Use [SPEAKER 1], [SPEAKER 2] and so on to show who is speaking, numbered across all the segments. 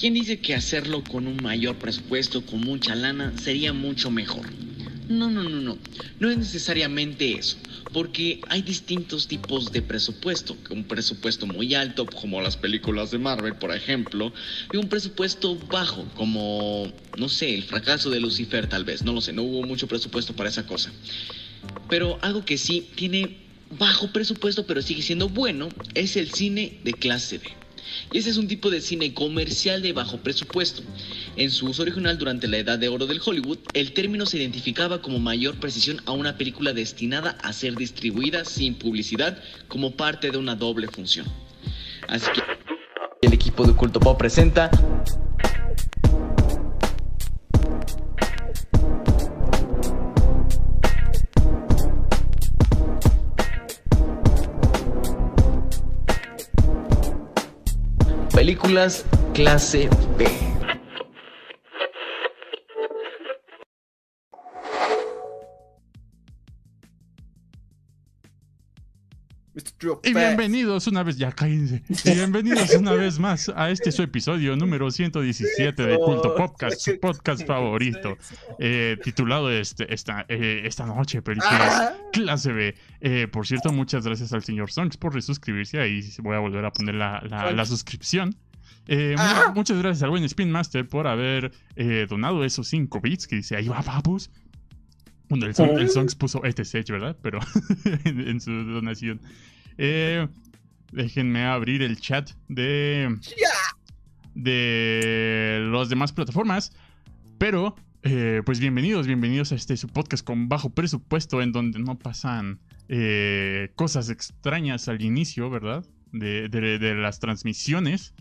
[SPEAKER 1] ¿Quién dice que hacerlo con un mayor presupuesto, con mucha lana, sería mucho mejor? No, no, no, no. No es necesariamente eso. Porque hay distintos tipos de presupuesto. Un presupuesto muy alto, como las películas de Marvel, por ejemplo. Y un presupuesto bajo, como, no sé, el fracaso de Lucifer tal vez. No lo sé, no hubo mucho presupuesto para esa cosa. Pero algo que sí tiene bajo presupuesto, pero sigue siendo bueno, es el cine de clase B. Y ese es un tipo de cine comercial de bajo presupuesto. En su uso original durante la Edad de Oro del Hollywood, el término se identificaba como mayor precisión a una película destinada a ser distribuida sin publicidad como parte de una doble función. Así que el equipo de Culto Pop presenta películas clase B.
[SPEAKER 2] Y bienvenidos una vez, ya cállense. Y bienvenidos una vez más a este su episodio número 117 de Culto Podcast, su podcast favorito, eh, titulado este, esta, eh, esta noche, películas clase B. Eh, por cierto, muchas gracias al señor Songs por resuscribirse. Ahí voy a volver a poner la, la, la suscripción. Eh, mu- Muchas gracias al buen Spin Master por haber eh, donado esos 5 bits que dice ahí va babus. Bueno, el, el Songs puso ETC, ¿verdad? Pero en, en su donación. Eh, déjenme abrir el chat de, de las demás plataformas. Pero, eh, pues bienvenidos, bienvenidos a este su podcast con bajo presupuesto en donde no pasan eh, cosas extrañas al inicio, ¿verdad? De, de- de las transmisiones.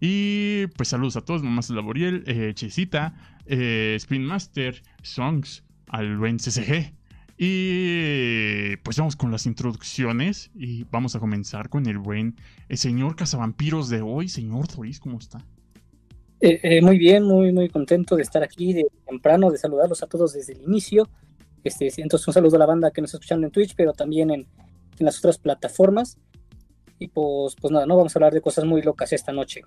[SPEAKER 2] Y pues saludos a todos, Mamás Laboriel, eh, Chesita, eh, Spin Master, Songs, al buen CCG. Y pues vamos con las introducciones y vamos a comenzar con el buen el señor Cazavampiros de hoy. Señor Doris, ¿cómo está?
[SPEAKER 3] Eh, eh, muy bien, muy, muy contento de estar aquí de temprano, de saludarlos a todos desde el inicio. Este, entonces un saludo a la banda que nos está escuchando en Twitch, pero también en, en las otras plataformas. Y pues, pues nada, no vamos a hablar de cosas muy locas esta noche.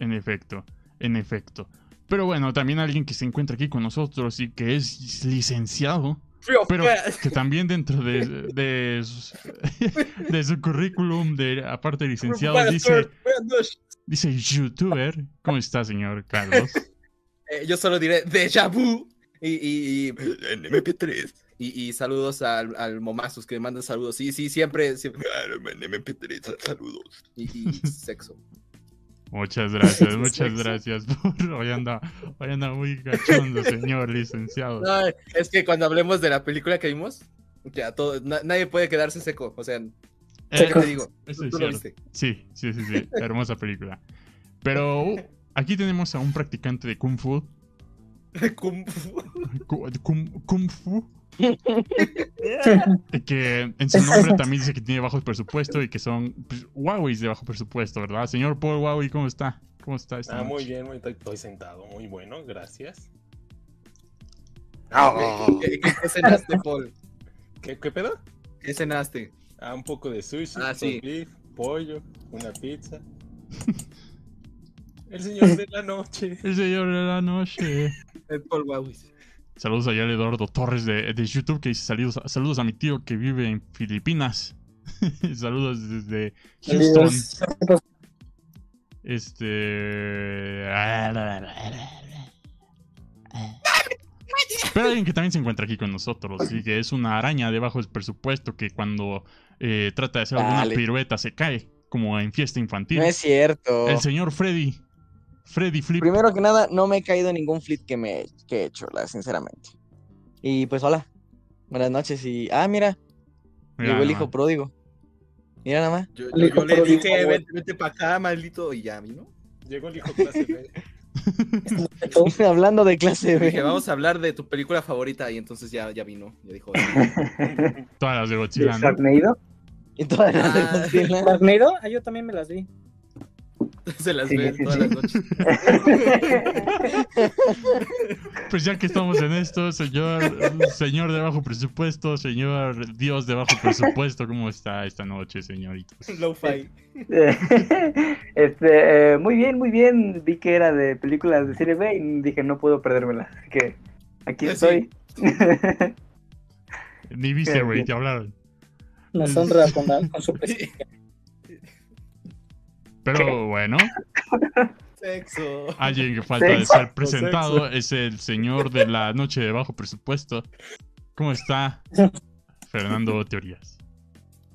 [SPEAKER 2] En efecto, en efecto. Pero bueno, también alguien que se encuentra aquí con nosotros y que es licenciado, pero que también dentro de, de, su, de su currículum, de aparte de licenciado, dice, dice youtuber. ¿Cómo está, señor Carlos?
[SPEAKER 4] Eh, yo solo diré déjà vu y, y, y en MP3. Y, y saludos al, al Momazus que me manda saludos. Sí, sí, siempre. siempre claro, en MP3, saludos. Y, y sexo.
[SPEAKER 2] Muchas gracias, muchas gracias. Por... Hoy, anda, hoy anda muy gachondo, señor licenciado.
[SPEAKER 4] No, es que cuando hablemos de la película que vimos, ya todo, na- nadie puede quedarse seco. O sea,
[SPEAKER 2] Eh,
[SPEAKER 4] ¿qué te digo?
[SPEAKER 2] eso es cierto. Sí, sí, sí, sí. Hermosa película. Pero uh, aquí tenemos a un practicante de Kung Fu.
[SPEAKER 4] Kung Fu.
[SPEAKER 2] Kung, Kung Fu. Que en su nombre también dice que tiene bajo presupuesto y que son pues, Huawei's de bajo presupuesto, ¿verdad? Señor Paul Huawei, ¿cómo está? ¿Cómo está esta
[SPEAKER 5] Ah, muy bien, muy, estoy, sentado, muy bueno, gracias.
[SPEAKER 4] ¿Qué, qué- qué cenaste, Paul?
[SPEAKER 5] ¿Qué, qué pedo?
[SPEAKER 4] ¿Qué cenaste?
[SPEAKER 5] Ah, un poco de sushi,
[SPEAKER 4] Ah, sí.
[SPEAKER 5] beef, pollo, una pizza. El señor de la noche.
[SPEAKER 2] El señor de la noche.
[SPEAKER 4] El Paul Wawis.
[SPEAKER 2] Saludos allá a Eduardo Torres de, de YouTube que dice saludos, saludos a mi tío que vive en Filipinas. saludos desde Houston.
[SPEAKER 3] Saludos.
[SPEAKER 2] Este. Pero alguien que también se encuentra aquí con nosotros y que es una araña debajo del presupuesto que cuando eh, trata de hacer alguna pirueta se cae, como en fiesta infantil.
[SPEAKER 6] No es cierto.
[SPEAKER 2] El señor Freddy. Freddy Flip.
[SPEAKER 6] Primero que nada, no me he caído ningún flip que me que he hecho, la, sinceramente. Y pues hola. Buenas noches y. Ah, mira,
[SPEAKER 2] Mira,
[SPEAKER 6] llegó el hijo pródigo. Mira nada más.
[SPEAKER 4] Yo, le dije, vete, vete para acá, maldito, y ya vino.
[SPEAKER 5] Llegó el hijo clase B.
[SPEAKER 6] Hablando de clase
[SPEAKER 4] Dije,
[SPEAKER 6] B.
[SPEAKER 4] vamos a hablar de tu película favorita, y entonces ya, ya vino. Ya dijo.
[SPEAKER 2] Todas las de
[SPEAKER 3] ¿De
[SPEAKER 2] Godzilla, ¿no?
[SPEAKER 3] Sharknado?
[SPEAKER 6] Y todas las de
[SPEAKER 4] Ah.
[SPEAKER 6] Godzilla.
[SPEAKER 3] ¿Sharknado? Ah, yo también me las vi.
[SPEAKER 4] Se las
[SPEAKER 7] Sí,
[SPEAKER 4] ve
[SPEAKER 7] sí,
[SPEAKER 4] todas
[SPEAKER 7] sí.
[SPEAKER 4] las noches.
[SPEAKER 2] Pues ya que estamos en esto, señor, señor de bajo presupuesto, señor Dios de bajo presupuesto, ¿cómo está esta noche, señoritos?
[SPEAKER 4] Lo-fi.
[SPEAKER 7] este, eh, muy bien, muy bien. Vi que era de películas de serie B y dije, no puedo perdérmela. Así que aquí
[SPEAKER 4] Sí.
[SPEAKER 7] estoy.
[SPEAKER 2] Ni viste, güey, te hablaron.
[SPEAKER 3] Nos honra con, la- con su presencia.
[SPEAKER 2] Pero bueno,
[SPEAKER 4] Sexo.
[SPEAKER 2] alguien que falta de ser presentado es el señor de la noche de bajo presupuesto. ¿Cómo está? Fernando Teorías.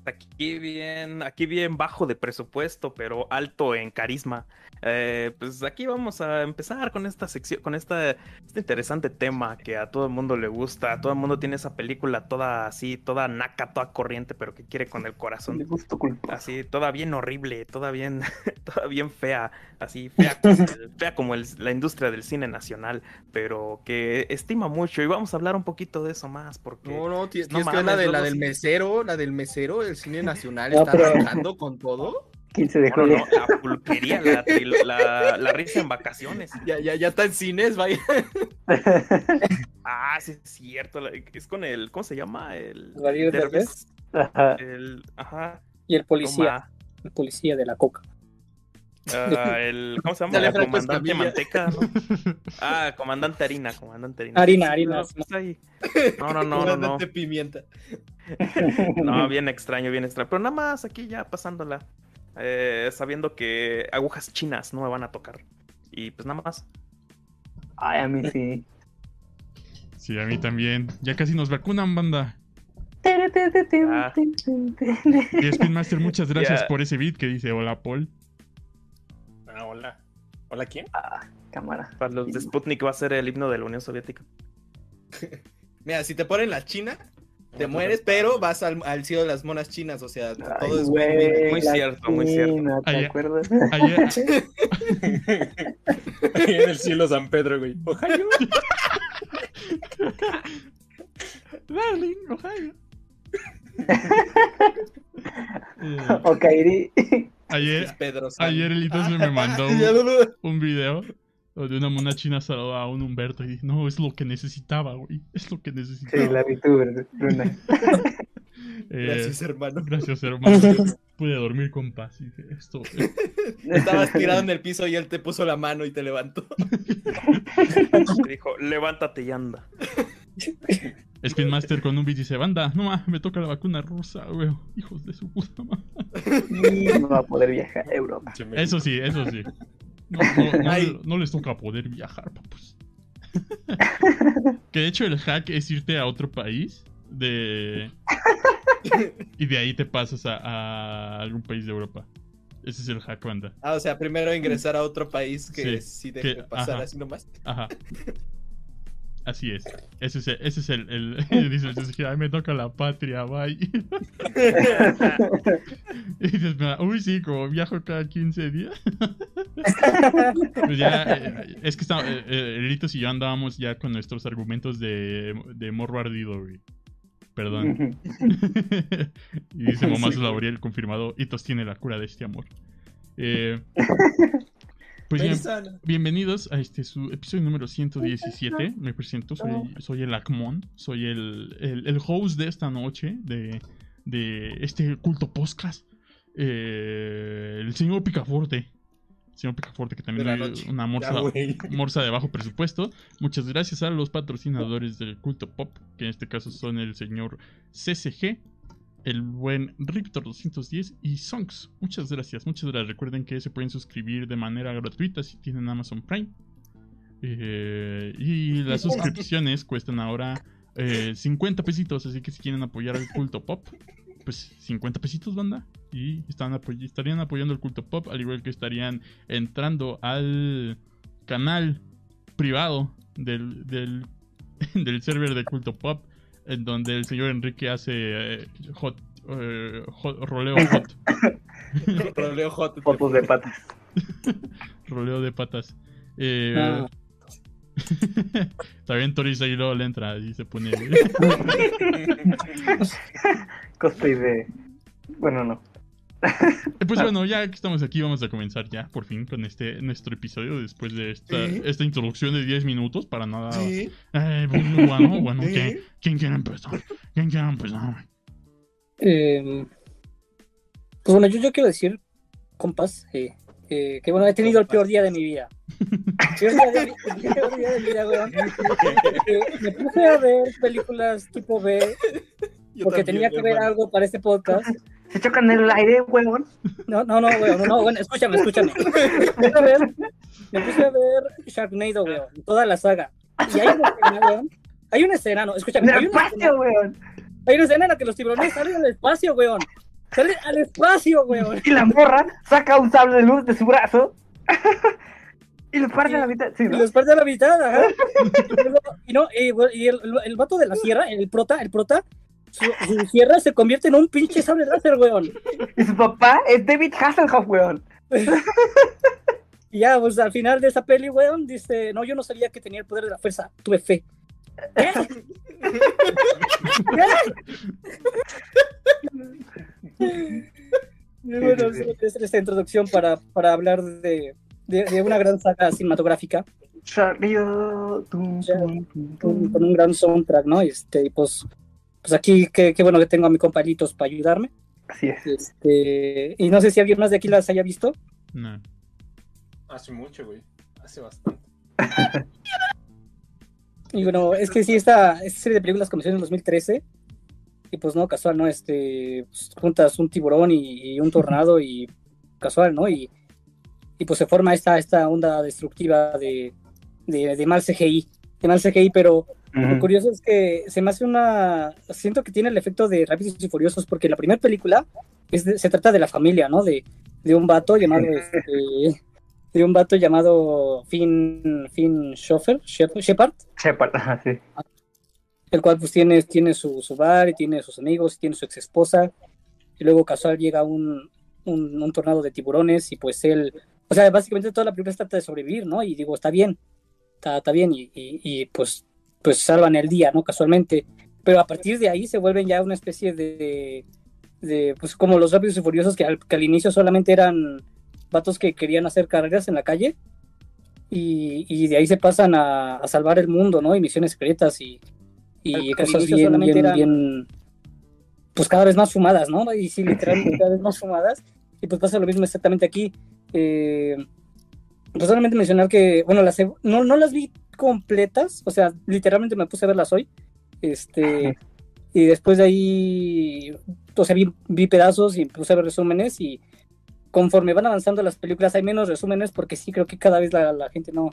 [SPEAKER 8] Aquí bien, aquí bien bajo de presupuesto, pero alto en carisma. Eh, pues aquí vamos a empezar con esta sección, con esta, este interesante tema que a todo el mundo le gusta. A todo el mundo tiene esa película toda así, toda naca, toda corriente, pero que quiere con el
[SPEAKER 7] De
[SPEAKER 8] corazón.
[SPEAKER 7] gusto culposo.
[SPEAKER 8] Así, toda bien horrible, toda bien, toda bien fea, así fea como, el- fea como el- la industria del cine nacional, pero que estima mucho. Y vamos a hablar un poquito de eso más, porque
[SPEAKER 4] No, no, tienes,
[SPEAKER 8] No
[SPEAKER 4] tienes que ver la, de, la del mesero, la del mesero, el cine nacional
[SPEAKER 3] No,
[SPEAKER 4] está
[SPEAKER 3] pero-
[SPEAKER 4] arrancando con todo.
[SPEAKER 7] 15 de
[SPEAKER 8] No, no,
[SPEAKER 7] julio.
[SPEAKER 8] no, la pulquería, la, la, la risa en vacaciones.
[SPEAKER 4] Ya, ya, ya está en cines, vaya.
[SPEAKER 8] Ah, sí, es cierto. es con el, ¿cómo se llama? El
[SPEAKER 3] Javier
[SPEAKER 8] Derbez,
[SPEAKER 7] Ajá.
[SPEAKER 8] El, ajá.
[SPEAKER 3] Y el policía,
[SPEAKER 8] toma,
[SPEAKER 3] el policía de la coca.
[SPEAKER 8] ah, el, ¿Cómo se llama?
[SPEAKER 4] Dale,
[SPEAKER 8] El comandante. Manteca, ¿no? Ah, comandante Harina, comandante Harina.
[SPEAKER 3] Harina, harina,
[SPEAKER 8] no,
[SPEAKER 3] sí.
[SPEAKER 8] pues. No, no, no, no, no.
[SPEAKER 4] Comandante pimienta.
[SPEAKER 8] No, bien extraño, bien extraño. Pero nada más aquí ya pasándola. eh, sabiendo que agujas chinas no me van a tocar. Y pues nada más.
[SPEAKER 7] Ay, a mí sí.
[SPEAKER 2] Sí, a mí también. Ya casi nos vacunan, banda.
[SPEAKER 8] Ah.
[SPEAKER 2] Y Spin Master, muchas gracias por ese beat que dice hola Paul.
[SPEAKER 5] Ah, hola. ¿Hola quién?
[SPEAKER 7] Ah, cámara.
[SPEAKER 8] Para los de Sputnik va a ser el himno de la Unión Soviética.
[SPEAKER 4] Mira, si te ponen la china, te mueres, pero vas al, al cielo de las monas chinas, o sea, todo es
[SPEAKER 7] güey,
[SPEAKER 4] win-win.
[SPEAKER 8] Muy cierto, muy cierto.
[SPEAKER 7] ¿Te
[SPEAKER 2] Ayer-
[SPEAKER 7] acuerdas?
[SPEAKER 2] Ayer,
[SPEAKER 5] en el cielo San Pedro, güey. Ohio.
[SPEAKER 2] Darling, Ohio.
[SPEAKER 7] O Kairi.
[SPEAKER 4] Es
[SPEAKER 2] ayer, ayer el Itos me mandó
[SPEAKER 4] no lo-
[SPEAKER 2] un video donde una mona china saludaba a un Humberto y dije, no, es lo que necesitaba, güey. Es lo que necesitaba.
[SPEAKER 7] Sí, la tú, Luna.
[SPEAKER 2] Eh,
[SPEAKER 4] Gracias, hermano.
[SPEAKER 2] gracias, hermano. Pude dormir con paz. Y dije, esto,
[SPEAKER 4] Estabas tirado en el piso y él te puso la mano y te levantó.
[SPEAKER 8] Te dijo, levántate y anda.
[SPEAKER 2] Spin Master con un beat dice, banda, no ma, me toca la vacuna rusa, güey. Hijos de su puta madre.
[SPEAKER 7] No va a poder viajar a Europa.
[SPEAKER 2] Eso sí, eso sí. No, les toca poder viajar, papus. que de hecho el hack es irte a otro país de... y de ahí te pasas a, a algún país de Europa. Ese es el hack, banda.
[SPEAKER 4] Ah, o sea, primero ingresar a otro país que
[SPEAKER 2] Sí,
[SPEAKER 4] sí, deje
[SPEAKER 2] que-
[SPEAKER 4] pasar
[SPEAKER 2] ajá.
[SPEAKER 4] así nomás.
[SPEAKER 2] Ajá. Así es. Ese es el... Ese es el, el- dice el César, "Ay, me toca la patria, bye. y dices, uy, sí, como viajo cada 15 días. Pues ya, eh, es que está, eh, eh, y yo andábamos ya con nuestros argumentos de, de morro ardido, güey. Perdón. y dice Momazo Lauriel, confirmado, Hitos tiene la cura de este amor. Eh, pues bien, bienvenidos a este su episodio número 117. Me presento, soy, soy el Acmon, soy el, el, el host de esta noche, de, de este culto podcast. Eh, el señor Picaforte. El señor Picaforte, que también es una morsa, morsa de bajo presupuesto. Muchas gracias a los patrocinadores del culto pop, que en este caso son el señor CCG, el buen Riptor 210 y Songs. Muchas gracias, muchas gracias. Recuerden que se pueden suscribir de manera gratuita si tienen Amazon Prime. Eh, y las suscripciones cuestan ahora eh, 50 pesitos, así que si quieren apoyar al culto pop, pues 50 pesitos, banda. Y están apoy- estarían apoyando el culto pop, al igual que estarían entrando al canal privado del, del, del server de culto pop, en donde el señor Enrique hace eh, hot, eh, hot- roleo hot,
[SPEAKER 4] Roleo hot.
[SPEAKER 7] Fotos de patas.
[SPEAKER 2] roleo de patas. Eh,
[SPEAKER 3] Ah.
[SPEAKER 2] También Toris ahí luego le entra y se pone.
[SPEAKER 7] Cosplay de. Bueno, no.
[SPEAKER 2] Eh, Pues bueno, ya que estamos aquí, vamos a comenzar ya, por fin, con este nuestro episodio después de esta,
[SPEAKER 9] Sí.
[SPEAKER 2] esta introducción de 10 minutos para nada.
[SPEAKER 9] Sí.
[SPEAKER 2] Eh, bueno, bueno,
[SPEAKER 9] Sí.
[SPEAKER 2] ¿quién, ¿quién quiere empezar? ¿Quién quiere empezar?
[SPEAKER 3] Eh, pues bueno, yo, yo quiero decir, compas, eh, eh, que bueno, he tenido el peor día de mi vida. Peor día de mi- el peor día de mi vida, weón. Me puse a ver películas tipo B porque
[SPEAKER 9] también,
[SPEAKER 3] tenía que ver
[SPEAKER 9] hermano.
[SPEAKER 3] algo para este podcast.
[SPEAKER 7] Se chocan en el aire, huevón.
[SPEAKER 3] No, no, no, weón, no, bueno, escúchame, escúchame. Me puse a ver, me puse a ver Sharknado, weón, toda la saga. Y hay una escena, weón. Hay una escena, no, escúchame.
[SPEAKER 7] En
[SPEAKER 3] Hay
[SPEAKER 7] el
[SPEAKER 3] una escena,
[SPEAKER 7] espacio, weón.
[SPEAKER 3] hay una escena en la que los tiburones salen al espacio, weón. Salen al espacio, weón.
[SPEAKER 7] Y la morra saca un sable de luz de su brazo. y lo parte a la mitad. Sí,
[SPEAKER 3] los parte a la mitad, ajá. Y, no, y, y el, el vato de la sierra, el prota, el prota, su, su sierra se convierte en un pinche sable láser, weón.
[SPEAKER 7] Y su papá es David Hasselhoff, weón.
[SPEAKER 3] Y ya, pues al final de esa peli, weón, dice, no, yo no sabía que tenía el poder de la fuerza, tuve fe. ¿Qué? Y bueno, es esta introducción para, para hablar de, de, de una gran saga cinematográfica
[SPEAKER 7] Sharknado. tum, tum, tum,
[SPEAKER 3] con, un gran soundtrack, ¿no? Este, y pues, pues aquí, qué, qué bueno que tengo a mi compañitos para ayudarme.
[SPEAKER 7] Así es.
[SPEAKER 3] Este, y no sé si alguien más de aquí las haya visto.
[SPEAKER 2] No.
[SPEAKER 5] Hace mucho, güey. Hace bastante.
[SPEAKER 3] Y bueno, es que sí, esta, esta serie de películas comenzó en el 2013. Y pues no, casual, ¿no? Este, pues, juntas un tiburón y, y un tornado y casual, ¿no? Y, y pues se forma esta, esta onda destructiva de, de, de mal CGI. De mal CGI, pero Lo curioso es que se me hace una. Siento que tiene el efecto de Rápidos y Furiosos, porque la primera película es de- se trata de la familia, ¿no? De, de un vato llamado. este, de un vato llamado Finn, Finn Shepard,
[SPEAKER 7] Shepard, ajá, sí.
[SPEAKER 3] el cual pues tiene, tiene su, su bar y tiene sus amigos y tiene su ex esposa. Y luego casual llega un, un, un tornado de tiburones y pues él. O sea, básicamente toda la película trata de sobrevivir, ¿no? Y digo, está bien, está, está bien, y, y, y, pues, pues salvan el día, ¿no? Casualmente. Pero a partir de ahí se vuelven ya una especie de, de pues como los rápidos y furiosos que al, que al inicio solamente eran vatos que querían hacer carreras en la calle. Y, y de ahí se pasan a, a salvar el mundo, ¿no? Y misiones secretas y, y cosas bien,
[SPEAKER 7] solamente
[SPEAKER 3] bien,
[SPEAKER 7] eran-
[SPEAKER 3] bien, pues cada vez más fumadas, ¿no? Y sí, literalmente cada vez más fumadas. Y pues pasa lo mismo exactamente aquí. Eh, pues solamente mencionar que, bueno, las, no, no las vi completas, o sea, literalmente me puse a verlas hoy. Este, y después de ahí, o sea, vi, vi pedazos y puse a ver resúmenes y conforme van avanzando las películas hay menos resúmenes porque sí creo que cada vez la, la gente no,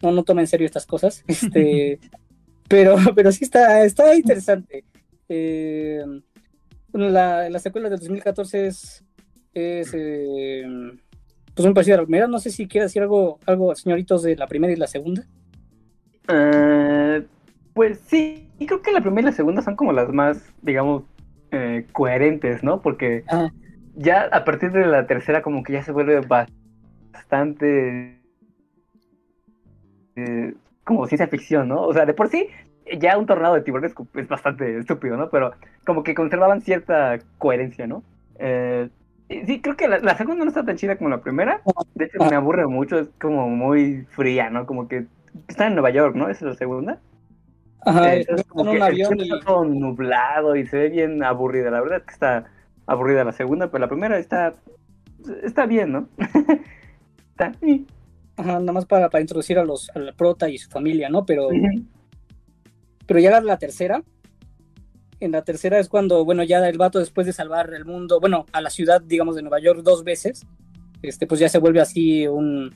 [SPEAKER 3] no, no toma en serio estas cosas. Este, pero, pero sí está, está interesante. Eh, la, la secuela del 2014 es, es eh, pues muy parecida a la primera. No sé si quiere decir algo, algo, señoritos, de la primera y la segunda.
[SPEAKER 7] Eh, pues sí, y creo que la primera y la segunda son como las más, digamos, eh, coherentes, ¿no? Porque
[SPEAKER 3] Ah,
[SPEAKER 7] ya a partir de la tercera como que ya se vuelve bastante eh, como ciencia ficción, ¿no? O sea, de por sí ya un tornado de tiburones es bastante estúpido, ¿no? Pero como que conservaban cierta coherencia, ¿no? Eh, sí, creo que la, la segunda no está tan chida como la primera. De hecho, me aburre mucho, es como muy fría, ¿no? Como que está en Nueva York, ¿no? Esa es la segunda.
[SPEAKER 3] ajá,
[SPEAKER 7] Eh, entonces, como
[SPEAKER 3] un
[SPEAKER 7] el
[SPEAKER 3] avión
[SPEAKER 7] cielo
[SPEAKER 3] y
[SPEAKER 7] está todo nublado y se ve bien aburrida. La verdad es que está aburrida la segunda, pero la primera está está bien, ¿no? está.
[SPEAKER 3] ajá, nada más para, para introducir a los a la prota y su familia, ¿no? Pero, pero ya la, la tercera, en la tercera es cuando, bueno, ya el vato después de salvar el mundo, bueno, a la ciudad, digamos, de Nueva York dos veces, este, pues ya se vuelve así un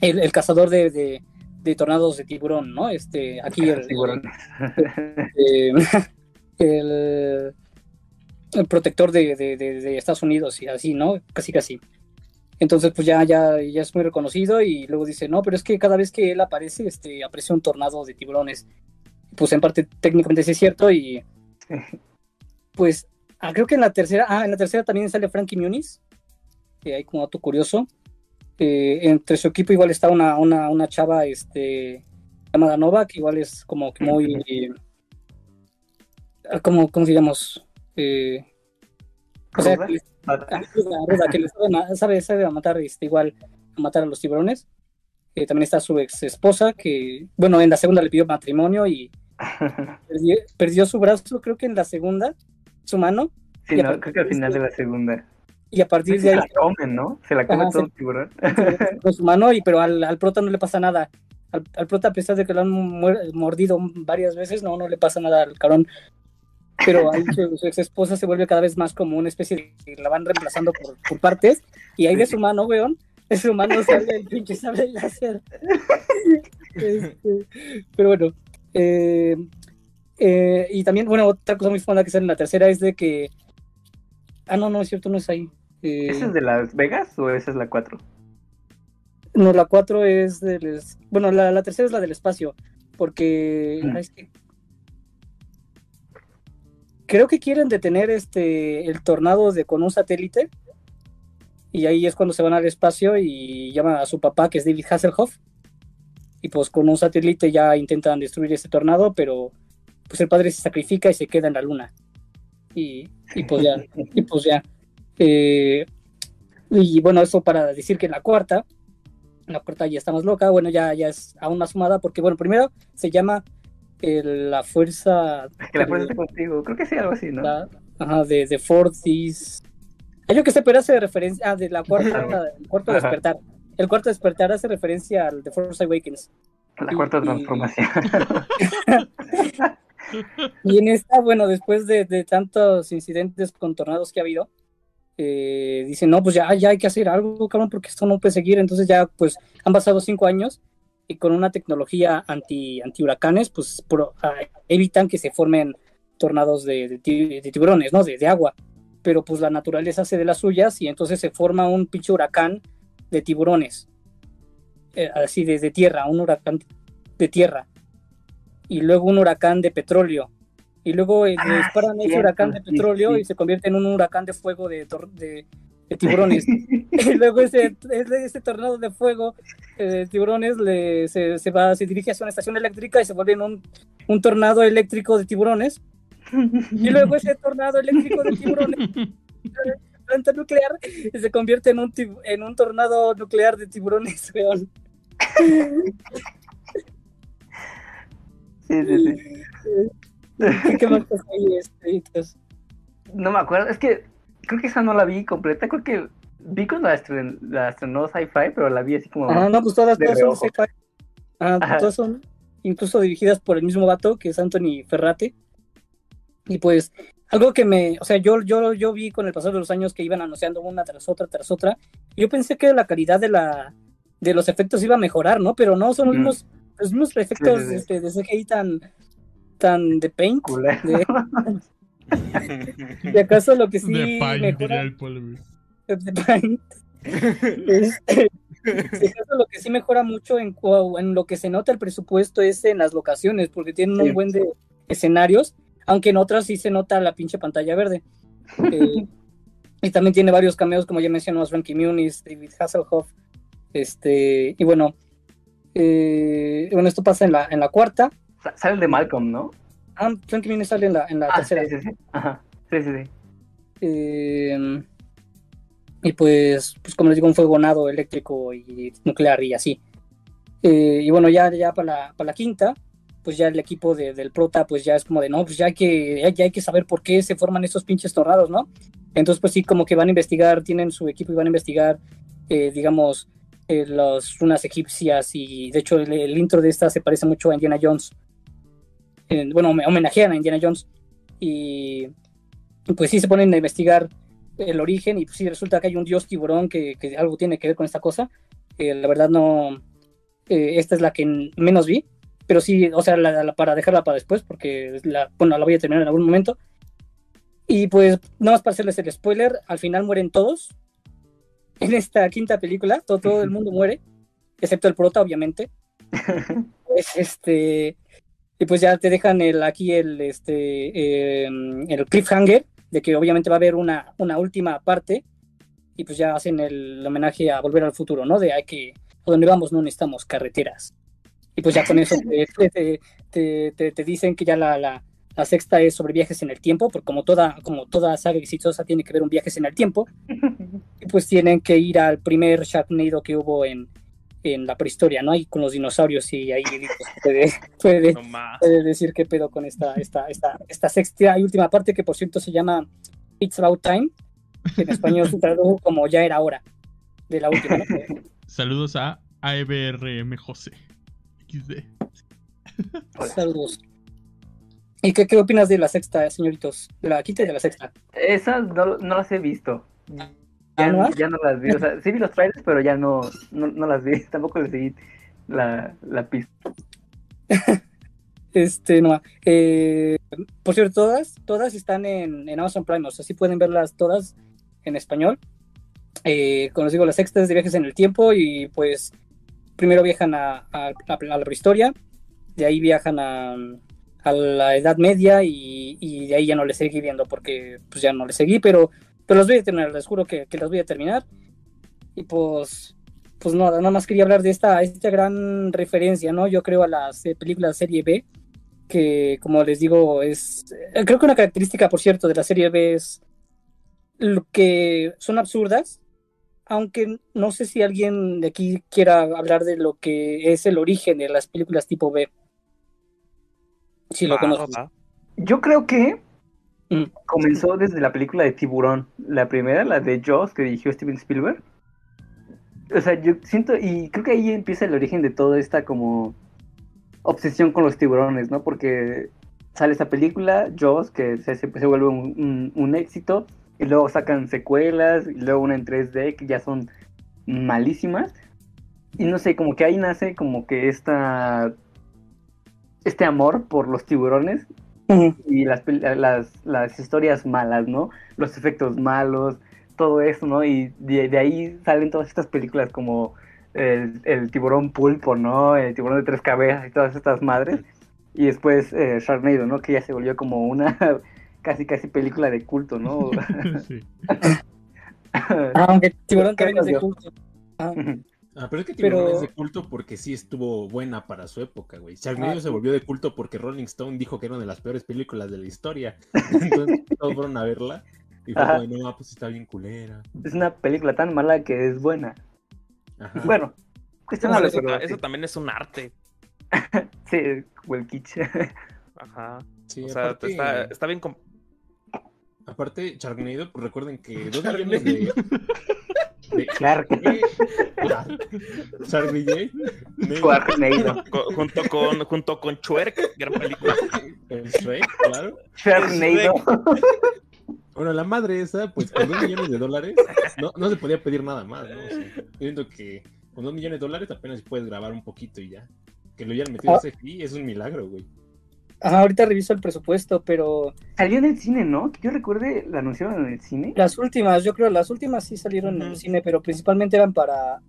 [SPEAKER 3] el, el cazador de, de, de tornados de tiburón, ¿no? Este, aquí el,
[SPEAKER 7] Tiburón.
[SPEAKER 3] eh, el, el protector de, de- de- de Estados Unidos y así, ¿no? Casi casi. Entonces, pues ya, ya, ya es muy reconocido y luego dice, no, pero es que cada vez que él aparece, este, aparece un tornado de tiburones. Pues en parte técnicamente sí es cierto y pues ah, creo que en la tercera, ah, en la tercera también sale Frankie Muniz, que hay como dato curioso. Eh, entre su equipo igual está una, una, una chava, este, llamada Nova, que igual es como que muy, ah, como, ¿cómo digamos? Eh, O sea, que, le sabe, sabe, a matar este, igual a matar a los tiburones. Eh, también está su ex esposa, que, bueno, en la segunda le pidió matrimonio y perdió, su brazo, creo que en la segunda, su mano.
[SPEAKER 7] Sí, no, creo que al final de la segunda.
[SPEAKER 3] Y a partir de
[SPEAKER 7] ahí. Se la comen, ¿no? Se la come todo el tiburón.
[SPEAKER 3] Con su mano, y, pero al, al prota no le pasa nada. Al, prota, a pesar de que lo han mordido varias veces, no, no le pasa nada al cabrón. Pero ahí su, ex esposa se vuelve cada vez más como una especie de. la van reemplazando por, por partes. Y ahí de su mano, weón, de su mano sale el pinche sable láser. Este, pero bueno. Eh, eh, y también, bueno, otra cosa muy funda que sale en la tercera es de que. Ah, no, no es cierto, no es ahí.
[SPEAKER 7] Eh, ¿Esa es de Las Vegas o esa es la 4?
[SPEAKER 3] No, la 4 es del. Bueno, la, la, tercera es la del espacio. Porque. Mm. Creo que quieren detener este el tornado de con un satélite. Y ahí es cuando se van al espacio y llaman a su papá, que es David Hasselhoff. Y pues con un satélite ya intentan destruir ese tornado, pero pues el padre se sacrifica y se queda en la luna. Y, y pues ya, y pues ya. Eh, y bueno, eso para decir que la cuarta, la cuarta ya está más loca, bueno, ya, ya es aún más sumada, porque bueno, primero se llama la fuerza...
[SPEAKER 7] Que la fuerza contigo, creo que sí, algo así, ¿no?
[SPEAKER 3] ajá, de, de Fortis. Yo que sé, pero hace referencia, ah, de la cuarta, el cuarto despertar. El cuarto despertar hace referencia al de Force Awakens.
[SPEAKER 7] La cuarta transformación.
[SPEAKER 3] y en esta, bueno, después de, tantos incidentes con tornados que ha habido, eh, dicen, no, pues ya, ya hay que hacer algo, cabrón, porque esto no puede seguir. Entonces ya, pues, han pasado cinco años y con una tecnología anti, anti huracanes, pues, ah, evitan que se formen tornados de, tiburones, ¿no? De, agua. Pero pues la naturaleza hace de las suyas y entonces se forma un pinche huracán de tiburones. Eh, así desde tierra, un huracán de tierra. Y luego un huracán de petróleo y luego eh, ah, disparan ese huracán de petróleo y se convierte en un huracán de fuego de, de, tiburones. y luego ese, ese, tornado de fuego eh, de tiburones le, se, se, va, se dirige hacia una estación eléctrica y se vuelve en un, un tornado eléctrico de tiburones. Y luego ese tornado eléctrico de tiburones planta nuclear y se convierte en un, en un tornado nuclear de tiburones, weón.
[SPEAKER 7] Sí, sí, sí.
[SPEAKER 3] ¿Qué, más pasa ahí, este,
[SPEAKER 7] No me acuerdo, es que creo que esa no la vi completa, creo que vi cuando la, estrenó Sci-Fi, pero la vi así como...
[SPEAKER 3] Ah, no, pues todas, son Sci-Fi. Ah, todas son incluso dirigidas por el mismo vato, que es Anthony Ferrate. Y pues, algo que me, o sea, yo, yo, yo vi con el pasar de los años que iban anunciando una tras otra, tras otra. yo pensé que la calidad de la de los efectos iba a mejorar, ¿no? Pero no, son los mismos, los mismos efectos Este, de CGI tan, tan de paint. De, acaso lo que sí
[SPEAKER 2] de
[SPEAKER 3] mejora.
[SPEAKER 2] El
[SPEAKER 3] de paint. Este, de acaso lo que sí mejora mucho en, en lo que se nota el presupuesto es en las locaciones, porque tienen un buen de escenarios, aunque en otras sí se nota la pinche pantalla verde. Eh, y también tiene varios cameos, como ya mencionamos, Frankie Muniz, David Hasselhoff. Este, y bueno, eh, bueno, esto pasa en la, en la cuarta.
[SPEAKER 7] Sale el de Malcolm, ¿no?
[SPEAKER 3] Ah, Muniz sale en la, en la ah, tercera.
[SPEAKER 7] Sí, sí, sí. Ajá. Sí, sí, sí.
[SPEAKER 3] Eh, y pues, pues, como les digo, un fuego nado eléctrico y nuclear y así. Eh, y bueno, ya, ya para, la, para la quinta, pues ya el equipo de, del prota, pues ya es como de, no, pues ya hay, que, ya, hay que saber por qué se forman estos pinches tornados, ¿no? Entonces, pues sí, como que van a investigar, tienen su equipo y van a investigar, eh, digamos, las runas egipcias y de hecho el, intro de esta se parece mucho a Indiana Jones bueno, homenajean a Indiana Jones y pues sí se ponen a investigar el origen y pues sí resulta que hay un dios tiburón que, algo tiene que ver con esta cosa. Eh, la verdad no, eh, esta es la que menos vi, pero sí, o sea, para dejarla para después porque la, bueno, la voy a terminar en algún momento. Y pues nada más para hacerles el spoiler, al final mueren todos. En esta quinta película, todo, todo el mundo muere, excepto el prota, obviamente. pues este, y pues ya te dejan el, aquí el, este, em, el cliffhanger de que obviamente va a haber una, una última parte y pues ya hacen el homenaje a Volver al Futuro, ¿no? De hay que, a donde vamos no necesitamos carreteras. Y pues ya con eso te, te, te, te dicen que ya la, la, La sexta es sobre viajes en el tiempo, porque como toda, como toda saga exitosa tiene que ver un viajes en el tiempo, y pues tienen que ir al primer Sharknado que hubo en, en la prehistoria, ¿no? Ahí con los dinosaurios y ahí pues, puede, puede, decir qué pedo con esta, esta, esta, esta sexta y última parte que por cierto se llama It's About Time, que en español se tradujo como Ya era hora de la última.
[SPEAKER 2] Saludos a AEBRM José. XD.
[SPEAKER 3] Saludos. ¿Y qué, qué, opinas de la sexta, señoritos? De la quinta y de la sexta.
[SPEAKER 7] Esas no, no las he visto. Ya, no, las vi. O sea, sí vi los trailers, pero ya no, no, las vi. Tampoco les seguí la, la pista.
[SPEAKER 3] este, no. Eh, por cierto, todas, todas están en, en, Amazon Prime. O sea, sí pueden verlas todas en español. Eh, como les digo, la sexta es de viajes en el tiempo y pues primero viajan a, a, la prehistoria, de ahí viajan a, a la Edad Media y, de ahí ya no les seguí viendo porque pues ya no les seguí, pero pero los voy a terminar, les juro que, que las voy a terminar. Y pues, pues nada, nada más quería hablar de esta, esta gran referencia, ¿no? Yo creo a las eh, películas serie B, que como les digo, es, eh, creo que una característica, por cierto, de la serie B es lo que son absurdas, aunque no sé si alguien de aquí quiera hablar de lo que es el origen de las películas tipo B. Si lo conocen.
[SPEAKER 7] Yo creo que Mm. Comenzó desde la película de Tiburón, la primera, la de Jaws, que dirigió Steven Spielberg. O sea, yo siento, y creo que ahí empieza el origen de toda esta como obsesión con los tiburones, ¿no? Porque sale esa película, Jaws, que se, se, vuelve un, éxito, y luego sacan secuelas, y luego una en 3D, que ya son malísimas. Y no sé, como que ahí nace como que esta este amor por los tiburones y las, las, las, historias malas, ¿no? Los efectos malos, todo eso, ¿no? Y de, ahí salen todas estas películas como el, tiburón pulpo, ¿no? El tiburón de tres cabezas y todas estas madres. Y después eh, Sharknado, ¿no? Que ya se volvió como una casi casi película de culto, ¿no?
[SPEAKER 3] sí. Aunque tiburón también es de culto.
[SPEAKER 9] Ah. Ah, pero es que Tiburón es de culto porque sí estuvo buena para su época, güey. Sharknado ah, se volvió de culto porque Rolling Stone dijo que era una de las peores películas de la historia. Entonces todos fueron a verla y fue no, pues está bien culera.
[SPEAKER 7] Es una película tan mala que es buena. Ajá. Bueno,
[SPEAKER 8] cuestionable, eso, eso también es un arte.
[SPEAKER 7] sí, o el kitsch.
[SPEAKER 8] Ajá. Sí, o sea, está, está, bien.
[SPEAKER 9] Aparte, Sharknado, pues recuerden que dos millones de.
[SPEAKER 7] Clark.
[SPEAKER 9] Charlie J.
[SPEAKER 8] Junto con, junto con Chuerk, gran película.
[SPEAKER 9] El Shrek, claro.
[SPEAKER 7] Sharknado.
[SPEAKER 9] Bueno, la madre esa, pues con dos millones de dólares, no, no se podía pedir nada más, ¿no? siento que con dos millones de dólares apenas puedes grabar un poquito y ya. Que lo hayan metido a ese CGI es un milagro, güey.
[SPEAKER 3] Ajá, ahorita reviso el presupuesto, pero.
[SPEAKER 7] Salió en el cine, ¿no? Que yo recuerde, la anunciaron en el cine.
[SPEAKER 3] Las últimas, yo creo, las últimas sí salieron en el cine, pero principalmente eran para.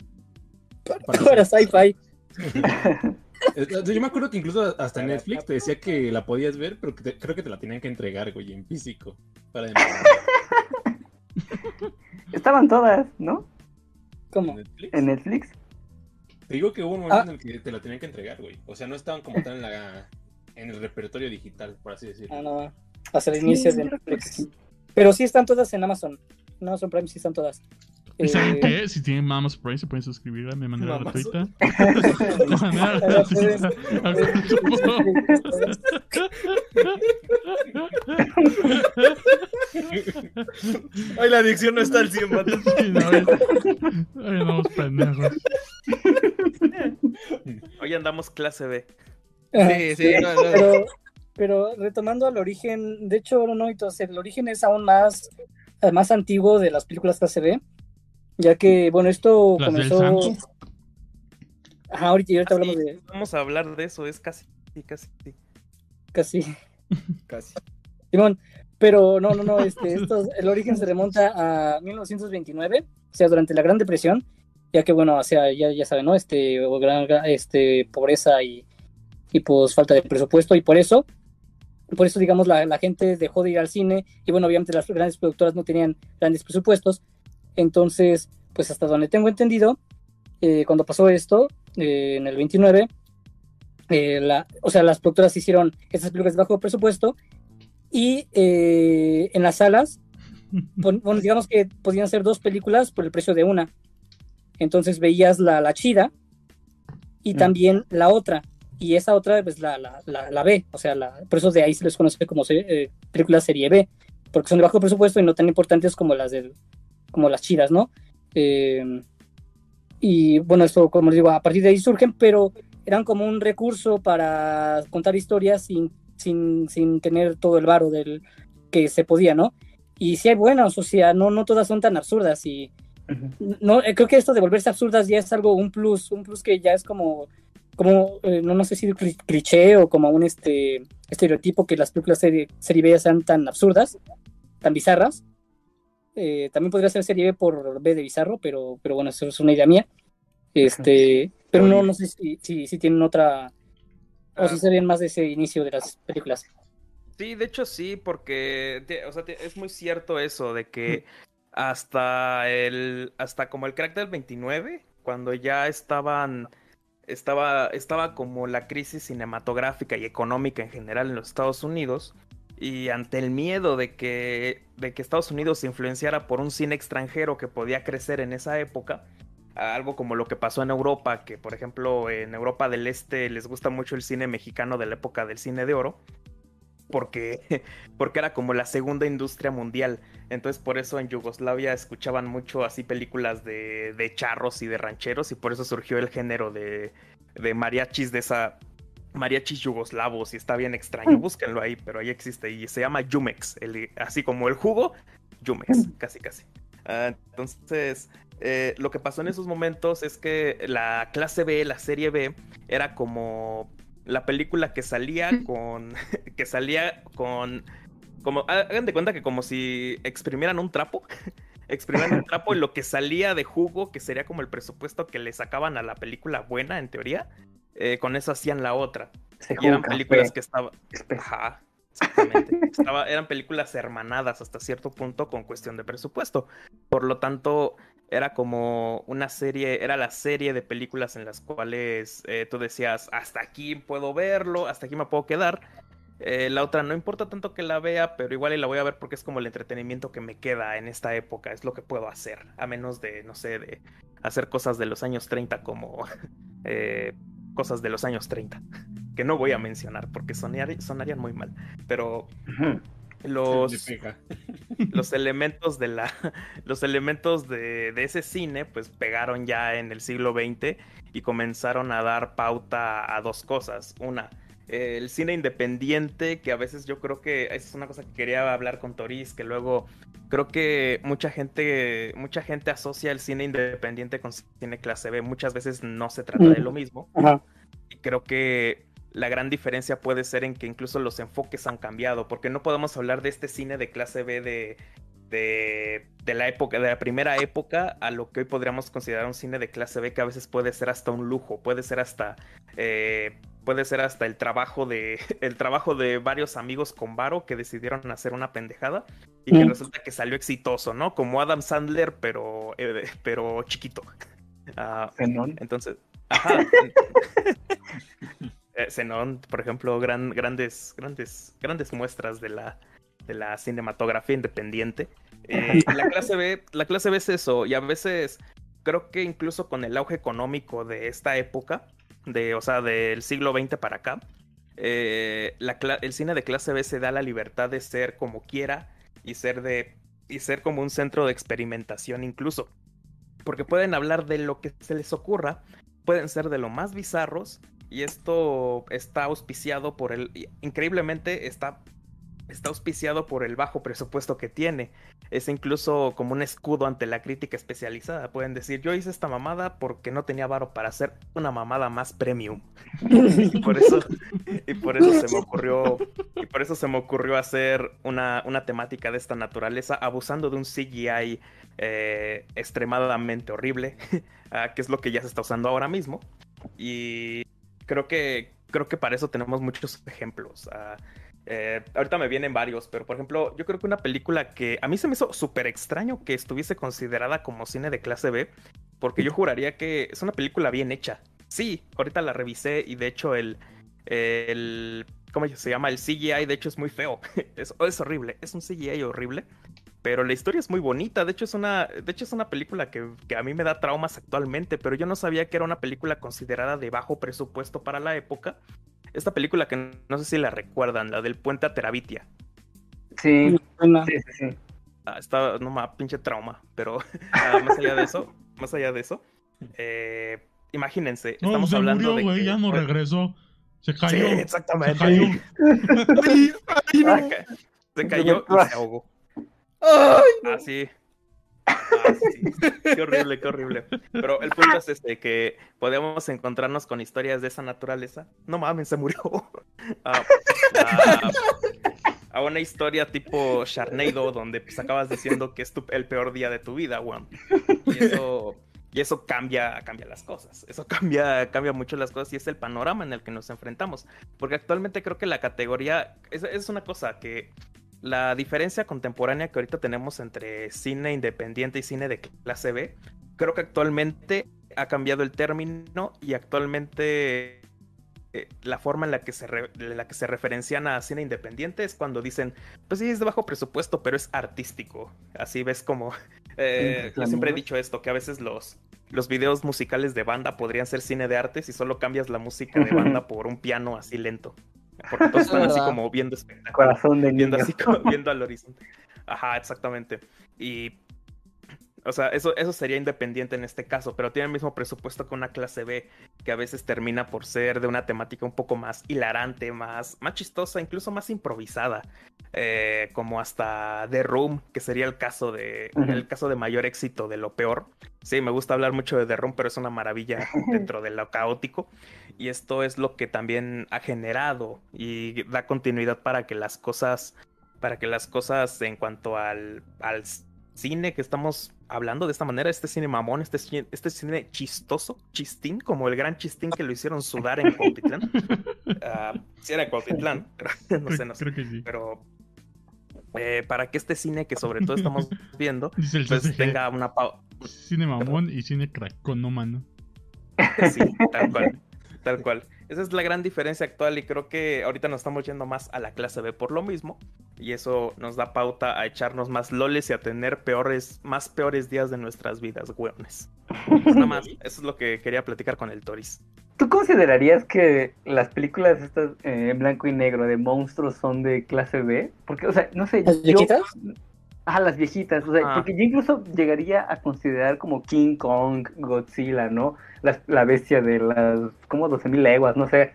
[SPEAKER 3] Para, sci-fi.
[SPEAKER 9] yo me acuerdo que incluso hasta Netflix te decía que la podías ver, pero que creo que te la tenían que entregar, güey, en físico. Para
[SPEAKER 7] Estaban todas, ¿no?
[SPEAKER 3] ¿Cómo?
[SPEAKER 7] ¿En Netflix?
[SPEAKER 9] Te digo que hubo un momento ah. en el que te la tenían que entregar, güey. O sea, no estaban como tal en la en el repertorio digital, por así decirlo.
[SPEAKER 3] Ah, no, hasta el inicio de Netflix. Pero sí están todas en Amazon. En Amazon Prime sí están todas.
[SPEAKER 2] ¿Y saben eh, qué? Si tienen Amazon Prime se pueden suscribir de manera gratuita.
[SPEAKER 4] Ay, la adicción no está al 100,
[SPEAKER 2] Ay, no, pendejos.
[SPEAKER 8] Hoy andamos clase B.
[SPEAKER 3] Sí, sí, Pero, retomando al origen, de hecho, no, entonces el origen es aún más, eh, más antiguo de las películas KCB, ya que, bueno, esto comenzó. Ajá, ahorita, ahorita hablamos de.
[SPEAKER 8] Vamos a hablar de eso, es casi, casi.
[SPEAKER 3] Casi. Casi. Simón, pero no, no, no, este, esto, el origen se remonta a 1929, o sea, durante la Gran Depresión, ya que, bueno, o sea, ya, ya saben, ¿no? Este, gran, este, pobreza y y pues falta de presupuesto y por eso, por eso digamos la, la, gente dejó de ir al cine y bueno, obviamente las grandes productoras no tenían grandes presupuestos, entonces pues hasta donde tengo entendido, eh, cuando pasó esto, eh, en el 29, eh, la, o sea, las productoras hicieron estas películas de bajo presupuesto Y eh, en las salas, digamos que podían ser dos películas por el precio de una. Entonces veías la, la chida y mm. también la otra. Y esa otra, pues la, la, la, B. O sea, la, por eso de ahí se les conoce como eh, películas serie B. Porque son de bajo presupuesto y no tan importantes como las, del, como las chidas, ¿no? Eh, y bueno, esto, como les digo, a partir de ahí surgen, pero eran como un recurso para contar historias sin, sin, sin tener todo el varo del que se podía, ¿no? Y si hay buenas, o sea, no, no todas son tan absurdas y no, eh, creo que esto de volverse absurdas ya es algo, un plus, un plus que ya es como, como eh, no, no sé si cliché o como un este, estereotipo que las películas serie, serie B sean tan absurdas, tan bizarras, eh, también podría ser serie B por B de Bizarro, pero, pero bueno, eso es una idea mía. Este, pero no, no sé si, si, tienen otra, o si ah. se más de ese inicio de las películas.
[SPEAKER 8] Sí, de hecho sí, porque o sea, es muy cierto eso de que hasta el hasta como el carácter 29, cuando ya estaban estaba estaba como la crisis cinematográfica y económica en general en los Estados Unidos, y ante el miedo de que, de que Estados Unidos se influenciara por un cine extranjero que podía crecer en esa época, algo como lo que pasó en Europa, que por ejemplo en Europa del Este les gusta mucho el cine mexicano de la época del cine de oro, porque, porque era como la segunda industria mundial. Entonces por eso en Yugoslavia escuchaban mucho así películas de, de charros y de rancheros y por eso surgió el género de, de mariachis de esa, mariachis yugoslavos y está bien extraño. Mm. Búsquenlo ahí, pero ahí existe y se llama Jumex, así como el jugo, Jumex, mm. casi casi. Ah, entonces, eh, lo que pasó en esos momentos es que la clase B, la serie B, era como la película que salía con. que salía con. Como, hagan de cuenta que como si exprimieran un trapo. exprimieran un trapo y lo que salía de jugo, que sería como el presupuesto que le sacaban a la película buena, en teoría, eh, con eso hacían la otra. y eran películas que estaban... Ajá, exactamente. eran películas hermanadas hasta cierto punto con cuestión de presupuesto. Por lo tanto, era como una serie, era la serie de películas en las cuales eh, tú decías, hasta aquí puedo verlo, hasta aquí me puedo quedar. Eh, la otra no importa tanto que la vea, pero igual la voy a ver porque es como el entretenimiento que me queda en esta época, es lo que puedo hacer, a menos de, no sé, de hacer cosas de los años 30 como cosas de los años 30, que no voy a mencionar porque sonarían muy mal, pero los, los elementos de la los elementos de, ese cine pues pegaron ya en el siglo XX y comenzaron a dar pauta a dos cosas. Una, el cine independiente, que a veces yo creo que esa es una cosa que quería hablar con Toris, que luego creo que mucha gente, mucha gente asocia el cine independiente con cine clase B. Muchas veces no se trata de lo mismo. Y creo que la gran diferencia puede ser en que incluso los enfoques han cambiado, porque no podemos hablar de este cine de clase B de, de, la época, de la primera época a lo que hoy podríamos considerar un cine de clase B que a veces puede ser hasta un lujo, puede ser hasta eh, puede ser hasta el trabajo de el trabajo de varios amigos con Varo que decidieron hacer una pendejada y que resulta que salió exitoso, ¿no? Como Adam Sandler, pero eh, pero chiquito. Uh, entonces, ajá. Zenon, por ejemplo, gran, grandes, grandes, grandes muestras de la, de la cinematografía independiente. Eh, la clase B, la clase B es eso, y a veces creo que incluso con el auge económico de esta época, de, o sea, del siglo XX para acá, eh, el cine de clase B se da la libertad de ser como quiera y ser de y ser como un centro de experimentación incluso. Porque pueden hablar de lo que se les ocurra, pueden ser de lo más bizarros y esto está auspiciado por el increíblemente está está auspiciado por el bajo presupuesto que tiene. Es incluso como un escudo ante la crítica especializada. Pueden decir, yo hice esta mamada porque no tenía varo para hacer una mamada más premium. y por eso, y por eso se me ocurrió, y por eso se me ocurrió hacer una, una temática de esta naturaleza, abusando de un CGI eh, extremadamente horrible, ah, que es lo que ya se está usando ahora mismo. Y creo que, creo que para eso tenemos muchos ejemplos. Eh, ahorita me vienen varios, pero por ejemplo, yo creo que una película que a mí se me hizo súper extraño que estuviese considerada como cine de clase B, porque yo juraría que es una película bien hecha. Sí, ahorita la revisé y de hecho el, el ¿cómo se llama? El CGI, de hecho, es muy feo. Es, es horrible, es un CGI horrible. Pero la historia es muy bonita. De hecho, es una, de hecho, es una película que, que, a mí me da traumas actualmente. Pero yo no sabía que era una película considerada de bajo presupuesto para la época. Esta película que no sé si la recuerdan, la del puente a Terabitia.
[SPEAKER 7] Sí, sí, sí, sí.
[SPEAKER 8] Ah, está, no más, pinche trauma. Pero ah, más allá de eso, más allá de eso, eh, imagínense,
[SPEAKER 2] no,
[SPEAKER 8] estamos
[SPEAKER 2] se
[SPEAKER 8] hablando
[SPEAKER 2] murió,
[SPEAKER 8] de.
[SPEAKER 2] güey,
[SPEAKER 8] que-
[SPEAKER 2] ya no regresó. Se cayó.
[SPEAKER 8] Sí, exactamente.
[SPEAKER 2] Se cayó.
[SPEAKER 8] Se cayó y se ahogó.
[SPEAKER 4] ¡Ay!
[SPEAKER 8] Así. Ah, sí. Qué horrible, qué horrible. Pero el punto es este, que podemos encontrarnos con historias de esa naturaleza. No mames, se murió. Ah, ah, a una historia tipo Sharknado, donde pues acabas diciendo que es tu- el peor día de tu vida, weón. Y eso, y eso cambia, cambia las cosas. Eso cambia, cambia mucho las cosas y es el panorama en el que nos enfrentamos. Porque actualmente creo que la categoría es, es una cosa que la diferencia contemporánea que ahorita tenemos entre cine independiente y cine de clase B, creo que actualmente ha cambiado el término y actualmente eh, la forma en la que se re- en la que se referencian a cine independiente es cuando dicen, pues sí es de bajo presupuesto, pero es artístico. Así ves como eh, yo siempre he dicho esto, que a veces los los videos musicales de banda podrían ser cine de arte si solo cambias la música de banda por un piano así lento. Porque todos están así como viendo espectáculo
[SPEAKER 7] Corazón de
[SPEAKER 8] viendo
[SPEAKER 7] niño.
[SPEAKER 8] así como viendo al horizonte. Ajá, exactamente. Y o sea, eso, eso sería independiente en este caso, pero tiene el mismo presupuesto que una clase B, que a veces termina por ser de una temática un poco más hilarante, más, más chistosa, incluso más improvisada. Eh, como hasta The Room, que sería el caso de el caso de mayor éxito de lo peor. Sí, me gusta hablar mucho de The Room, pero es una maravilla dentro de lo caótico. Y esto es lo que también ha generado y da continuidad para que las cosas, para que las cosas en cuanto al, al cine que estamos hablando de esta manera, este cine mamón, este, este cine chistoso, chistín, como el gran chistín que lo hicieron sudar en Cuautitlán. Ah, sí era Cuautitlán, pero no sé, no sé.
[SPEAKER 2] Creo que sí.
[SPEAKER 8] Pero eh, para que este cine que sobre todo estamos viendo, pues tenga una pausa.
[SPEAKER 2] Cine mamón y cine craconómano.
[SPEAKER 8] Sí, tal cual. Tal cual. Esa es la gran diferencia actual y creo que ahorita nos estamos yendo más a la clase B por lo mismo. Y eso nos da pauta a echarnos más loles y a tener peores, más peores días de nuestras vidas, weones. Pues nada más, eso es lo que quería platicar con el Toris.
[SPEAKER 7] ¿Tú considerarías que las películas estas eh, en blanco y negro de monstruos son de clase B? Porque, o sea, no sé.
[SPEAKER 3] ¿Las
[SPEAKER 7] yo-? Ah, las viejitas. O sea,
[SPEAKER 8] Ah.
[SPEAKER 7] porque yo incluso llegaría a considerar como King Kong, Godzilla, ¿no? La, la bestia de las, como 12.000 leguas, no sé.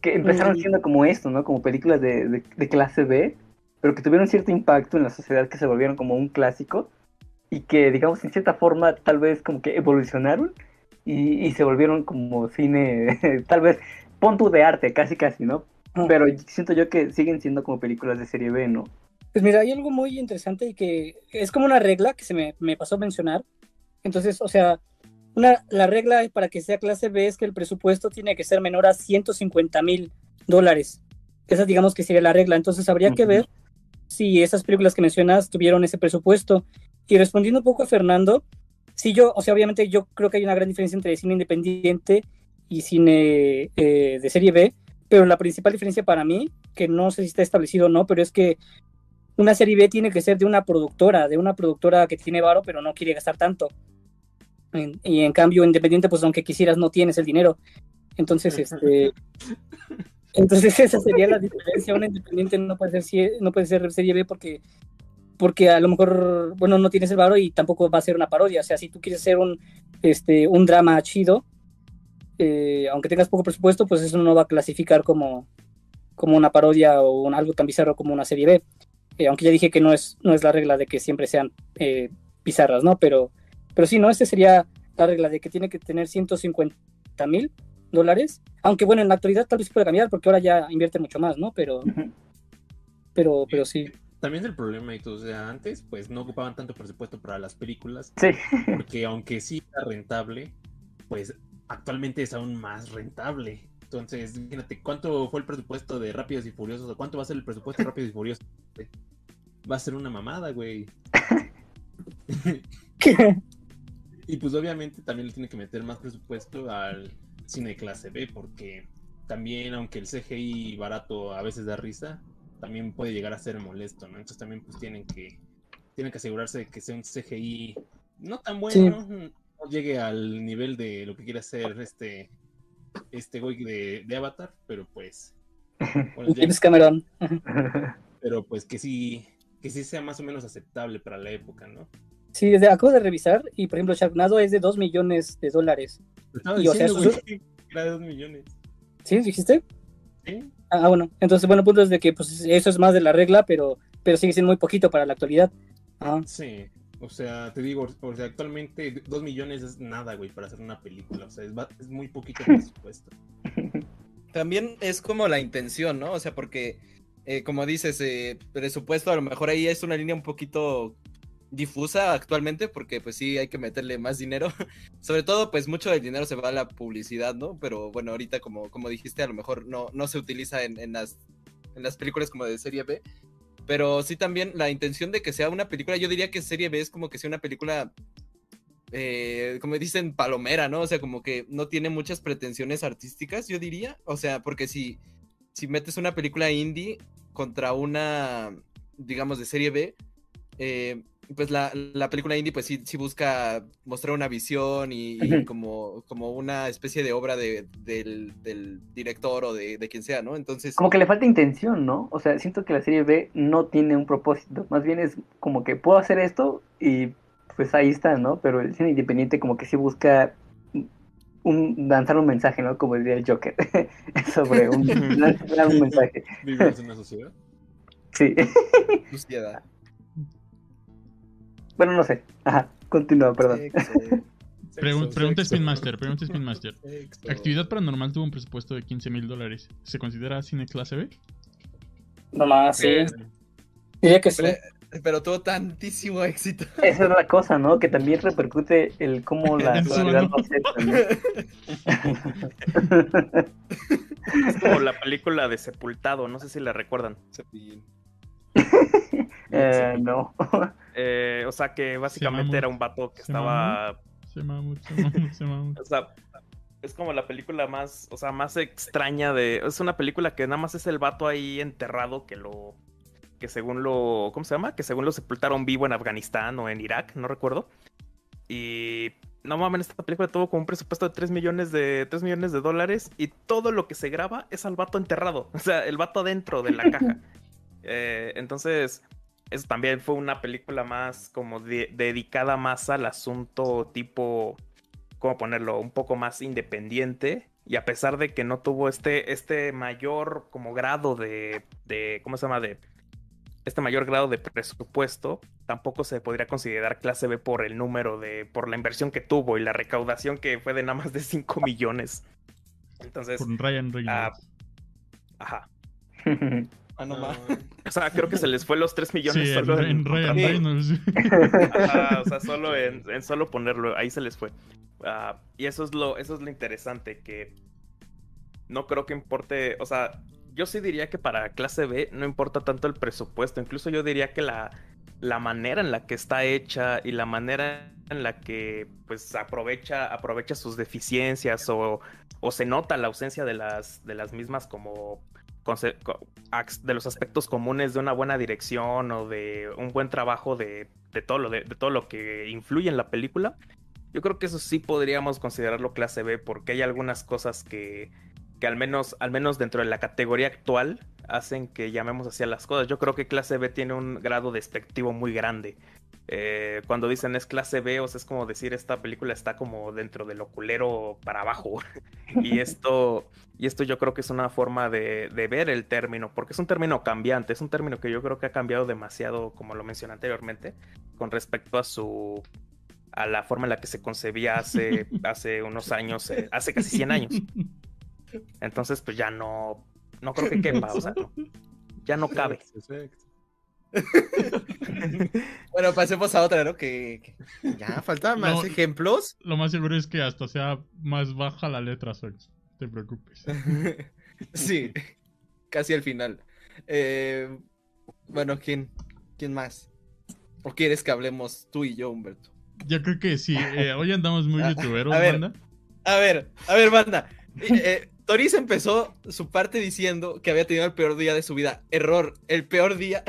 [SPEAKER 7] Que empezaron siendo como esto, ¿no? Como películas de, de- de clase B, pero que tuvieron cierto impacto en la sociedad, que se volvieron como un clásico. Y que, digamos, en cierta forma, tal vez como que evolucionaron y, y se volvieron como cine, tal vez, punto de arte, casi casi, ¿no?
[SPEAKER 3] Ah.
[SPEAKER 7] Pero siento yo que siguen siendo como películas de serie B, ¿no?
[SPEAKER 3] Pues mira, hay algo muy interesante y que es como una regla que se me, me pasó a mencionar. Entonces, o sea, una, la regla para que sea clase B es que el presupuesto tiene que ser menor a 150 mil dólares. Esa digamos que sería la regla. Entonces habría que ver si esas películas que mencionas tuvieron ese presupuesto. Y respondiendo un poco a Fernando, sí yo, o sea, obviamente yo creo que hay una gran diferencia entre cine independiente y cine eh, de serie B, pero la principal diferencia para mí, que no sé si está establecido o no, pero es que una serie B tiene que ser de una productora, de una productora que tiene varo, pero no quiere gastar tanto. En- y en cambio, independiente, pues aunque quisieras, no tienes el dinero. Entonces, este. Entonces, esa sería la diferencia. Una independiente no puede ser, no puede ser serie B porque, porque a lo mejor, bueno, no tienes el varo y tampoco va a ser una parodia. O sea, si tú quieres hacer un, este, un drama chido, eh, aunque tengas poco presupuesto, pues eso no va a clasificar como, como una parodia o un, algo tan bizarro como una serie B. Eh, aunque ya dije que no es, no es la regla de que siempre sean eh, bizarras, ¿no? Pero, pero sí, ¿no? Esta sería la regla de que tiene que tener 150 mil dólares. Aunque bueno, en la actualidad tal vez puede cambiar porque ahora ya invierten mucho más, ¿no? Pero, pero, pero sí.
[SPEAKER 9] También el problema, y todo, o sea, antes pues no ocupaban tanto presupuesto para las películas,
[SPEAKER 7] Sí.
[SPEAKER 9] porque aunque sí era rentable, pues actualmente es aún más rentable. Entonces, imagínate, ¿cuánto fue el presupuesto de Rápidos y Furiosos? ¿O cuánto va a ser el presupuesto de Rápidos y Furiosos? Va a ser una mamada, güey. Y pues obviamente también le tiene que meter más presupuesto al cine clase B, porque también, aunque el CGI barato a veces da risa, también puede llegar a ser molesto, ¿no? Entonces también pues tienen que, tienen que asegurarse de que sea un CGI no tan bueno, no llegue al nivel de lo que quiere hacer este, este güey de, de Avatar, pero pues...
[SPEAKER 3] James Cameron.
[SPEAKER 9] Pero pues que sí, que sí sea más o menos aceptable para la época, ¿no?
[SPEAKER 3] Sí, acabo de revisar y por ejemplo Sharknado es de 2 millones de dólares.
[SPEAKER 9] y, o sea, era de 2 millones.
[SPEAKER 3] ¿Sí? ¿Dijiste?
[SPEAKER 9] Sí.
[SPEAKER 3] Ah, bueno, entonces bueno, el punto es de que pues eso es más de la regla, pero, pero sigue siendo muy poquito para la actualidad.
[SPEAKER 9] Ah. Sí, o sea, te digo, o sea, actualmente 2 millones es nada, güey, para hacer una película, o sea, es, es muy poquito presupuesto.
[SPEAKER 4] También es como la intención, ¿no? O sea, porque, eh, como dices, eh, presupuesto, a lo mejor ahí es una línea un poquito difusa actualmente porque pues sí hay que meterle más dinero. Sobre todo pues mucho del dinero se va a la publicidad, ¿no? Pero bueno, ahorita como, como dijiste a lo mejor no, no se utiliza en, en, las, en las películas como de serie B. Pero sí también la intención de que sea una película, yo diría que serie B es como que sea una película, eh, como dicen, palomera, ¿no? O sea, como que no tiene muchas pretensiones artísticas, yo diría. O sea, porque si, si metes una película indie contra una, digamos, de serie B, eh, pues la, película indie pues sí, sí busca mostrar una visión y, como, como una especie de obra de, del, director o de, quien sea, ¿no? Entonces...
[SPEAKER 7] Como que le falta intención, ¿no? O sea, siento que la serie B no tiene un propósito, más bien es como que puedo hacer esto y pues ahí está, ¿no? Pero el cine independiente como que sí busca un, lanzar un mensaje, ¿no? Como diría el Joker, sobre un, lanzar un mensaje.
[SPEAKER 9] ¿Vivimos en una sociedad?
[SPEAKER 7] Sí.
[SPEAKER 4] Sociedad.
[SPEAKER 7] Bueno, no sé. Ajá, continúa, perdón.
[SPEAKER 2] pregunta Spin Master, pregunta Spin Master. Actividad Paranormal tuvo un presupuesto de 15 mil dólares. ¿Se considera cine clase B?
[SPEAKER 3] No más, sí. Diría que sí.
[SPEAKER 4] Pero, tuvo tantísimo éxito.
[SPEAKER 7] Esa es la cosa, ¿no? Que también repercute el cómo la sociedad lo acepta,
[SPEAKER 8] Es como la película de Sepultado, no sé si la recuerdan.
[SPEAKER 7] eh, no.
[SPEAKER 8] Eh, o sea, que básicamente era un vato que estaba.
[SPEAKER 2] Se mucho, se se
[SPEAKER 8] O sea, es como la película más, o sea, más extraña de. Es una película que nada más es el vato ahí enterrado que lo. Que según lo. ¿Cómo se llama? Que según lo sepultaron vivo en Afganistán o en Irak, no recuerdo. Y. No mames, esta película tuvo como un presupuesto de 3 millones de 3 millones de dólares y todo lo que se graba es al vato enterrado. O sea, el vato adentro de la caja. Eh, entonces, eso también fue una película más como dedicada más al asunto tipo, ¿cómo ponerlo? Un poco más independiente. Y a pesar de que no tuvo este, este mayor como grado de, de, ¿cómo se llama? De, este mayor grado de presupuesto, tampoco se podría considerar clase B por el número de, por la inversión que tuvo y la recaudación que fue de nada más de 5 millones. Entonces...
[SPEAKER 2] Con Ryan Reynolds.
[SPEAKER 8] Ah, ajá.
[SPEAKER 4] Ah, no,
[SPEAKER 8] O sea, creo que se les fue los 3 millones
[SPEAKER 2] sí,
[SPEAKER 8] solo
[SPEAKER 2] en, en Reynolds.
[SPEAKER 8] o sea, solo en, solo ponerlo, ahí se les fue. Ah, y eso es lo, eso es lo interesante, que no creo que importe, o sea, yo sí diría que para clase B no importa tanto el presupuesto, incluso yo diría que la, la manera en la que está hecha y la manera en la que pues aprovecha, aprovecha sus deficiencias o, o se nota la ausencia de las, de las mismas como de los aspectos comunes de una buena dirección o de un buen trabajo de, todo lo, de, todo lo que influye en la película, yo creo que eso sí podríamos considerarlo clase B porque hay algunas cosas que, que al, menos, al menos dentro de la categoría actual hacen que llamemos así a las cosas. Yo creo que clase B tiene un grado despectivo muy grande. Eh, cuando dicen es clase B, o sea, es como decir esta película está como dentro del oculero para abajo. y esto, y esto yo creo que es una forma de, ver el término, porque es un término cambiante, es un término que yo creo que ha cambiado demasiado, como lo mencioné anteriormente, con respecto a su a la forma en la que se concebía hace, hace unos años, eh, hace casi 100 años. Entonces, pues ya no, no creo que quepa, o sea, ya no cabe.
[SPEAKER 4] bueno, pasemos a otra, ¿no? Que, ya faltan más ejemplos.
[SPEAKER 2] Lo más seguro es que hasta sea más baja la letra Sox. No te preocupes.
[SPEAKER 4] sí, casi al final. Eh, bueno, ¿quién, ¿quién más? ¿O quieres que hablemos tú y yo, Humberto?
[SPEAKER 2] Yo creo que sí. Eh, hoy andamos muy youtuberos,
[SPEAKER 4] a ver,
[SPEAKER 2] banda.
[SPEAKER 4] A ver, a ver, banda. eh, Toris empezó su parte diciendo que había tenido el peor día de su vida. Error, el peor día.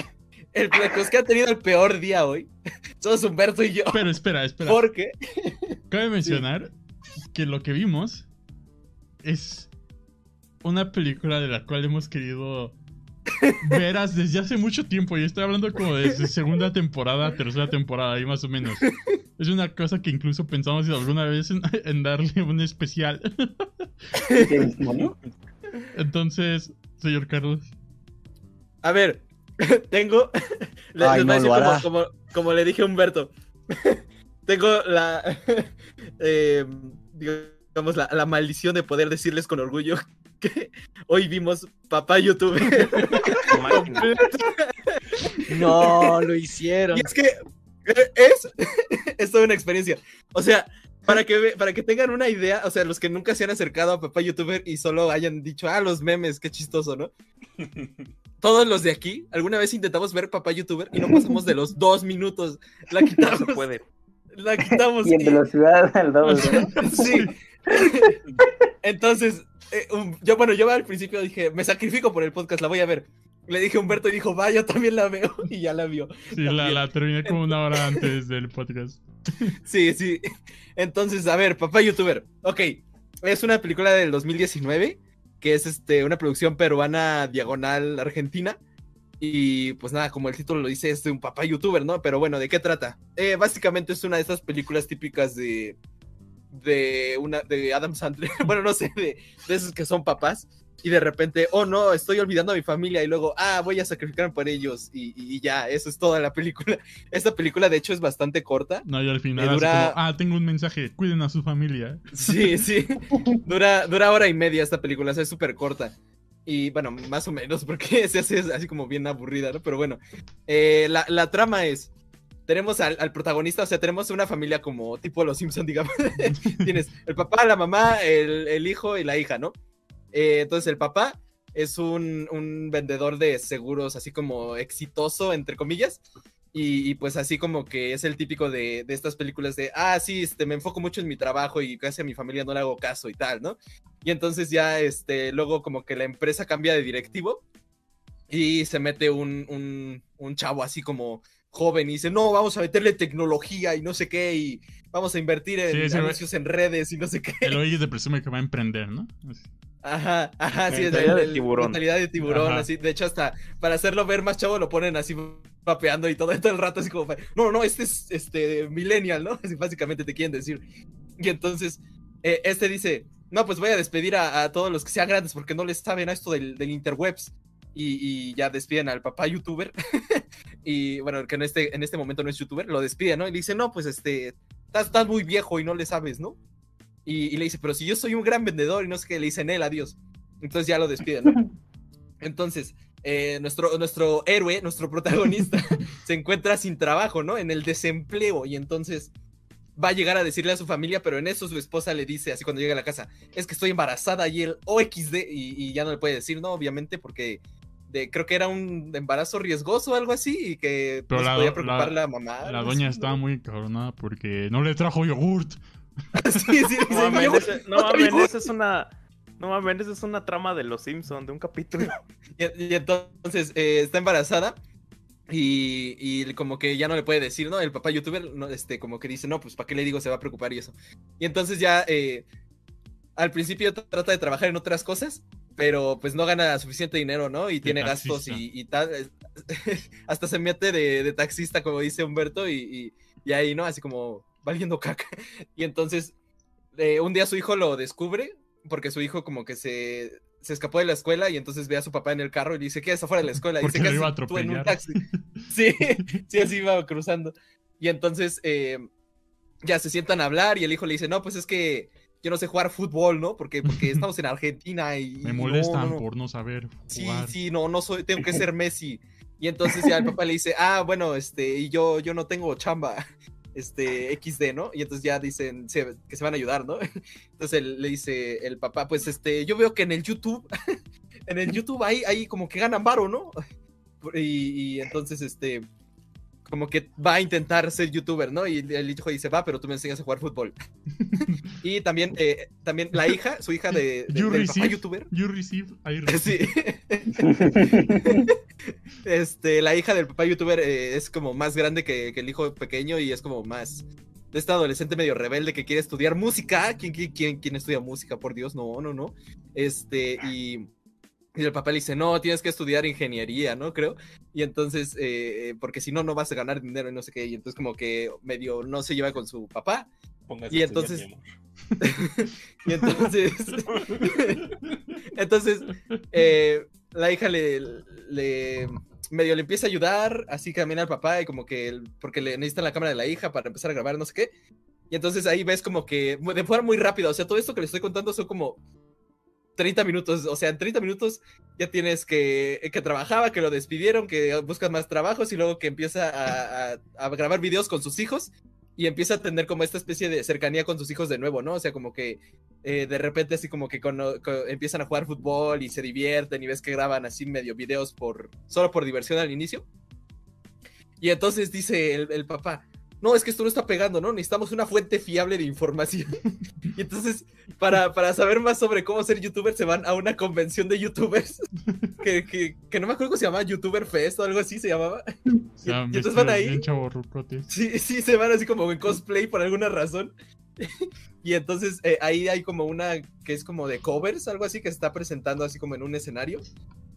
[SPEAKER 4] El es que ha tenido el peor día hoy. Somos Humberto y yo.
[SPEAKER 2] Pero espera, espera.
[SPEAKER 4] ¿Por qué?
[SPEAKER 2] Cabe mencionar que lo que vimos es una película de la cual hemos querido veras desde hace mucho tiempo. Y estoy hablando como desde segunda temporada, tercera temporada, ahí más o menos. Es una cosa que incluso pensamos alguna vez en, darle un especial. Entonces, señor Carlos.
[SPEAKER 4] A ver, tengo. como, le dije a Humberto. tengo la. Eh, digamos, la maldición de poder decirles con orgullo que hoy vimos papá youtuber.
[SPEAKER 6] no, lo hicieron.
[SPEAKER 4] Y es que eh, es, es toda una experiencia. O sea, para que, para que tengan una idea, o sea, los que nunca se han acercado a papá youtuber y solo hayan dicho, ah, los memes, qué chistoso, ¿no? Todos los de aquí, alguna vez intentamos ver papá youtuber y no pasamos de los dos minutos. La quitamos.
[SPEAKER 8] puede.
[SPEAKER 4] La quitamos.
[SPEAKER 7] Y en velocidad al doble.
[SPEAKER 4] Sí. Entonces, eh, yo, bueno, yo al principio dije, me sacrifico por el podcast, la voy a ver. Le dije a Humberto y dijo, va, yo también la veo. Y ya la vio.
[SPEAKER 2] Sí, la, terminé como una hora antes del podcast.
[SPEAKER 4] Sí, sí. Entonces, a ver, papá youtuber. Ok, es una película del 2019 que es este, una producción peruana diagonal argentina. Y pues nada, como el título lo dice, es de un papá youtuber, ¿no? Pero bueno, ¿de qué trata? Eh, básicamente es una de esas películas típicas de, de una de Adam Sandler, bueno, no sé, de, esos que son papás y de repente, oh no, estoy olvidando a mi familia y luego, ah, voy a sacrificarme por ellos y, ya, eso es toda la película. Esta película de hecho es bastante corta.
[SPEAKER 2] No, y al final, dura... ah, tengo un mensaje, cuiden a su familia.
[SPEAKER 4] Sí, sí, dura, dura hora y media esta película, es súper corta. Y bueno, más o menos, porque se hace así como bien aburrida, ¿no? Pero bueno, eh, la, la trama es, tenemos al, protagonista, o sea, tenemos una familia como tipo Los Simpson, digamos. Tienes el papá, la mamá, el, hijo y la hija, ¿no? Eh, entonces el papá es un, vendedor de seguros así como exitoso, entre comillas. Y, pues así como que es el típico de, estas películas de, ah, sí, este, me enfoco mucho en mi trabajo y casi a mi familia no le hago caso y tal, ¿no? Y entonces ya, este, luego como que la empresa cambia de directivo y se mete un, un chavo así como joven y dice, no, vamos a meterle tecnología y no sé qué, y vamos a invertir en anuncios en redes y no sé qué.
[SPEAKER 2] El oye te presume que va a emprender, ¿no?
[SPEAKER 4] Ajá, ajá, sí, mentalidad de tiburón. Mentalidad de tiburón, así. De hecho, hasta para hacerlo ver más chavo lo ponen así papeando y todo, todo el rato así como, no, no, este es este millennial, ¿no? Así básicamente te quieren decir. Y entonces, eh, este dice, no, pues voy a despedir a, todos los que sean grandes porque no les saben a esto del, del interwebs y, ya despiden al papá youtuber. y bueno, que en este, en este momento no es youtuber, lo despide, ¿no? Y le dice, no, pues este, estás, muy viejo y no le sabes, ¿no? Y, le dice, pero si yo soy un gran vendedor y no sé qué, le dicen él, adiós. Entonces ya lo despiden, ¿no? Entonces, eh, nuestro, nuestro héroe, nuestro protagonista, se encuentra sin trabajo, ¿no? En el desempleo y entonces va a llegar a decirle a su familia, pero en eso su esposa le dice, así cuando llega a la casa, es que estoy embarazada y el OXD, y, y ya no le puede decir, no, obviamente, porque creo que era un embarazo riesgoso o algo así y que
[SPEAKER 2] pues, podía preocupar la, mamá. La doña estaba muy cabronada porque no le trajo yogurt.
[SPEAKER 8] sí, sí, no, mames, esa es una... No mames, esa es una trama de Los Simpsons, de un capítulo.
[SPEAKER 4] Y, entonces eh, está embarazada y, y, como que ya no le puede decir, ¿no? El papá youtuber, no, este, como que dice, no, pues ¿para qué le digo? Se va a preocupar y eso. Y entonces ya eh, al principio trata de trabajar en otras cosas pero pues no gana suficiente dinero, ¿no? Y tiene gastos y, tal. Hasta se mete de, taxista, como dice Humberto, y, ahí, ¿no? Así como valiendo caca. Y entonces, eh, un día su hijo lo descubre, porque su hijo como que se, se escapó de la escuela y entonces ve a su papá en el carro y dice, ¿qué es afuera de la escuela? Y dice, ¿qué
[SPEAKER 2] iba a tú en un taxi?
[SPEAKER 4] sí, sí, así iba cruzando. Y entonces eh, ya se sientan a hablar y el hijo le dice, no, pues es que yo no sé jugar fútbol, ¿no? Porque, porque estamos en Argentina y...
[SPEAKER 2] Me molestan por no saber.
[SPEAKER 4] Sí, sí, no, no soy, tengo que ser Messi. Y entonces ya el papá le dice, ah, bueno, este, y yo, yo no tengo chamba, este, XD, ¿no? Y entonces ya dicen que se van a ayudar, ¿no? Entonces le dice el papá, pues este, yo veo que en el YouTube, en el YouTube hay, hay como que ganan varo, ¿no? Y entonces, este, como que va a intentar ser youtuber, ¿no? Y el hijo dice, va, pero tú me enseñas a jugar fútbol. y también, eh, también la hija, su hija de, de del papá youtuber.
[SPEAKER 2] You receive, I
[SPEAKER 4] receive. Sí. este, la hija del papá youtuber eh, es como más grande que, que, el hijo pequeño y es como más de este adolescente medio rebelde que quiere estudiar música. ¿Quién, quién, quién estudia música? Por Dios, no, no, no. Este, y y el papá le dice, no, tienes que estudiar ingeniería, ¿no? Creo. Y entonces, eh, porque si no, no vas a ganar dinero y no sé qué. Y entonces como que medio no se lleva con su papá. y entonces... y entonces... entonces, eh, la hija le, le, medio le empieza a ayudar, así camina al papá y como que, porque le necesitan la cámara de la hija para empezar a grabar, no sé qué. Y entonces ahí ves como que de forma muy rápida, o sea, todo esto que le estoy contando son como 30 minutos, o sea, en 30 minutos ya tienes que, que trabajaba, que lo despidieron, que buscas más trabajos y luego que empieza a, grabar videos con sus hijos y empieza a tener como esta especie de cercanía con sus hijos de nuevo, ¿no? O sea, como que eh, de repente así como que empiezan a jugar fútbol y se divierten y ves que graban así medio videos por solo por diversión al inicio. Y entonces dice el papá, no, es que esto no está pegando, ¿no? Necesitamos una fuente fiable de información. y entonces, para, para, saber más sobre cómo ser youtuber, se van a una convención de youtubers, que, que, que no me acuerdo cómo se llamaba, YouTuber Fest o algo así se llamaba. y, entonces van ahí. Sí, sí, se van así como en cosplay por alguna razón. y entonces eh, ahí hay como una que es como de covers, algo así, que se está presentando así como en un escenario.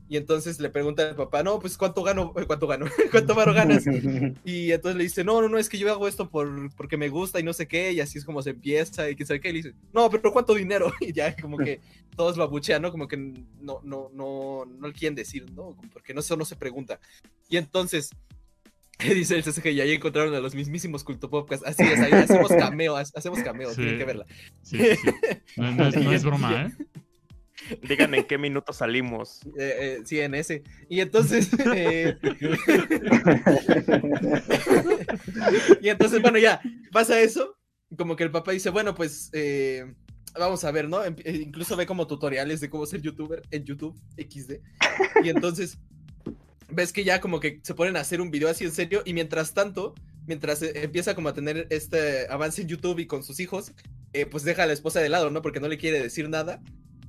[SPEAKER 4] Y entonces le pregunta al papá, no, pues ¿cuánto gano? ¿Cuánto gano? ¿Cuánto varo ganas? Y entonces le dice, no, no, no, es que yo hago esto por, porque me gusta y no sé qué, y así es como se empieza, y que sabe qué, y le dice, no, pero ¿cuánto dinero? Y ya como que todos lo abuchean, ¿no? Como que no, no, no, no le quieren decir, ¿no? Porque no, eso no se pregunta. Y entonces dice el CCG, y ahí encontraron a los mismísimos culto podcast. Así es, ahí hacemos cameo, hacemos cameo, tienen que verla.
[SPEAKER 2] Sí, sí. No, es, no es broma, ¿eh?
[SPEAKER 8] Díganme en qué minuto salimos.
[SPEAKER 4] Eh, eh, sí, en ese. Y entonces. Eh, y entonces, bueno, ya, pasa eso. Como que el papá dice, bueno, pues. vamos a ver, ¿no? Incluso ve como tutoriales de cómo ser youtuber en YouTube XD. Y entonces. Ves que ya como que se ponen a hacer un video así en serio. Y mientras tanto. Mientras empieza como a tener este avance en YouTube y con sus hijos, pues deja a la esposa de lado, ¿no? Porque no le quiere decir nada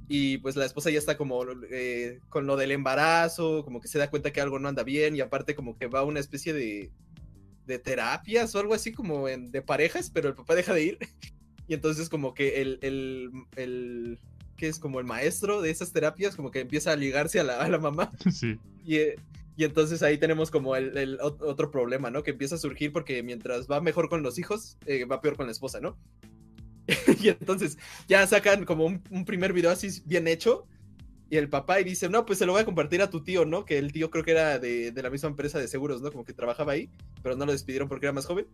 [SPEAKER 4] y pues la esposa ya está como eh, con lo del embarazo, como que se da cuenta que algo no anda bien y aparte como que va a una especie de, de terapias o algo así como en, de parejas, pero el papá deja de ir y entonces como que el, el, el que es como el maestro de esas terapias como que empieza a ligarse a la, a la mamá.
[SPEAKER 2] Sí.
[SPEAKER 4] Y, y, entonces ahí tenemos como el, el, otro problema, ¿no? Que empieza a surgir porque mientras va mejor con los hijos, eh, va peor con la esposa, ¿no? y entonces ya sacan como un, primer video así bien hecho. Y el papá y dice, no, pues se lo voy a compartir a tu tío, ¿no? Que el tío creo que era de, la misma empresa de seguros, ¿no? Como que trabajaba ahí, pero no lo despidieron porque era más joven.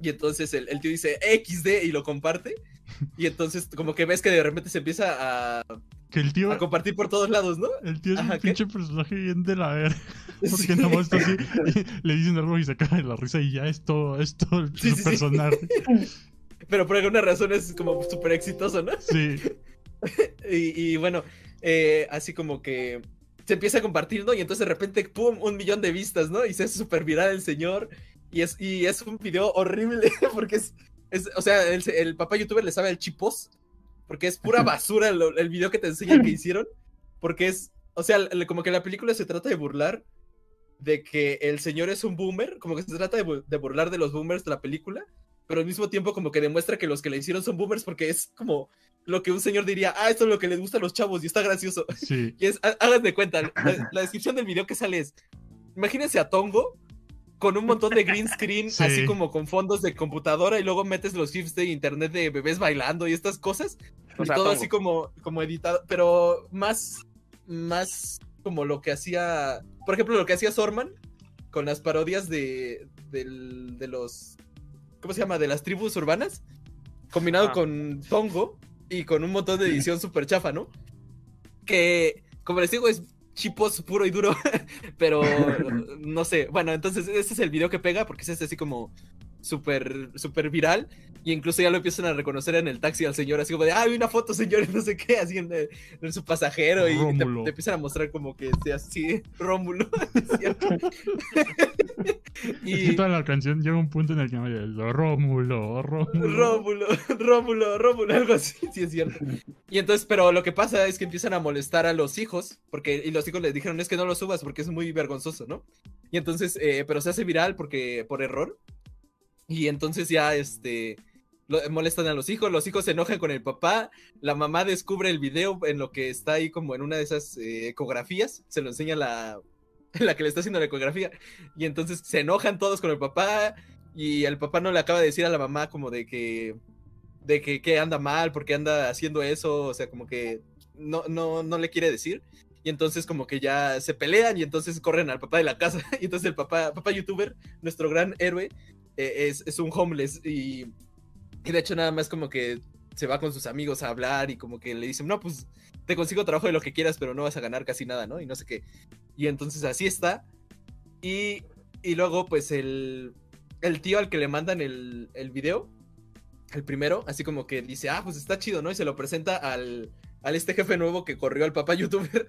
[SPEAKER 4] Y entonces el, tío dice XD y lo comparte. Y entonces como que ves que de repente se empieza a,
[SPEAKER 2] que el tío,
[SPEAKER 4] a compartir por todos lados, ¿no?
[SPEAKER 2] El tío es un pinche personaje bien de la ver. Porque nada está así, le dicen algo y se cae la risa y ya es todo, es todo el personaje.
[SPEAKER 4] pero por alguna razón es como súper exitoso, ¿no?
[SPEAKER 2] Sí.
[SPEAKER 4] y, bueno, eh, así como que se empieza a compartir, ¿no? Y entonces de repente, ¡pum! Un millón de vistas, ¿no? Y se hace súper viral el señor. Y es, y es un video horrible porque es, es o sea, el, papá youtuber le sabe al chipos. Porque es pura basura el, el video que te enseñan que hicieron. Porque es, o sea, como que la película se trata de burlar de que el señor es un boomer, como que se trata de, de burlar de los boomers de la película pero al mismo tiempo como que demuestra que los que le hicieron son boomers porque es como lo que un señor diría, ah, esto es lo que les gusta a los chavos y está gracioso.
[SPEAKER 2] Sí.
[SPEAKER 4] Y es, háganse de cuenta, la, descripción del video que sale es, imagínense a Tongo con un montón de green screen, así como con fondos de computadora y luego metes los gifs de internet de bebés bailando y estas cosas. y todo así como, como editado, pero más, más como lo que hacía, por ejemplo, lo que hacía Sorman con las parodias de, de los ¿cómo se llama? De las tribus urbanas, combinado con Tongo y con un montón de edición súper chafa, ¿no? Que, como les digo, es chipos puro y duro, pero no sé. Bueno, entonces ese es el video que pega porque es este así como súper, súper viral. Y incluso ya lo empiezan a reconocer en el taxi al señor, así como de, ah, hay una foto, señor, no sé qué, así en, su pasajero. Y te, empiezan a mostrar como que sea así, Rómulo.
[SPEAKER 2] y toda la canción llega un punto en el que me dice Rómulo, Rómulo.
[SPEAKER 4] Rómulo, Rómulo, Rómulo, algo así, sí es cierto. Y entonces, pero lo que pasa es que empiezan a molestar a los hijos, porque y los hijos les dijeron es que no lo subas porque es muy vergonzoso, ¿no? Y entonces, eh, pero se hace viral porque por error. Y entonces ya, este, molestan a los hijos, los hijos se enojan con el papá, la mamá descubre el video en lo que está ahí como en una de esas eh, ecografías, se lo enseña la, la que le está haciendo la ecografía, y entonces se enojan todos con el papá, y el papá no le acaba de decir a la mamá como de que, de que, que anda mal, porque anda haciendo eso, o sea, como que no, no, no le quiere decir. Y entonces como que ya se pelean y entonces corren al papá de la casa. Y entonces el papá, papá youtuber, nuestro gran héroe, eh, es, es un homeless y y de hecho nada más como que se va con sus amigos a hablar y como que le dicen, no, pues te consigo trabajo de lo que quieras, pero no vas a ganar casi nada, ¿no? Y no sé qué. Y entonces así está. Y, y luego pues el, el tío al que le mandan el, el video, el primero, así como que dice, ah, pues está chido, ¿no? Y se lo presenta al, al este jefe nuevo que corrió al papá youtuber.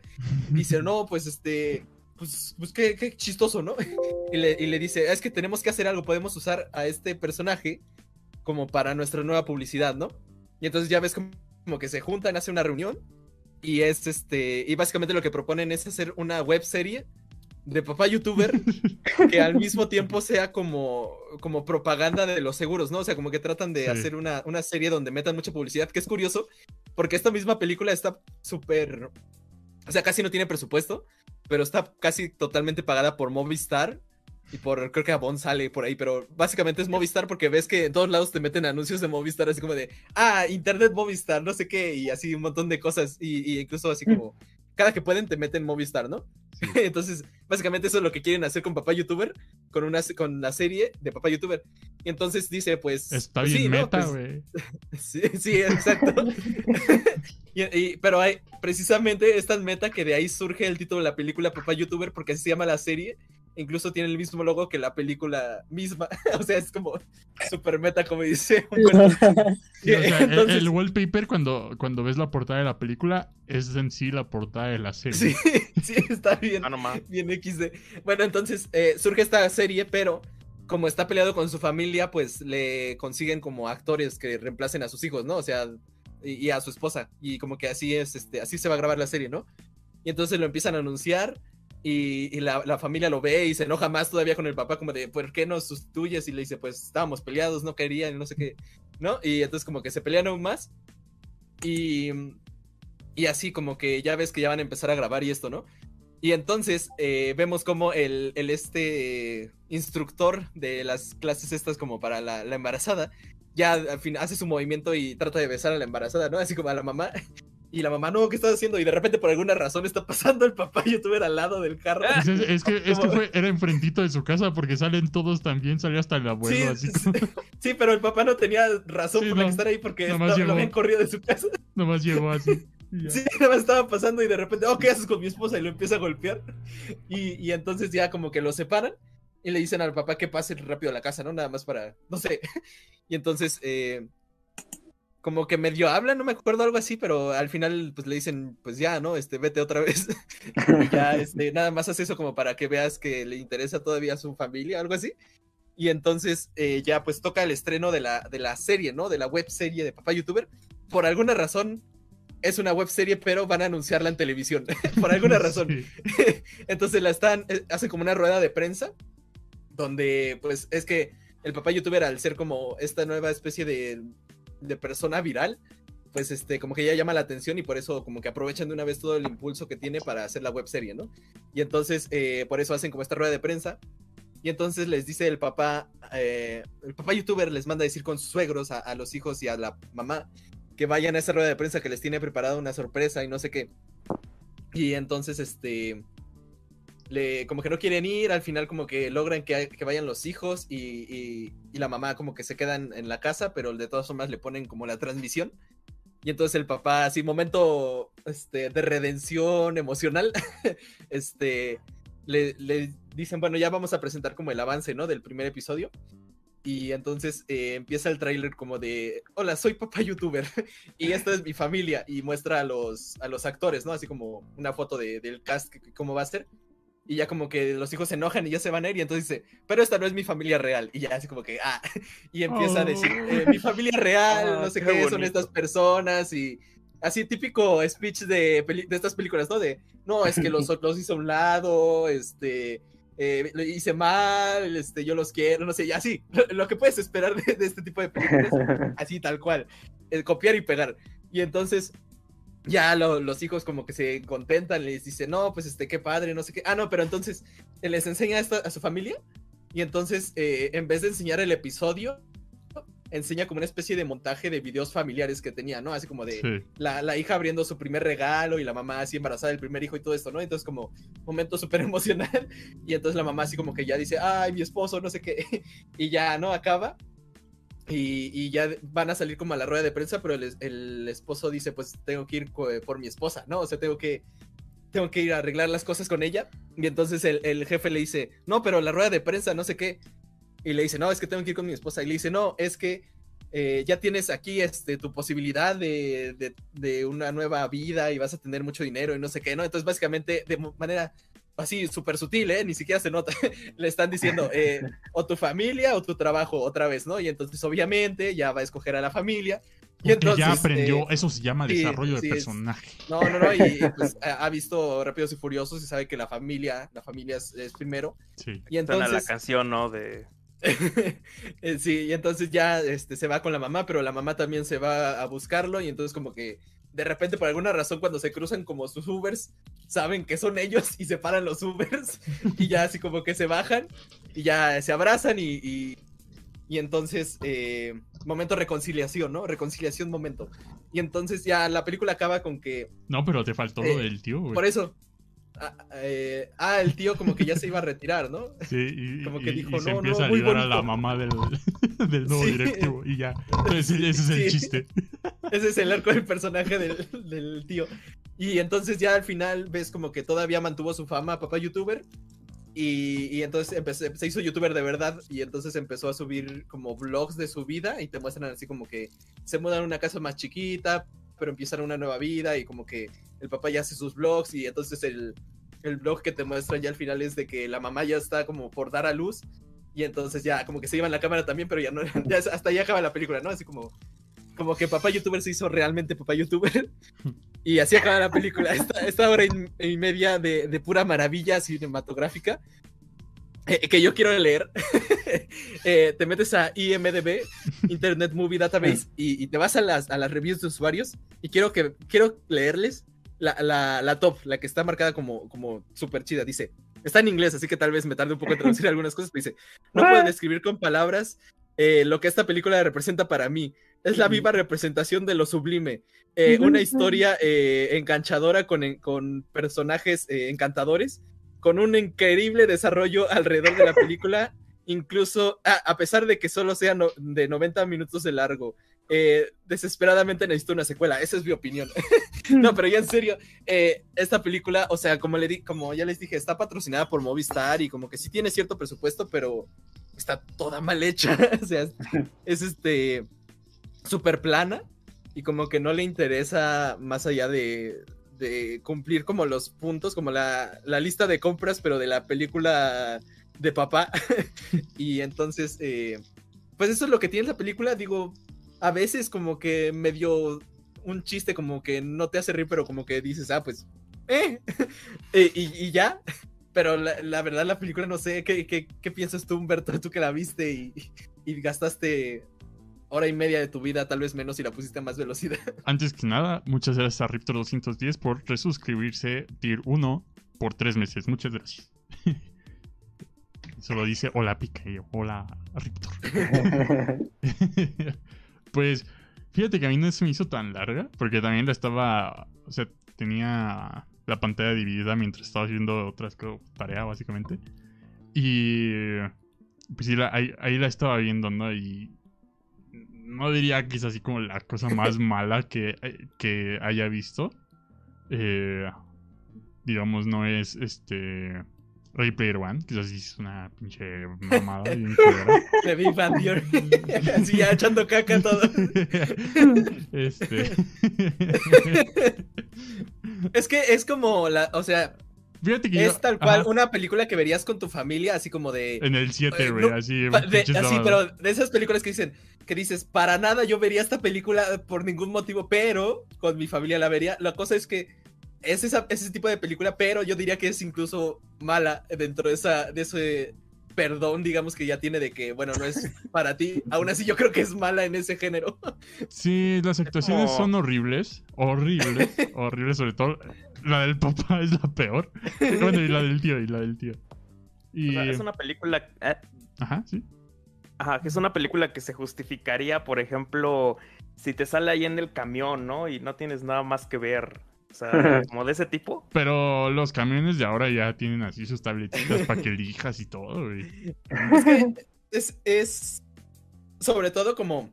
[SPEAKER 4] dice, no, pues este, pues, pues qué, qué chistoso, ¿no? y, le, y le dice, es que tenemos que hacer algo, podemos usar a este personaje como para nuestra nueva publicidad, ¿no? Y entonces ya ves como, que se juntan, hacen una reunión y es este, y básicamente lo que proponen es hacer una web serie de papá youtuber que al mismo tiempo sea como, como propaganda de los seguros, ¿no? O sea, como que tratan de hacer una, una serie donde metan mucha publicidad, que es curioso, porque esta misma película está súper, o sea, casi no tiene presupuesto, pero está casi totalmente pagada por Movistar y por, creo que Avon sale por ahí, pero básicamente es Movistar porque ves que en todos lados te meten anuncios de Movistar, así como de, ah, Internet Movistar, no sé qué, y así un montón de cosas, y, incluso así como, cada que pueden te meten Movistar, ¿no? Entonces, básicamente eso es lo que quieren hacer con Papá YouTuber, con, una, con la serie de Papá YouTuber. Y entonces dice, pues...
[SPEAKER 2] Está pues bien meta, pues güey.
[SPEAKER 4] sí, sí, exacto. y, pero hay precisamente esta meta que de ahí surge el título de la película Papá YouTuber, porque así se llama la serie incluso tiene el mismo logo que la película misma. o sea, es como super meta, como dice.
[SPEAKER 2] el, wallpaper, cuando, cuando ves la portada de la película, es en sí la portada de la serie.
[SPEAKER 4] Sí, sí, está bien. Ah, bien XD. Bueno, entonces eh, surge esta serie, pero como está peleado con su familia, pues le consiguen como actores que reemplacen a sus hijos, ¿no? O sea, y, y a su esposa. Y como que así es, este, así se va a grabar la serie, ¿no? Y entonces lo empiezan a anunciar y, la, familia lo ve y se enoja más todavía con el papá, como de, ¿por qué nos sustituyes? Y le dice, pues estábamos peleados, no querían, no sé qué, ¿no? Y entonces como que se pelean aún más. Y, y así como que ya ves que ya van a empezar a grabar y esto, ¿no? Y entonces eh, vemos como el, este instructor de las clases estas como para la, la embarazada, ya al fin hace su movimiento y trata de besar a la embarazada, ¿no? Así como a la mamá. Y la mamá, no, ¿qué estás haciendo? Y de repente, por alguna razón, está pasando el papá youtuber al lado del carro.
[SPEAKER 2] Es, que, es que fue, era enfrentito de su casa porque salen todos también, salió hasta el abuelo.
[SPEAKER 4] Sí, así sí, pero el papá no tenía razón por estar ahí porque lo habían corrido de su casa.
[SPEAKER 2] Nomás llegó así.
[SPEAKER 4] Sí, nada más estaba pasando y de repente, oh, ¿qué haces con mi esposa? Y lo empieza a golpear. Y, y entonces ya como que lo separan y le dicen al papá que pase rápido a la casa, ¿no? Nada más para, no sé. Y entonces, eh, como que medio habla, no me acuerdo algo así, pero al final pues le dicen, pues ya, ¿no? Este, vete otra vez. ya, este, nada más hace eso como para que veas que le interesa todavía a su familia, algo así. Y entonces eh, ya pues toca el estreno de la, de la serie, ¿no? De la web serie de Papá YouTuber. Por alguna razón es una web serie, pero van a anunciarla en televisión. Por alguna razón. entonces la están, eh, hacen como una rueda de prensa, donde pues es que el Papá YouTuber al ser como esta nueva especie de de persona viral, pues este, como que ya llama la atención y por eso como que aprovechan de una vez todo el impulso que tiene para hacer la web serie, ¿no? Y entonces eh, por eso hacen como esta rueda de prensa y entonces les dice el papá, eh, el papá youtuber les manda a decir con sus suegros a, los hijos y a la mamá que vayan a esa rueda de prensa que les tiene preparada una sorpresa y no sé qué. Y entonces este como que no quieren ir, al final como que logran que, vayan los hijos y, la mamá como que se quedan en la casa, pero de todas formas le ponen como la transmisión. Y entonces el papá, así, momento este, de redención emocional, este, le, dicen, bueno, ya vamos a presentar como el avance, ¿no? Del primer episodio. Y entonces eh, empieza el tráiler como de, hola, soy papá youtuber y esta es mi familia y muestra a los, a los actores, ¿no? Así como una foto del cast, cómo va a ser. Y ya como que los hijos se enojan y ya se van a ir y entonces dice, pero esta no es mi familia real. Y ya así como que, ah, y empieza a decir, eh, mi familia real,
[SPEAKER 8] Ah,
[SPEAKER 4] no sé
[SPEAKER 8] qué
[SPEAKER 4] qué, son estas personas y así típico speech de, de estas películas, ¿no? De, no, es que los, los hice a un lado, este, eh, lo hice mal, este, yo los quiero, no sé, y así, lo, lo que puedes esperar de, de este tipo de películas, así tal cual, el copiar y pegar. Y entonces ya lo- los hijos como que se contentan, les dicen, no, pues este, qué padre, no sé qué. Ah, no, pero entonces les enseña esto a su familia y entonces eh, en vez de enseñar el episodio, enseña como una especie de montaje de videos familiares que tenía, ¿no? Así como de
[SPEAKER 2] Sí.
[SPEAKER 4] la, la hija abriendo su primer regalo y la mamá así embarazada del primer hijo y todo esto, ¿no? Entonces como momento súper emocional y entonces la mamá así como que ya dice, ay, mi esposo, no sé qué, y ya, ¿no? Acaba. Y, ya van a salir como a la rueda de prensa, pero el, esposo dice, pues tengo que ir co- por mi esposa, ¿no? O sea, tengo que, tengo que ir a arreglar las cosas con ella. Y entonces el, jefe le dice, no, pero la rueda de prensa, no sé qué. Y le dice, no, es que tengo que ir con mi esposa. Y le dice, no, es que eh, ya tienes aquí este, tu posibilidad de, de, de una nueva vida y vas a tener mucho dinero y no sé qué, ¿no? Entonces básicamente de manera así súper sutil, ¿eh? Ni siquiera se nota. le están diciendo, eh, o tu familia o tu trabajo otra vez, ¿no? Y entonces obviamente ya va a escoger a la familia. Y entonces,
[SPEAKER 2] ya aprendió,
[SPEAKER 4] eh,
[SPEAKER 2] eso se llama
[SPEAKER 4] sí,
[SPEAKER 2] desarrollo
[SPEAKER 4] sí,
[SPEAKER 2] de personaje.
[SPEAKER 4] no, no, no, y, y, pues ha visto Rápidos y Furiosos y sabe que la familia, la familia es, es primero.
[SPEAKER 2] Sí.
[SPEAKER 4] Y
[SPEAKER 8] Suena la
[SPEAKER 4] entonces,
[SPEAKER 8] canción, ¿no? De.
[SPEAKER 4] eh, sí, y entonces ya este, se va con la mamá, pero la mamá también se va a buscarlo y entonces como que de repente por alguna razón cuando se cruzan como sus Ubers, saben que son ellos y se paran los Ubers y ya así como que se bajan y ya se abrazan y, y, y entonces eh, momento reconciliación, ¿no? Reconciliación momento. Y entonces ya la película acaba con que
[SPEAKER 2] No, pero te faltó
[SPEAKER 4] Eh,
[SPEAKER 2] lo del tío, güey.
[SPEAKER 4] por eso. Ah, eh, ah, el tío como que ya se iba a retirar, ¿no?
[SPEAKER 2] Sí, y,
[SPEAKER 4] como que
[SPEAKER 2] y- y
[SPEAKER 4] dijo,
[SPEAKER 2] se
[SPEAKER 4] "No,
[SPEAKER 2] empieza
[SPEAKER 4] no,
[SPEAKER 2] a ayudar a la
[SPEAKER 4] bonito".
[SPEAKER 2] mamá del, del nuevo
[SPEAKER 4] Sí.
[SPEAKER 2] directivo y ya. Entonces, ese es el
[SPEAKER 4] Sí.
[SPEAKER 2] chiste.
[SPEAKER 4] Ese es el arco del personaje del, tío. Y entonces ya al final ves como que todavía mantuvo su fama, papá youtuber. Y, entonces se hizo youtuber de verdad y entonces empezó a subir como vlogs de su vida y te muestran así como que se mudan a una casa más chiquita, pero empiezan una nueva vida y como que el papá ya hace sus vlogs y entonces el, el vlog que te muestran ya al final es de que la mamá ya está como por dar a luz y entonces ya como que se llevan la cámara también, pero ya no, ya hasta ahí acaba la película, ¿no? Así como, como que papá youtuber se hizo realmente papá youtuber y así acaba la película. Esta, esta hora y, y media de, de pura maravilla cinematográfica eh, que yo quiero leer. Eh, te metes a IMDB, Internet Movie Database, y, y te vas a las, a las reviews de usuarios y quiero, que, quiero leerles la, la, la top, la que está marcada como, como súper chida. Dice, está en inglés, así que tal vez me tarde un poco en traducir algunas cosas, pero dice, no puedo describir con palabras eh, lo que esta película representa para mí. Es la viva representación de lo sublime. Eh, una historia eh, enganchadora con, con personajes eh, encantadores, con un increíble desarrollo alrededor de la película, incluso a, a pesar de que solo sea no- de 90 minutos de largo. desesperadamente necesito una secuela, esa es mi opinión. no, pero ya en serio, esta película, o sea, como, le di, como ya les dije, está patrocinada por Movistar y como que sí tiene cierto presupuesto, pero está toda mal hecha. o sea, es, es este súper plana y como que no le interesa más allá de, cumplir como los puntos, como la, lista de compras, pero de la película de papá. y entonces, eh, pues eso es lo que tiene la película, digo, a veces como que medio un chiste como que no te hace reír, pero como que dices, ah, pues, eh, Eh, y, ya. Pero la, verdad, la película, no sé, ¿qué, piensas tú, Humberto? Tú que la viste y gastaste hora y media de tu vida, tal vez menos, y la pusiste a más velocidad.
[SPEAKER 2] Antes que nada, muchas gracias a Riptor210 por resuscribirse Tier 1 por tres meses. Muchas gracias. Solo dice hola Pica y yo, hola Riptor. pues fíjate que a mí no se me hizo tan larga, porque también la estaba, o sea, tenía la pantalla dividida mientras estaba haciendo otras co- tarea básicamente. Y pues sí, la- ahí, ahí la estaba viendo, ¿no? Y no diría que es así como la cosa más mala que, que haya visto. Eh, digamos, no es este. Ready Player One, quizás sí es una pinche mamada. bien
[SPEAKER 4] Big Bang Theory. Así ya echando caca todo.
[SPEAKER 2] este.
[SPEAKER 4] Es que es como la, o sea,
[SPEAKER 2] Fíjate que
[SPEAKER 4] es tal cual una película que verías con tu familia, así como de.
[SPEAKER 2] En el 7,
[SPEAKER 4] eh,
[SPEAKER 2] güey,
[SPEAKER 4] no,
[SPEAKER 2] así.
[SPEAKER 4] de- así, pero de esas películas que dicen, que dices, para nada yo vería esta película por ningún motivo, pero con mi familia la vería. La cosa es que es esa- ese tipo de película, pero yo diría que es incluso mala dentro de, esa, de ese perdón, digamos, que ya tiene de que, bueno, no es para ti. Aún así, yo creo que es mala en ese género.
[SPEAKER 2] Sí, las actuaciones son horribles. Horribles. horribles, sobre todo. La del papá es la peor. Bueno, y la del tío, y la del tío. Y.
[SPEAKER 8] O sea, es una película. eh,
[SPEAKER 2] Ajá, sí.
[SPEAKER 8] Ajá, que es una película que se justificaría, por ejemplo, si te sale ahí en el camión, ¿no? Y no tienes nada más que ver. O sea, como de ese tipo.
[SPEAKER 2] Pero los camiones de ahora ya tienen así sus tabletitas para que elijas y todo, güey.
[SPEAKER 4] Es que es, es sobre todo como,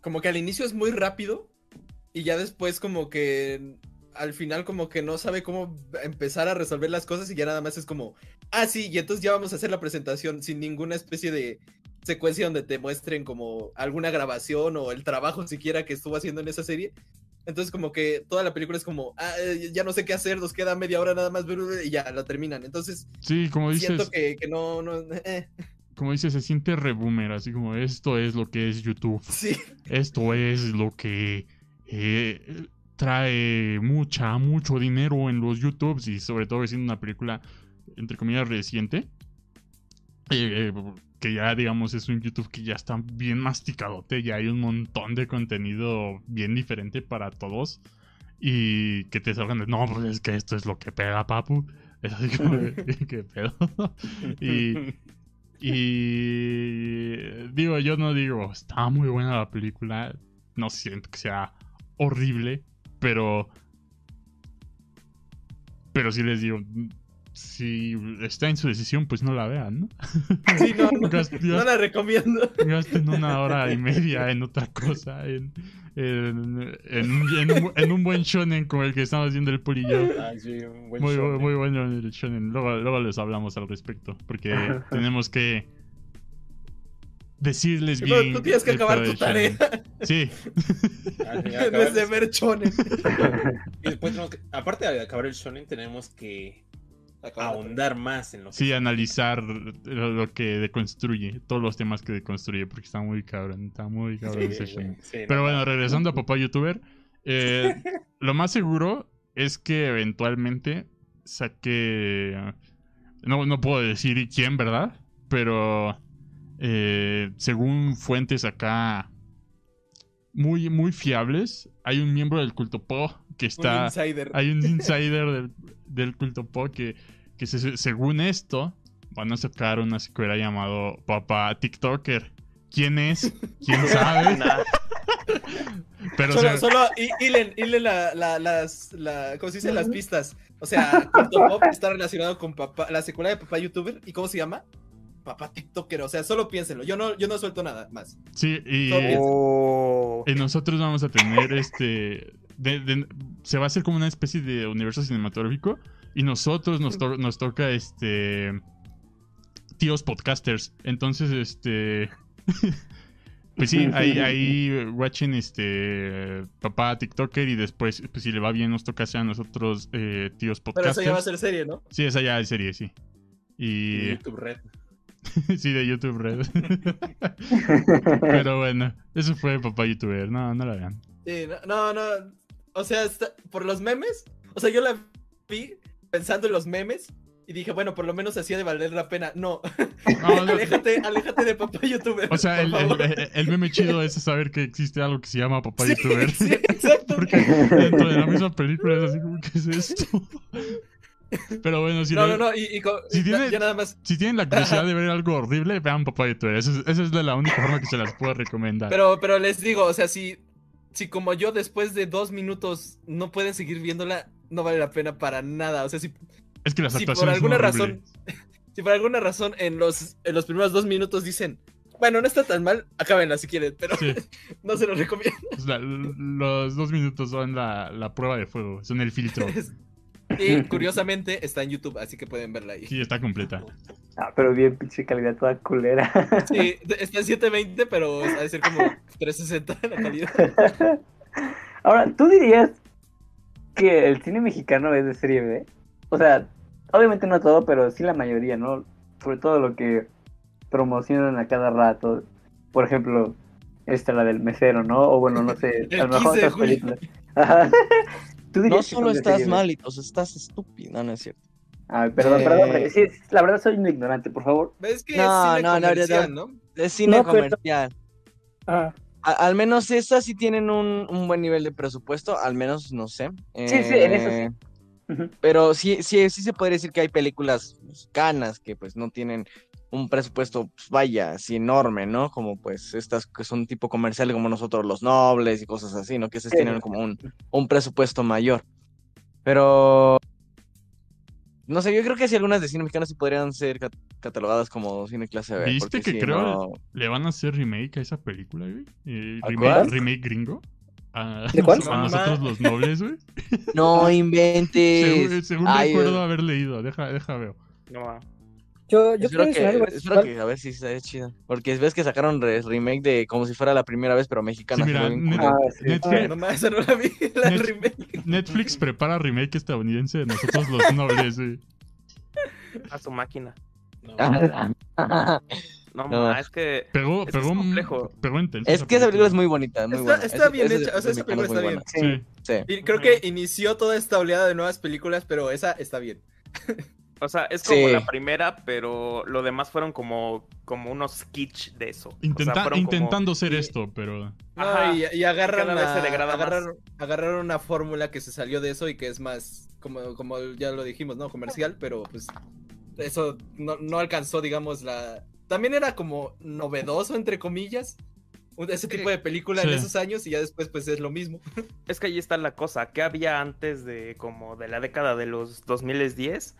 [SPEAKER 4] como que al inicio es muy rápido y ya después como que al final como que no sabe cómo empezar a resolver las cosas y ya nada más es como, ah, sí, y entonces ya vamos a hacer la presentación sin ninguna especie de secuencia donde te muestren como alguna grabación o el trabajo siquiera que estuvo haciendo en esa serie. Entonces como que toda la película es como, ah, eh, ya no sé qué hacer, nos queda media hora nada más y ya la terminan. Entonces
[SPEAKER 2] Sí, como dices,
[SPEAKER 4] siento que, que no, no, eh,
[SPEAKER 2] como dices, se siente reboomer, así como esto es lo que es YouTube.
[SPEAKER 4] sí.
[SPEAKER 2] Esto es lo que eh, trae mucha, mucho dinero en los YouTubes y sobre todo siendo una película, entre comillas, reciente. eh, eh, que ya, digamos, es un YouTube que ya está bien masticadote, ya hay un montón de contenido bien diferente para todos. Y que te salgan de, no, pues es que esto es lo que pega, papu. Es así como, ¿qué pedo? y, y digo, yo no digo, está muy buena la película, no siento que sea horrible, pero pero sí les digo, si está en su decisión, pues no la vean, ¿no?
[SPEAKER 4] Sí, no, no, no la recomiendo.
[SPEAKER 2] Gasten una hora y media en otra cosa, en, en, en un, en un- en un buen shonen como el que estamos haciendo el Poli y yo.
[SPEAKER 9] Ah, sí, un buen
[SPEAKER 2] Muy,
[SPEAKER 9] ¿eh?
[SPEAKER 2] muy bueno el shonen. Luego, luego les hablamos al respecto. Porque tenemos que decirles
[SPEAKER 4] Pero
[SPEAKER 2] bien.
[SPEAKER 4] tú tienes que acabar tu
[SPEAKER 2] shonen.
[SPEAKER 4] tarea.
[SPEAKER 2] Sí,
[SPEAKER 9] Al final
[SPEAKER 4] En
[SPEAKER 9] acabar
[SPEAKER 4] vez de
[SPEAKER 9] el-
[SPEAKER 4] ver chones.
[SPEAKER 9] y después tenemos que- aparte de acabar el shonen, tenemos que ahondar más en lo que
[SPEAKER 2] sí, analizar lo, lo que deconstruye. Todos los temas que deconstruye. Porque está muy cabrón. Está muy cabrón ese
[SPEAKER 9] Sí,
[SPEAKER 2] shonen.
[SPEAKER 9] sí,
[SPEAKER 2] Pero
[SPEAKER 9] no,
[SPEAKER 2] bueno,
[SPEAKER 9] no.
[SPEAKER 2] regresando a Papá YouTuber. eh, lo más seguro es que eventualmente saque. No, no puedo decir quién, ¿verdad? Pero eh, según fuentes acá muy, muy fiables, hay un miembro del culto Po que está.
[SPEAKER 4] Un insider.
[SPEAKER 2] Hay un insider del, del culto Po que, que se- según esto van a sacar una secuela llamado Papá TikToker. ¿Quién es? ¿Quién sabe?
[SPEAKER 8] Nah,
[SPEAKER 2] Pero
[SPEAKER 4] solo,
[SPEAKER 2] se-
[SPEAKER 4] solo hi- hilen, hilen la, la, las, la, ¿cómo se dice? Las pistas. O sea, Culto Pop está relacionado con papá, la secuela de papá youtuber. ¿Y cómo se llama? Papá TikToker. O sea, solo piénsenlo. Yo no, yo no suelto nada más.
[SPEAKER 2] sí, y.
[SPEAKER 8] Oh.
[SPEAKER 2] y nosotros vamos a tener este. de- de- se va a hacer como una especie de universo cinematográfico. Y nosotros nos, to- nos toca este. Tíos podcasters. Entonces, este. Pues sí, ahí, ahí watchen este papá TikToker y después, pues si le va bien, nos toca hacer a nosotros eh, tíos
[SPEAKER 4] Pero
[SPEAKER 2] podcasters.
[SPEAKER 4] eso ya va a ser serie, ¿no?
[SPEAKER 2] Sí, esa ya es serie, sí.
[SPEAKER 9] Y
[SPEAKER 2] Y
[SPEAKER 9] YouTube Red.
[SPEAKER 2] sí, de YouTube Red. Pero bueno, eso fue papá youtuber. No, no la vean.
[SPEAKER 4] Sí, no, no, no. O sea, está- por los memes. O sea, yo la vi pensando en los memes. Y dije, bueno, por lo menos hacía de valer la pena. No,
[SPEAKER 2] No, no,
[SPEAKER 4] aléjate, aléjate de papá youtuber.
[SPEAKER 2] O sea, el,
[SPEAKER 4] favor.
[SPEAKER 2] el- el- el meme chido es saber que existe algo que se llama papá
[SPEAKER 4] Sí,
[SPEAKER 2] youtuber.
[SPEAKER 4] sí, exacto.
[SPEAKER 2] Porque dentro de la misma película es así como, ¿qué es esto? Pero bueno, si,
[SPEAKER 4] No,
[SPEAKER 2] lo-
[SPEAKER 4] no, no. Y, y
[SPEAKER 2] Si tiene-
[SPEAKER 4] ya nada más.
[SPEAKER 2] si tienen la curiosidad de ver algo horrible, vean papá. Esa es, esa es la, la única forma que se las puedo recomendar.
[SPEAKER 4] Pero, pero les digo, o sea, si, si como yo después de dos minutos no pueden seguir viéndola, no vale la pena para nada. O sea, si,
[SPEAKER 2] es que las
[SPEAKER 4] si por
[SPEAKER 2] son
[SPEAKER 4] alguna razón, si por alguna razón en los, en los primeros dos minutos dicen, bueno, no está tan mal, acábenla si quieren, pero
[SPEAKER 2] Sí.
[SPEAKER 4] no se los recomiendo.
[SPEAKER 2] O sea, l- los dos minutos son la, la prueba de fuego, son el filtro.
[SPEAKER 4] Y curiosamente está en YouTube, así que pueden verla ahí.
[SPEAKER 2] Sí, está completa.
[SPEAKER 7] Ah, pero bien, pinche calidad toda culera.
[SPEAKER 4] Sí, está en 720, pero ha de ser como 360 la calidad.
[SPEAKER 7] Ahora, ¿tú dirías que el cine mexicano es de serie B? O sea, obviamente no todo, pero sí la mayoría, ¿no? Sobre todo lo que promocionan a cada rato. Por ejemplo, esta, la del mesero, ¿no? O bueno, no sé, a lo mejor otras películas.
[SPEAKER 6] No solo estás malito, estás estúpido, no, es cierto.
[SPEAKER 7] Ay, perdón, perdón, eh, sí, la verdad soy un ignorante, por favor.
[SPEAKER 4] ¿Ves que no, es cine no, comercial, no,
[SPEAKER 6] Es cine comercial. Ah. al menos estas sí tienen un, un, buen nivel de presupuesto, al menos no sé.
[SPEAKER 7] Sí, sí, en eso sí. Eh,
[SPEAKER 6] pero sí, sí, sí se podría decir que hay películas mexicanas que pues no tienen un presupuesto, pues, vaya, así enorme, ¿no? Como pues estas que son tipo comerciales como nosotros los nobles y cosas así, ¿no? Que esas tienen como un, un presupuesto mayor. Pero no sé, yo creo que si algunas de cine mexicano sí podrían ser catalogadas como cine clase B.
[SPEAKER 2] ¿Viste que creo le van a hacer remake a esa película, güey? Eh, remake, remake, gringo. A,
[SPEAKER 3] ¿De cuál?
[SPEAKER 2] A nosotros los nobles, güey.
[SPEAKER 6] No inventes.
[SPEAKER 2] Según, recuerdo haber leído, deja, deja veo. No.
[SPEAKER 3] Yo, yo
[SPEAKER 6] espero, que, espero que a ver si está chido. Porque ves que sacaron remake de como si fuera la primera vez, pero mexicana.
[SPEAKER 2] Sí, mira,
[SPEAKER 4] ah, Netflix, no, no la vi, la remake.
[SPEAKER 2] Netflix prepara remake estadounidense de nosotros los nobles,
[SPEAKER 8] A su máquina.
[SPEAKER 6] No,
[SPEAKER 8] no, no. es que.
[SPEAKER 2] Pegó, pegó, es complejo. pegó intenso.
[SPEAKER 6] Es que esa película es muy bonita. Muy
[SPEAKER 4] está,
[SPEAKER 6] buena.
[SPEAKER 4] está bien hecha. O sea, esa película está bien.
[SPEAKER 2] Sí.
[SPEAKER 6] sí.
[SPEAKER 4] Creo que inició toda esta oleada de nuevas películas, pero esa está bien.
[SPEAKER 8] O sea, es como la primera, pero lo demás fueron como, como unos kitsch de eso.
[SPEAKER 2] intentando ser esto, pero.
[SPEAKER 4] No, y, agarran, agarraron, una fórmula que se salió de eso y que es más, como, como ya lo dijimos, ¿no? Comercial, pero pues eso no, alcanzó, digamos, la. También era como novedoso, entre comillas ese tipo de película en esos años y ya después pues es lo mismo.
[SPEAKER 8] Es que ahí está la cosa, ¿qué había antes de como de la década de los 2010?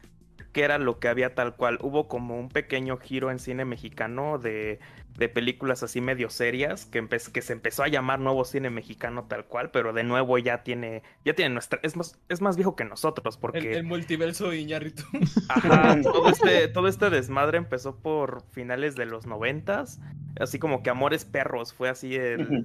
[SPEAKER 8] Que era lo que había tal cual. Hubo como un pequeño giro en cine mexicano de, de películas así medio serias que, que se empezó a llamar nuevo cine mexicano tal cual, pero de nuevo ya tiene, ya tiene nuestra, es más, es más viejo que nosotros porque...
[SPEAKER 4] El, multiverso Iñarritu.
[SPEAKER 8] Ajá, todo este, todo este desmadre empezó por finales de los noventas, así como que Amores Perros fue así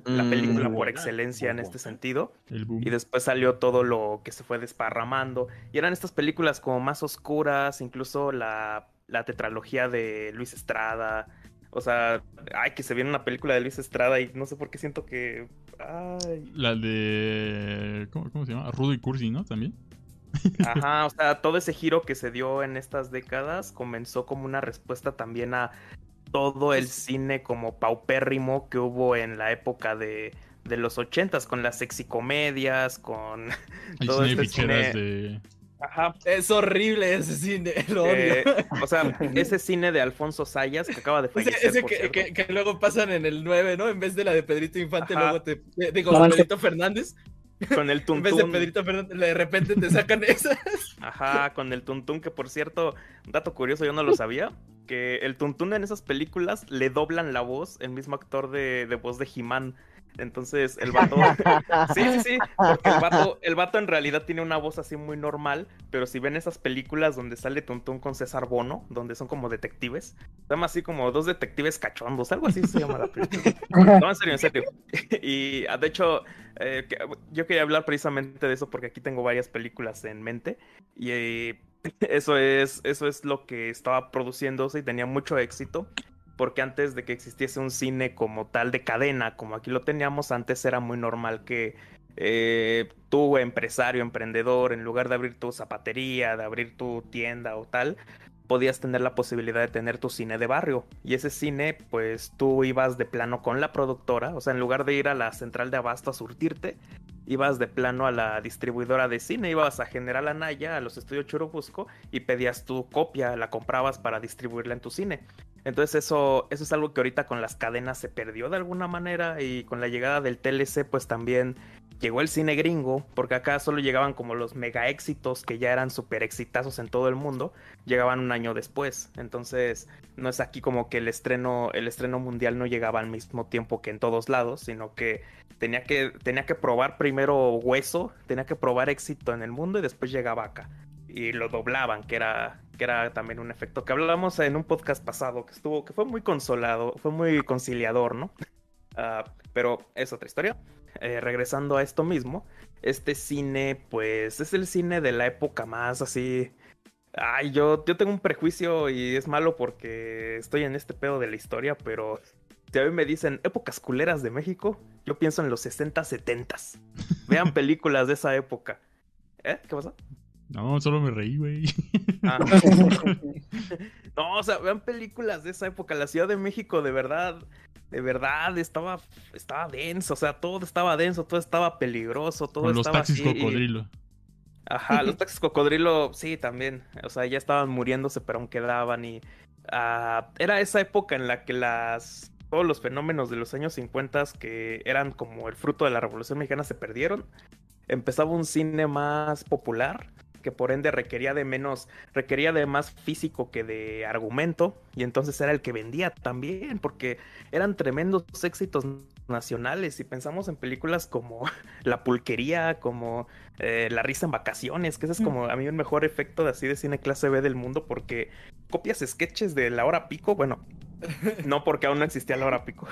[SPEAKER 8] la película por excelencia en este sentido. Y después salió todo lo que se fue desparramando. Y eran estas películas como más oscuras, incluso la, la tetralogía de Luis Estrada. O sea, ay, que se viene una película de Luis Estrada y no sé por qué siento que. Ay.
[SPEAKER 2] La de. ¿Cómo, se llama? Rudo y Cursi, ¿no? También.
[SPEAKER 8] Ajá, o sea, todo ese giro que se dio en estas décadas comenzó como una respuesta también a todo el cine como paupérrimo que hubo en la época de, de los ochentas, con las sexicomedias, con
[SPEAKER 2] todo este cine... de
[SPEAKER 4] Ajá. Es horrible ese cine, lo odio.
[SPEAKER 8] Eh, o sea, ese cine de Alfonso Sayas que acaba de fallecer.
[SPEAKER 4] ese que, luego pasan en el 9, ¿no? En vez de la de Pedrito Infante, luego te. Digo, Pedrito Fernández.
[SPEAKER 8] Con el tuntún.
[SPEAKER 4] En vez de Pedrito Fernández, de repente te sacan esas.
[SPEAKER 8] Ajá, con el tuntún, que por cierto, un dato curioso, yo no lo sabía. Que el tuntún en esas películas le doblan la voz, el mismo actor de, de voz de He-Man. Entonces, el vato. sí, sí, sí. Porque el vato, el vato en realidad tiene una voz así muy normal. Pero si ven esas películas donde sale Tuntún con César Bono, donde son como detectives, se llama así como dos detectives cachondos, algo así se llama la película. No, en serio, en serio. Y ah, de hecho, eh, yo quería hablar precisamente de eso porque aquí tengo varias películas en mente. Y eh, eso es, eso es lo que estaba produciéndose y tenía mucho éxito porque antes de que existiese un cine como tal de cadena, como aquí lo teníamos, antes era muy normal que eh, tú, empresario, emprendedor, en lugar de abrir tu zapatería, de abrir tu tienda o tal, podías tener la posibilidad de tener tu cine de barrio. Y ese cine, pues tú ibas de plano con la productora, o sea, en lugar de ir a la central de abasto a surtirte, ibas de plano a la distribuidora de cine, ibas a General Anaya, a los estudios Churubusco, y pedías tu copia, la comprabas para distribuirla en tu cine. Entonces eso, eso es algo que ahorita con las cadenas se perdió de alguna manera y con la llegada del TLC pues también llegó el cine gringo, porque acá solo llegaban como los mega éxitos que ya eran súper exitazos en todo el mundo, llegaban un año después. Entonces no es aquí como que el estreno, el estreno mundial no llegaba al mismo tiempo que en todos lados, sino que tenía que, tenía que probar primero hueso, tenía que probar éxito en el mundo y después llegaba acá y lo doblaban, que era, que era también un efecto que hablamos en un podcast pasado, que estuvo, que fue muy consolado, fue muy conciliador, ¿no? Ah, pero es otra historia. Eh, regresando a esto mismo, este cine, pues, es el cine de la época más así. Ay, yo, yo tengo un prejuicio y es malo porque estoy en este pedo de la historia, pero si a mí me dicen épocas culeras de México, yo pienso en los 60, 70. Vean películas de esa época. ¿Eh? ¿Qué pasa?
[SPEAKER 2] No, solo me reí, güey. Ah.
[SPEAKER 8] no, o sea, vean películas de esa época. La Ciudad de México, de verdad, de verdad, estaba, estaba denso. O sea, todo estaba denso, todo estaba peligroso, todo
[SPEAKER 2] Con
[SPEAKER 8] los
[SPEAKER 2] taxis cocodrilo.
[SPEAKER 8] Ajá, los taxis cocodrilo, sí, también. O sea, ya estaban muriéndose, pero aún quedaban. Y uh, era esa época en la que las todos los fenómenos de los años 50 que eran como el fruto de la Revolución Mexicana se perdieron. Empezaba un cine más popular que por ende requería de menos, requería de más físico que de argumento, y entonces era el que vendía también, porque eran tremendos éxitos nacionales. Si pensamos en películas como La Pulquería, como eh, La Risa en Vacaciones, que ese es como a mí el mejor efecto de así de cine clase B del mundo, porque copias sketches de la hora pico, bueno, no porque aún no existía la hora pico,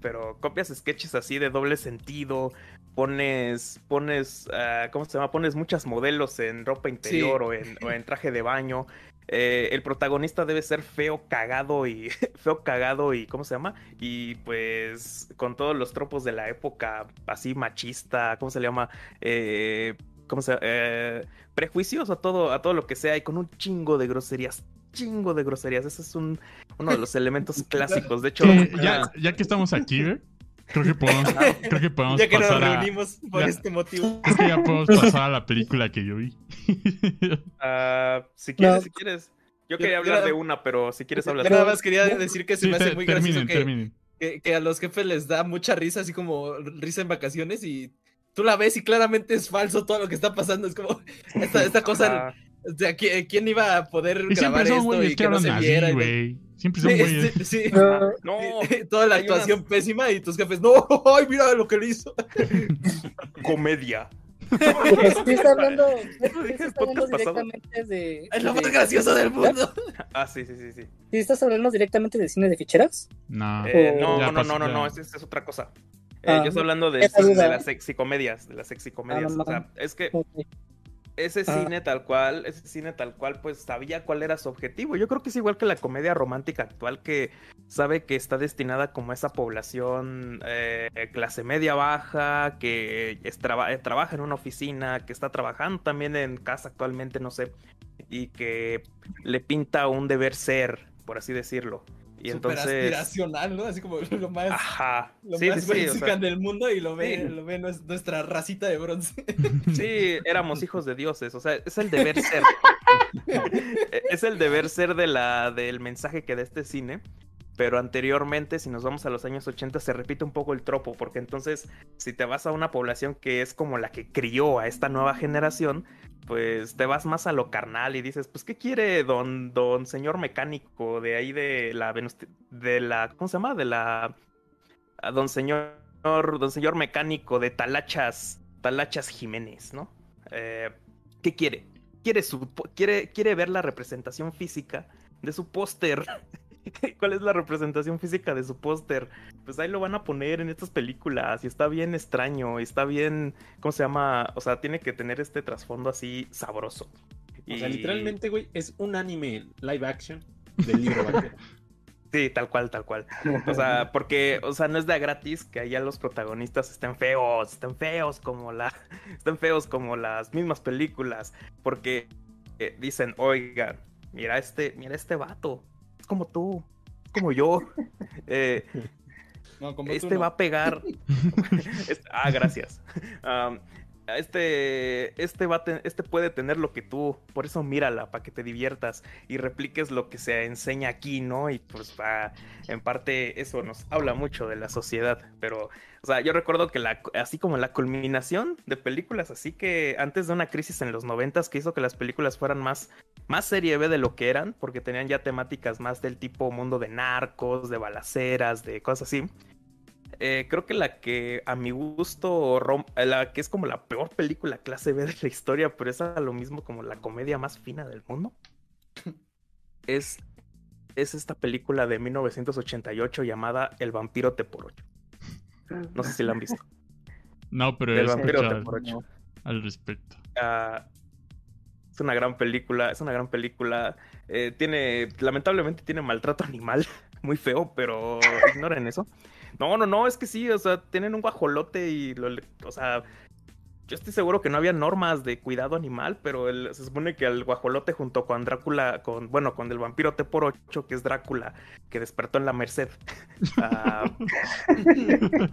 [SPEAKER 8] pero copias sketches así de doble sentido, pones, pones, uh, ¿cómo se llama? Pones muchas modelos en ropa interior o, en, o, en, traje de baño. Eh, el protagonista debe ser feo, cagado y feo, cagado y ¿cómo se llama? Y pues con todos los tropos de la época, así machista, ¿cómo se le llama? Eh, ¿Cómo se eh, prejuicios a todo, a todo lo que sea y con un chingo de groserías, chingo de groserías. Ese es un, uno de los elementos clásicos. De hecho,
[SPEAKER 2] ya, ya, que estamos aquí, ¿eh? Creo que podemos, creo que podemos
[SPEAKER 4] ya que
[SPEAKER 2] pasar
[SPEAKER 4] nos reunimos por este motivo.
[SPEAKER 2] Creo que ya podemos pasar a la película que yo vi.
[SPEAKER 8] Uh, si quieres, no. si quieres. Yo quería hablar yo, de una, pero si quieres hablar.
[SPEAKER 4] Nada más quería decir que se
[SPEAKER 2] sí,
[SPEAKER 4] me hace muy
[SPEAKER 2] terminen,
[SPEAKER 4] gracioso que, que, que, a los jefes les da mucha risa, así como risa en vacaciones, y tú la ves y claramente es falso todo lo que está pasando. Es como esta, esta cosa.
[SPEAKER 8] Ah.
[SPEAKER 4] O sea, ¿quién iba a poder
[SPEAKER 2] Y
[SPEAKER 4] grabar esto
[SPEAKER 2] güeyes
[SPEAKER 4] y
[SPEAKER 2] que
[SPEAKER 4] que no se
[SPEAKER 2] así,
[SPEAKER 4] viera? y-
[SPEAKER 2] güey. Siempre son
[SPEAKER 4] Sí,
[SPEAKER 2] güeyes.
[SPEAKER 4] sí, sí.
[SPEAKER 8] No,
[SPEAKER 4] Toda la actuación
[SPEAKER 8] unas-
[SPEAKER 4] pésima y tus jefes, no, ay, mira lo que le hizo.
[SPEAKER 8] comedia.
[SPEAKER 3] Sí está hablando, sí está hablando directamente de,
[SPEAKER 4] Es lo
[SPEAKER 3] de-
[SPEAKER 4] más gracioso del mundo.
[SPEAKER 8] Ah, sí, sí, sí, sí.
[SPEAKER 3] ¿Sí estás hablando directamente de cine de ficheras?
[SPEAKER 2] No.
[SPEAKER 8] Eh, no, no, no, no, no, esa esa es otra cosa. Eh,
[SPEAKER 3] Ah,
[SPEAKER 8] yo estoy hablando de, de las sexicomedias, de las sexicomedias.
[SPEAKER 3] Ah, no,
[SPEAKER 8] o sea, es que
[SPEAKER 3] Ok.
[SPEAKER 8] Ese
[SPEAKER 3] Ah.
[SPEAKER 8] cine tal cual, ese cine tal cual, pues sabía cuál era su objetivo. Yo creo que es igual que la comedia romántica actual que sabe que está destinada como a esa población eh, clase media baja, que es traba- eh, trabaja en una oficina, que está trabajando también en casa actualmente, no sé, y que le pinta un deber ser, por así decirlo. Y
[SPEAKER 4] Súper
[SPEAKER 8] entonces...
[SPEAKER 4] aspiracional, ¿no? Así como lo más,
[SPEAKER 8] Ajá.
[SPEAKER 4] lo
[SPEAKER 8] sí,
[SPEAKER 4] más
[SPEAKER 8] sí, o sea,
[SPEAKER 4] del mundo y lo ve, lo ve nues- nuestra racita de bronce.
[SPEAKER 8] Sí, éramos hijos de dioses, o sea, es el deber ser. es el deber ser de la, del mensaje que da este cine. Pero anteriormente, si nos vamos a los años 80, se repite un poco el tropo, porque entonces, si te vas a una población que es como la que crió a esta nueva generación, pues te vas más a lo carnal y dices, pues, ¿qué quiere don, don señor mecánico de ahí de la, de la, ¿cómo se llama? De la, don señor, don señor mecánico de Talachas, Talachas Jiménez, ¿no? Eh, ¿Qué quiere? Quiere, su, quiere, quiere ver la representación física de su póster. ¿Cuál es la representación física de su póster? Pues ahí lo van a poner en estas películas y está bien extraño, y está bien, ¿cómo se llama? O sea, tiene que tener este trasfondo así sabroso.
[SPEAKER 9] O sea, literalmente, güey, es un anime live action del libro vaquero.
[SPEAKER 8] Sí, tal cual, tal cual. O sea, porque, o sea, no es de a gratis que allá los protagonistas estén feos, estén feos como la, estén feos como las mismas películas, porque eh, dicen, oigan, mira este, mira este vato, como tú, como yo. Eh,
[SPEAKER 4] No, como tú
[SPEAKER 8] este
[SPEAKER 4] no.
[SPEAKER 8] va a pegar. Ah, gracias. Este, este, va este puede tener lo que tú, por eso mírala, para que te diviertas y repliques lo que se enseña aquí, ¿no? Y pues va, en parte eso nos habla mucho de la sociedad, pero, o sea, yo recuerdo que así como la culminación de películas, así que antes de una crisis en los noventas que hizo que las películas fueran más, más serie B de lo que eran, porque tenían ya temáticas más del tipo mundo de narcos, de balaceras, de cosas así. Eh, creo que la que a mi gusto, rom- la que es como la peor película clase B de la historia, pero es a lo mismo como la comedia más fina del mundo, es, es esta película de 1988 llamada El vampiro te por ocho. No sé si la han visto.
[SPEAKER 2] No, pero
[SPEAKER 8] El vampiro te por ocho.
[SPEAKER 2] al respecto.
[SPEAKER 8] Ah, Es una gran película, es una gran película. Eh, tiene, lamentablemente tiene maltrato animal, muy feo, pero ignoren eso. No, no, no, es que sí, o sea, tienen un guajolote y, lo, o sea, yo estoy seguro que no había normas de cuidado animal, pero se supone que el guajolote junto con Drácula, con bueno, con el vampiro T por 8, que es Drácula, que despertó en la Merced.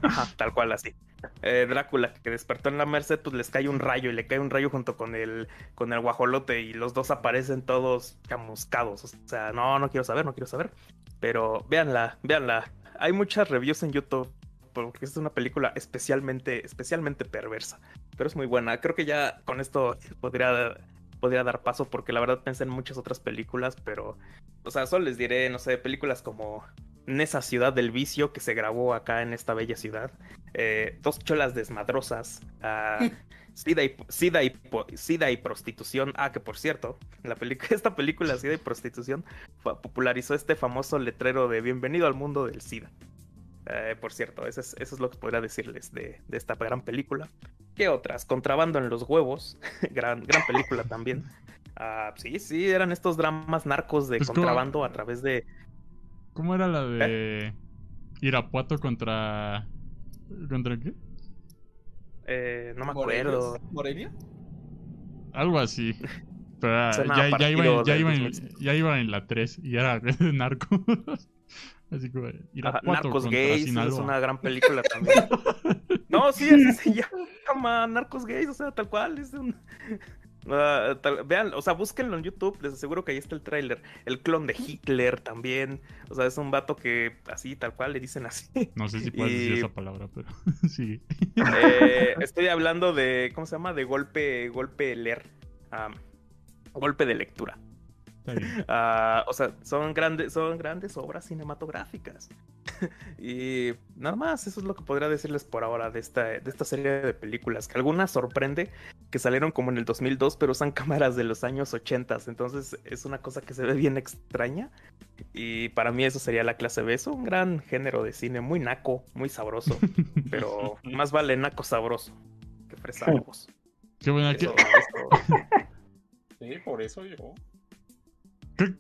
[SPEAKER 8] Ah, tal cual así. Eh, Drácula, que despertó en la Merced, pues les cae un rayo y le cae un rayo junto con el, con el guajolote y los dos aparecen todos chamuscados. O sea, no, no quiero saber, no quiero saber. Pero véanla, véanla. Hay muchas reviews en YouTube porque es una película especialmente, especialmente perversa, pero es muy buena. Creo que ya con esto podría, podría dar paso porque la verdad pensé en muchas otras películas, pero, o sea, solo les diré, no sé, películas como Nesa Ciudad del Vicio que se grabó acá en esta bella ciudad, eh, Dos Cholas Desmadrosas, uh, Sida, y, Sida, y, Sida y Prostitución. Ah, que por cierto, la esta película Sida y Prostitución popularizó este famoso letrero de Bienvenido al mundo del Sida. Eh, por cierto, eso es, eso es, lo que podría decirles de, esta gran película. ¿Qué otras? Contrabando en los huevos, gran, gran película también. Ah, sí, sí, eran estos dramas narcos de pues, contrabando a través de...
[SPEAKER 2] ¿Cómo era la de Irapuato contra... ¿Contra qué?
[SPEAKER 8] Eh, no me acuerdo.
[SPEAKER 4] ¿Morelia?
[SPEAKER 2] Algo así. Pero ya, ya, iba, ya, iba en, ya, iba en, la 3 y era de narco. Así que
[SPEAKER 8] Narcos Gays es una gran película también. no, sí, así se llama Narcos Gays, o sea, tal cual. Es un... Vean, o sea, búsquenlo en YouTube, les aseguro que ahí está el tráiler. El clon de Hitler también. O sea, es un vato que así, tal cual, le dicen así.
[SPEAKER 2] No sé si puedes decir esa palabra, pero sí.
[SPEAKER 8] Eh, estoy hablando de, ¿cómo se llama? De golpe, golpe leer. golpe de lectura. Ah, o sea, son grandes, son grandes obras cinematográficas. y nada más, eso es lo que podría decirles por ahora de esta, de esta serie de películas. Que algunas sorprende que salieron como en el 2002, pero usan cámaras de los años 80. Entonces es una cosa que se ve bien extraña. Y para mí eso sería la clase B. Es un gran género de cine, muy naco, muy sabroso. pero más vale naco sabroso que fresa
[SPEAKER 2] Qué buena que...
[SPEAKER 5] Sí, por eso yo.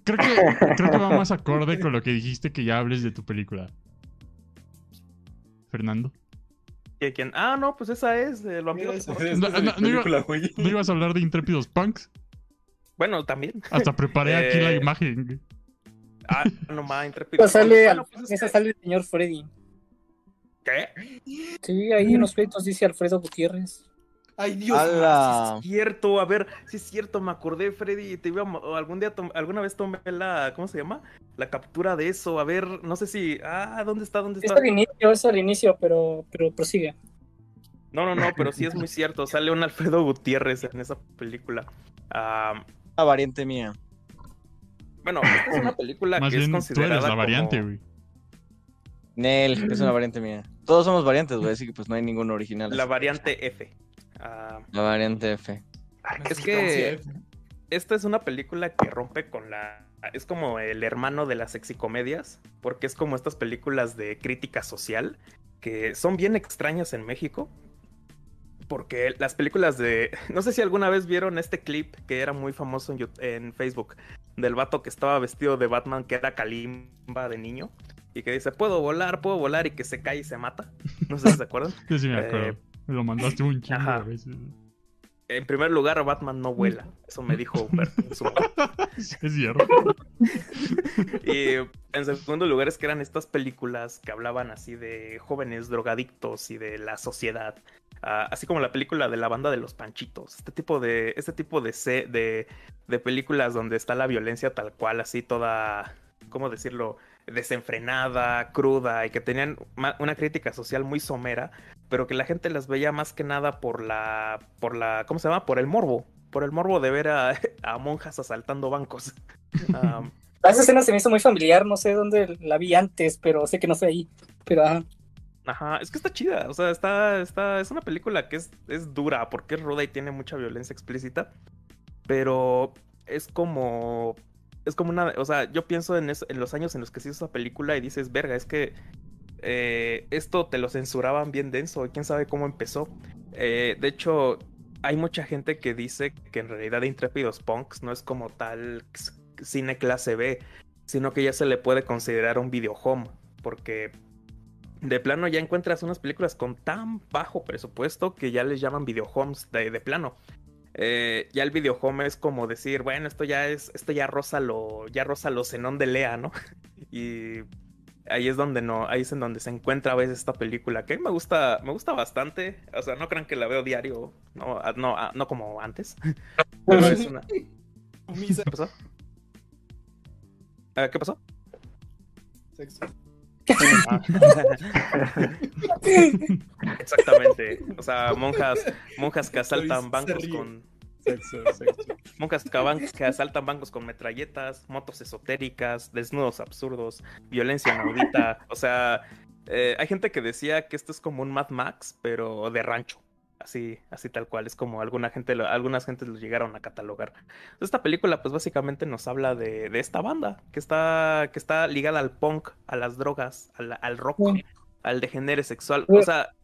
[SPEAKER 2] Creo, que, creo que va más acorde con lo que dijiste que ya hables de tu película. Fernando.
[SPEAKER 8] ¿Quién? Ah, no, pues esa es de lo
[SPEAKER 2] no, no, ibas a hablar de Intrépidos Punks?
[SPEAKER 8] Bueno, también.
[SPEAKER 2] Hasta preparé aquí la eh, imagen.
[SPEAKER 8] Ah, no más, Intrépidos
[SPEAKER 3] sale, pues Esa sale el señor Freddy.
[SPEAKER 8] ¿Qué?
[SPEAKER 3] Sí, ahí en los créditos dice Alfredo Gutiérrez.
[SPEAKER 8] Ay, Dios, mío, es cierto. A ver, sí es cierto, me acordé, Freddy. Te iba algún día, alguna vez tomé la, ¿cómo se llama? La captura de eso. A ver, no sé si. Ah, ¿dónde está? ¿Dónde está?
[SPEAKER 3] Es al inicio, es al inicio, pero, pero prosigue.
[SPEAKER 8] No, no, no, pero sí es muy cierto. Sale un Alfredo Gutiérrez en esa película.
[SPEAKER 6] Ah, una variante mía.
[SPEAKER 8] Bueno, esta es una película que es considerada. Tú eres
[SPEAKER 2] la variante, güey.
[SPEAKER 6] Nel, es una variante mía. Todos somos variantes, güey, así que pues no hay ningún original.
[SPEAKER 8] La variante F.
[SPEAKER 6] Ah, la variante F.
[SPEAKER 8] Es que esta es una película que rompe con la. Es como el hermano de las sexicomedias, porque es como estas películas de crítica social que son bien extrañas en México. Porque las películas de. No sé si alguna vez vieron este clip que era muy famoso en, en Facebook del vato que estaba vestido de Batman, que era Kalimba de niño, y que dice: Puedo volar, puedo volar, y que se cae y se mata. No sé si se acuerdan.
[SPEAKER 2] sí, sí, me acuerdo. Eh, me lo mandaste un chingo de veces.
[SPEAKER 8] En primer lugar, Batman no vuela. Eso me dijo Humberto.
[SPEAKER 2] es cierto.
[SPEAKER 8] y en segundo lugar es que eran estas películas que hablaban así de jóvenes drogadictos y de la sociedad. Ah, así como la película de la banda de los panchitos. Este tipo de, este tipo de, de, de películas donde está la violencia tal cual, así toda, ¿cómo decirlo? desenfrenada, cruda y que tenían una crítica social muy somera, pero que la gente las veía más que nada por la, por la, ¿cómo se llama? Por el morbo, por el morbo de ver a, monjas asaltando bancos.
[SPEAKER 3] esa escena se me hizo muy familiar, no sé dónde la vi antes, pero sé que no sé ahí, pero ajá.
[SPEAKER 8] Ajá, es que está chida, o sea, está, está, es una película que es, es dura porque es ruda y tiene mucha violencia explícita, pero es como es como una, o sea, yo pienso en, en los años en los que se hizo esa película y dices, verga, es que eh, esto te lo censuraban bien denso, quién sabe cómo empezó. Eh, de hecho, hay mucha gente que dice que en realidad Intrépidos Punks no es como tal cine clase B, sino que ya se le puede considerar un video home, porque de plano ya encuentras unas películas con tan bajo presupuesto que ya les llaman video homes de, plano. Eh, ya el video home es como decir, bueno, esto ya es, esto ya rosa lo, ya rosa lo cenón de Lea, ¿no? y ahí es donde no, ahí es en donde se encuentra a veces esta película, que me gusta, me gusta bastante. O sea, no crean que la veo diario, no, no, no como antes. Pero es una. ¿Qué pasó? Eh, ¿Qué pasó? Sexo. Exactamente. O sea, monjas, monjas que asaltan bancos con. Monjas que, asaltan bancos con metralletas, motos esotéricas, desnudos absurdos, violencia inaudita. O sea, eh, hay gente que decía que esto es como un Mad Max, pero de rancho. Así, así tal cual, es como alguna gente, algunas gentes lo llegaron a catalogar. Esta película, pues básicamente nos habla de, esta banda que está, que está ligada al punk, a las drogas, al, rock, al degenere sexual. O sea,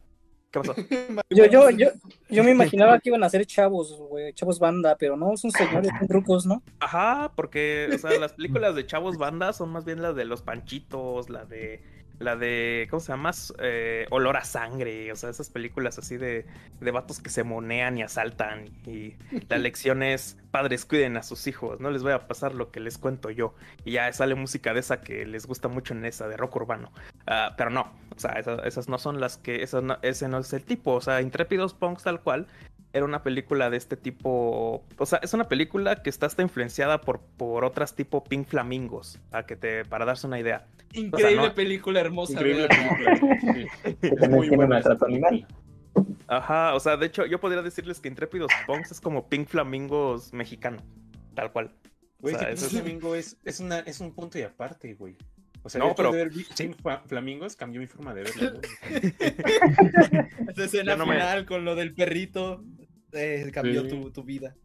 [SPEAKER 8] ¿qué pasó?
[SPEAKER 3] Yo, yo, yo, yo me imaginaba que iban a ser chavos, güey, chavos banda, pero no, son señores, son trucos, ¿no?
[SPEAKER 8] Ajá, porque, o sea, las películas de chavos banda son más bien las de los panchitos, la de la de, ¿cómo se llama? Eh, Olor a sangre, o sea, esas películas así de, de vatos que se monean y asaltan. Y la lección es, padres cuiden a sus hijos, no les voy a pasar lo que les cuento yo. Y ya sale música de esa que les gusta mucho en esa, de rock urbano. Ah, pero no, o sea, esas, no son las que, esas ese no es el tipo, o sea, Intrépidos Punks tal cual. Era una película de este tipo. O sea, es una película que está hasta influenciada por, por otras tipo Pink Flamingos. A que te, para darse una idea.
[SPEAKER 4] Increíble película hermosa. Increíble película.
[SPEAKER 8] muy buena. Ajá, o sea, de hecho, yo podría decirles que Intrépidos Punks es como Pink Flamingos mexicano. Tal cual.
[SPEAKER 9] Güey, o Pink Flamingo es, es, una, es un punto y aparte, güey. O sea, no, pero... de ver Pink Flamingos cambió mi forma de verlo.
[SPEAKER 4] Esa escena final con lo del perrito eh, cambió tu, tu, vida.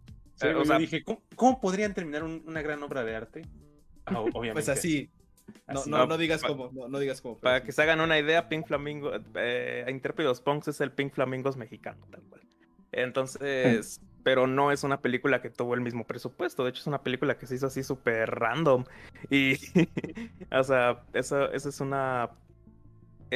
[SPEAKER 9] o sea, dije, ¿cómo, podrían terminar una gran obra de arte?
[SPEAKER 4] Ah, obviamente. Pues así, no, no, no, digas cómo, no, digas cómo.
[SPEAKER 8] Para que se hagan una idea, Pink Flamingo, eh, Intrépidos Punks es el Pink Flamingos mexicano, tal cual. Entonces, pero no es una película que tuvo el mismo presupuesto. De hecho, es una película que se hizo así súper random. Y, o sea, eso, eso es una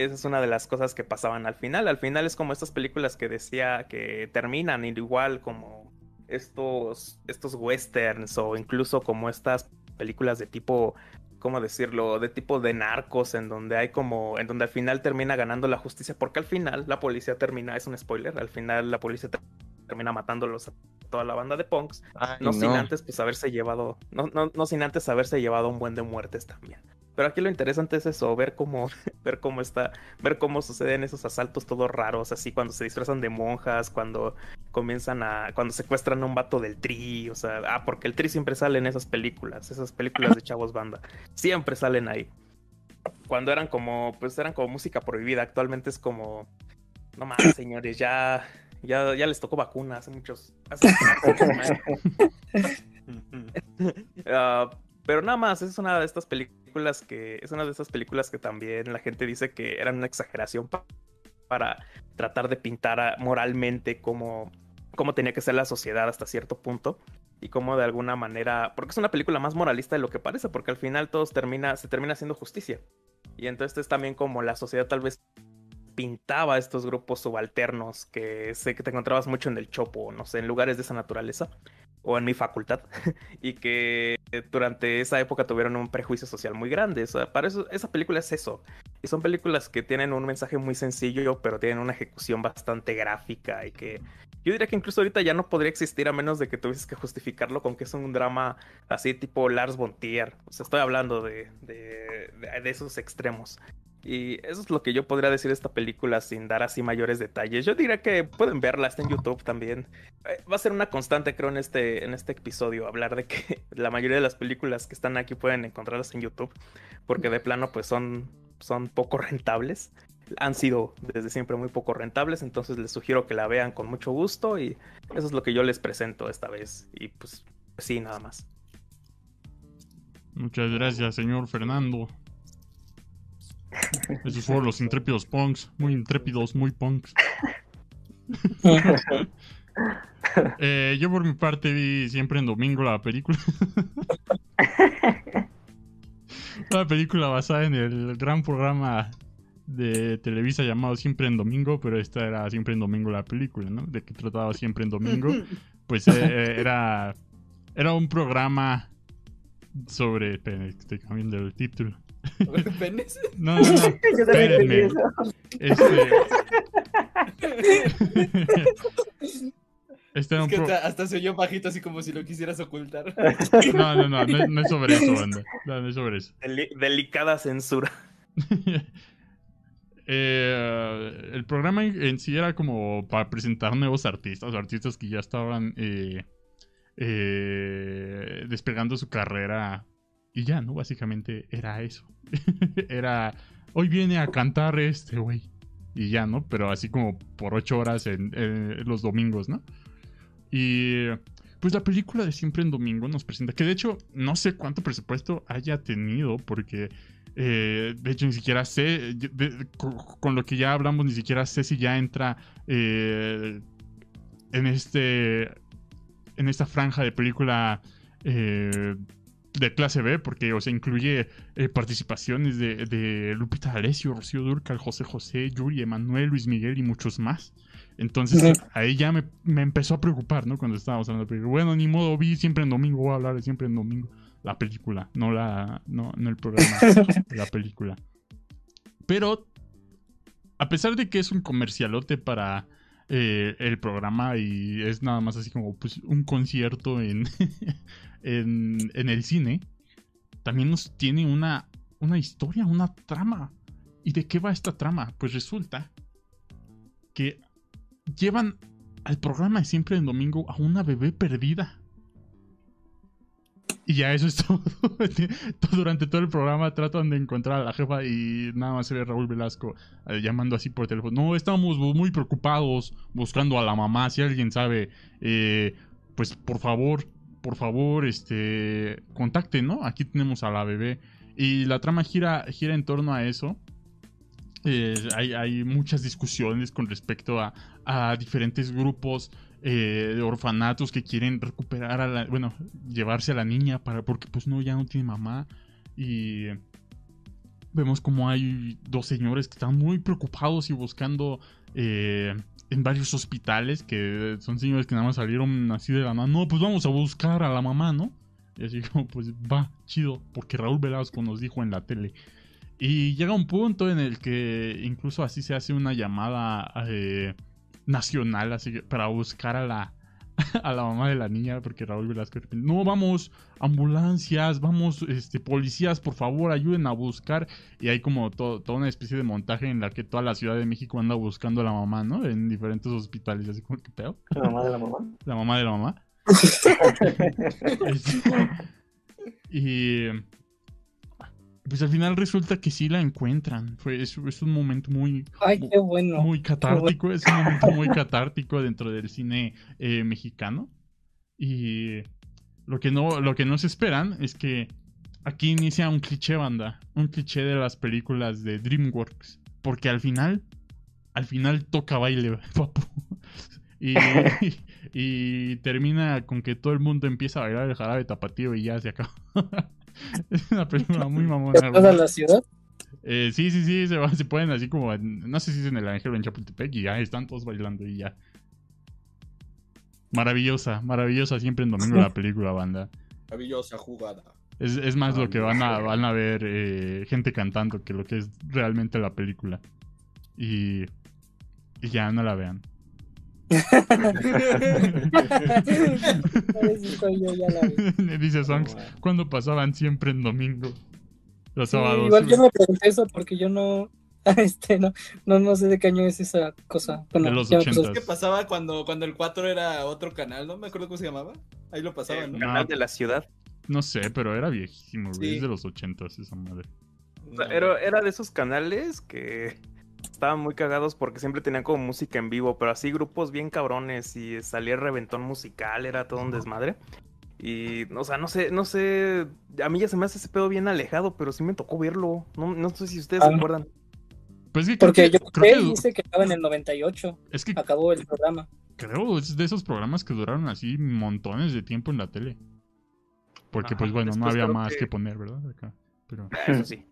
[SPEAKER 8] esa es una de las cosas que pasaban al final. Al final es como estas películas que decía que terminan igual como estos, estos westerns o incluso como estas películas de tipo ¿cómo decirlo? De tipo de narcos, en donde hay como, en donde al final termina ganando la justicia, porque al final la policía termina, es un spoiler, al final la policía termina matándolos a toda la banda de punks, no, sin antes pues haberse llevado, no, no, no sin antes haberse llevado un buen de muertes también. Pero aquí lo interesante es eso, ver cómo, ver cómo está, ver cómo suceden esos asaltos todos raros, así cuando se disfrazan de monjas, cuando comienzan a, cuando secuestran a un vato del tri, o sea, ah, porque el tri siempre sale en esas películas, esas películas de chavos banda, siempre salen ahí. Cuando eran como, pues eran como música prohibida, actualmente es como, no más, señores, ya, ya, ya les tocó vacuna hace muchos, hace, uh, pero nada más, es una de estas películas Es una de esas películas que también la gente dice que eran una exageración para tratar de pintar moralmente cómo, cómo tenía que ser la sociedad hasta cierto punto. Y cómo de alguna manera. Porque es una película más moralista de lo que parece, porque al final todos termina, se termina haciendo justicia. Y entonces es también como la sociedad tal vez pintaba estos grupos subalternos que sé que te encontrabas mucho en el Chopo, no sé, en lugares de esa naturaleza o en mi facultad, y que durante esa época tuvieron un prejuicio social muy grande. para eso, esa película es eso. Y son películas que tienen un mensaje muy sencillo, pero tienen una ejecución bastante gráfica y que yo diría que incluso ahorita ya no podría existir a menos de que tuvieses que justificarlo con que es un drama así tipo Lars von Trier. O sea, estoy hablando de, de, de esos extremos. Y eso es lo que yo podría decir de esta película sin dar así mayores detalles. Yo diría que pueden verla, está en YouTube también. Eh, va a ser una constante, creo, en este, en este episodio, hablar de que la mayoría de las películas que están aquí pueden encontrarlas en YouTube, porque de plano, pues son, son poco rentables. Han sido desde siempre muy poco rentables, entonces les sugiero que la vean con mucho gusto y eso es lo que yo les presento esta vez. Y pues, sí, nada más.
[SPEAKER 2] Muchas gracias, señor Fernando. Esos fueron los intrépidos punks. Muy intrépidos, muy punks. Eh, yo por mi parte vi siempre en domingo la película. la película basada en el gran programa de Televisa llamado Siempre en Domingo, pero esta era Siempre en Domingo la película, ¿no? De que trataba Siempre en Domingo. Pues eh, eh, era, era un programa sobre... estoy cambiando el título.
[SPEAKER 4] ¿Penes?
[SPEAKER 2] No, no, no. Espérenme. Este...
[SPEAKER 4] Este es que hasta, se oyó bajito así como si lo quisieras ocultar.
[SPEAKER 2] No, no, no, no, es sobre eso, banda. No, no es sobre eso.
[SPEAKER 8] delicada censura.
[SPEAKER 2] Eh, el programa en sí era como para presentar nuevos artistas, artistas que ya estaban eh, eh, despegando su carrera y ya, ¿no? Básicamente era eso. era, hoy viene a cantar este güey. Y ya, ¿no? Pero así como por ocho horas en, los domingos, ¿no? Y pues la película de Siempre en Domingo nos presenta, que de hecho no sé cuánto presupuesto haya tenido, porque eh, de hecho, ni siquiera sé, con, lo que ya hablamos, ni siquiera sé si ya entra eh, en este, en esta franja de película eh, de clase B, porque, o sea, incluye participaciones de, Lupita D'Alessio, Rocío Durcal, José José, Yuri, Emanuel, Luis Miguel y muchos más. Entonces, ahí ya me, empezó a preocupar, ¿no? Cuando estábamos hablando de Bueno, ni modo, vi siempre en domingo, voy a hablar de siempre en domingo la película, no, la, no, el programa, la película. Pero, a pesar de que es un comercialote para eh, el programa y es nada más así como pues, un concierto en, en, el cine, también nos tiene una, una historia, una trama. ¿Y de qué va esta trama? Pues resulta que llevan al programa de siempre en domingo a una bebé perdida. Y ya eso es todo. Durante todo el programa tratan de encontrar a la jefa y nada más se ve Raúl Velasco eh, llamando así por teléfono. No, estamos muy preocupados buscando a la mamá. Si alguien sabe, eh, pues por favor, por favor, este, contacten, ¿no? Aquí tenemos a la bebé. Y la trama gira, gira en torno a eso. Eh, hay, hay, muchas discusiones con respecto a, a diferentes grupos eh, de orfanatos que quieren recuperar a la, bueno, llevarse a la niña para, porque pues no, ya no tiene mamá. Y vemos como hay dos señores que están muy preocupados y buscando eh, en varios hospitales, que son señores que nada más salieron así de la mano. No, pues vamos a buscar a la mamá, ¿no? Y así como, pues va, chido, porque Raúl Velasco nos dijo en la tele. Y llega un punto en el que incluso así se hace una llamada eh, nacional, así para buscar a la, a la mamá de la niña, porque Raúl Velasco no, vamos, ambulancias, vamos, este, policías, por favor, ayuden a buscar. Y hay como toda una especie de montaje en la que toda la Ciudad de México anda buscando a la mamá, ¿no? En diferentes hospitales, así como que pedo.
[SPEAKER 7] ¿La mamá de la mamá?
[SPEAKER 2] La mamá de la mamá. y pues al final resulta que sí la encuentran. Fue, es, un momento muy, muy catártico. Es un momento muy catártico dentro del cine eh, mexicano. Y lo que, no, lo que no se esperan es que aquí inicia un cliché banda. Un cliché de las películas de DreamWorks. Porque al final, al final toca baile, papu. Y, y, termina con que todo el mundo empieza a bailar el jarabe tapatío y ya se acaba. es una película muy mamona.
[SPEAKER 3] ¿Toda la ciudad?
[SPEAKER 2] Eh, sí, sí, sí, se, se pueden así como, no sé si es en el Ángel o en Chapultepec y ya están todos bailando y ya. Maravillosa, maravillosa siempre en domingo la película, banda.
[SPEAKER 4] Maravillosa jugada.
[SPEAKER 2] Es, es más lo que van a, van a ver eh, gente cantando que lo que es realmente la película. Y, y ya no la vean. Dice Songs, cuando pasaban siempre en domingo. Los sábados.
[SPEAKER 3] igual yo me pregunté eso porque yo no. Este, no, no, no sé de qué año es esa cosa.
[SPEAKER 2] de los
[SPEAKER 4] ¿Qué pasaba cuando, cuando el 4 era otro canal? No me acuerdo cómo se llamaba. Ahí lo pasaban, ¿no?
[SPEAKER 8] Canal de la ciudad.
[SPEAKER 2] No sé, pero era viejísimo, Es de los 80 esa madre.
[SPEAKER 8] era, era de esos canales que estaban muy cagados porque siempre tenían como música en vivo, pero así grupos bien cabrones y salía el reventón musical, era todo un desmadre. Y, o sea, no sé, no sé, a mí ya se me hace ese pedo bien alejado, pero sí me tocó verlo. No, no sé si ustedes se ah. acuerdan.
[SPEAKER 3] Pues Porque yo creo que, dice que estaba en el 98. Es que acabó el programa.
[SPEAKER 2] Creo, es de esos programas que duraron así montones de tiempo en la tele. Porque, pues bueno, no había más que... poner, ¿verdad? Acá. Pero...
[SPEAKER 8] Eso sí.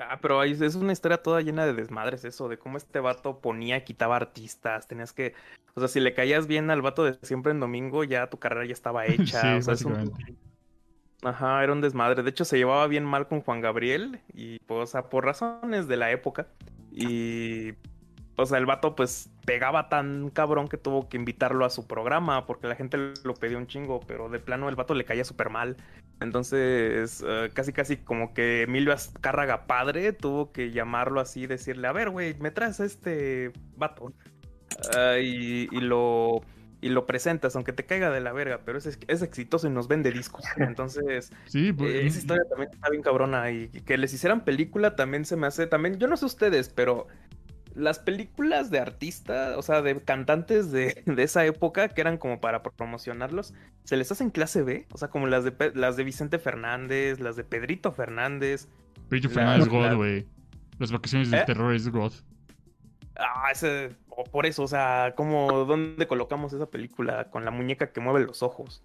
[SPEAKER 8] Ah, pero es una historia toda llena de desmadres eso, de cómo este vato ponía, quitaba artistas, tenías que, o sea, si le caías bien al vato de siempre en domingo, ya tu carrera ya estaba hecha. o sea, Ajá, era un desmadre. De hecho, se llevaba bien mal con Juan Gabriel, y, pues, o sea, por razones de la época. Y o sea, el vato pues pegaba tan cabrón que tuvo que invitarlo a su programa porque la gente lo pedía un chingo, pero de plano el vato le caía súper mal. Entonces, eh, casi casi como que Emilio Azcárraga padre tuvo que llamarlo así, decirle, a ver, güey, me traes a este vato. Ah, y, lo y lo presentas, aunque te caiga de la verga, pero es, es exitoso y nos vende discos. Entonces,
[SPEAKER 2] sí, pues,
[SPEAKER 8] eh, esa historia también está bien cabrona y que les hicieran película también se me hace, también, yo no sé ustedes, pero las películas de artista, o sea, de cantantes de, esa época que eran como para promocionarlos, se les hacen clase B, o sea, como las de las de Vicente Fernández, las de Pedrito Fernández.
[SPEAKER 2] Pedrito Fernández es God, güey. Las vacaciones del ¿Eh? terror es God.
[SPEAKER 8] Ah, ese, por eso, o sea, como dónde colocamos esa película con la muñeca que mueve los ojos.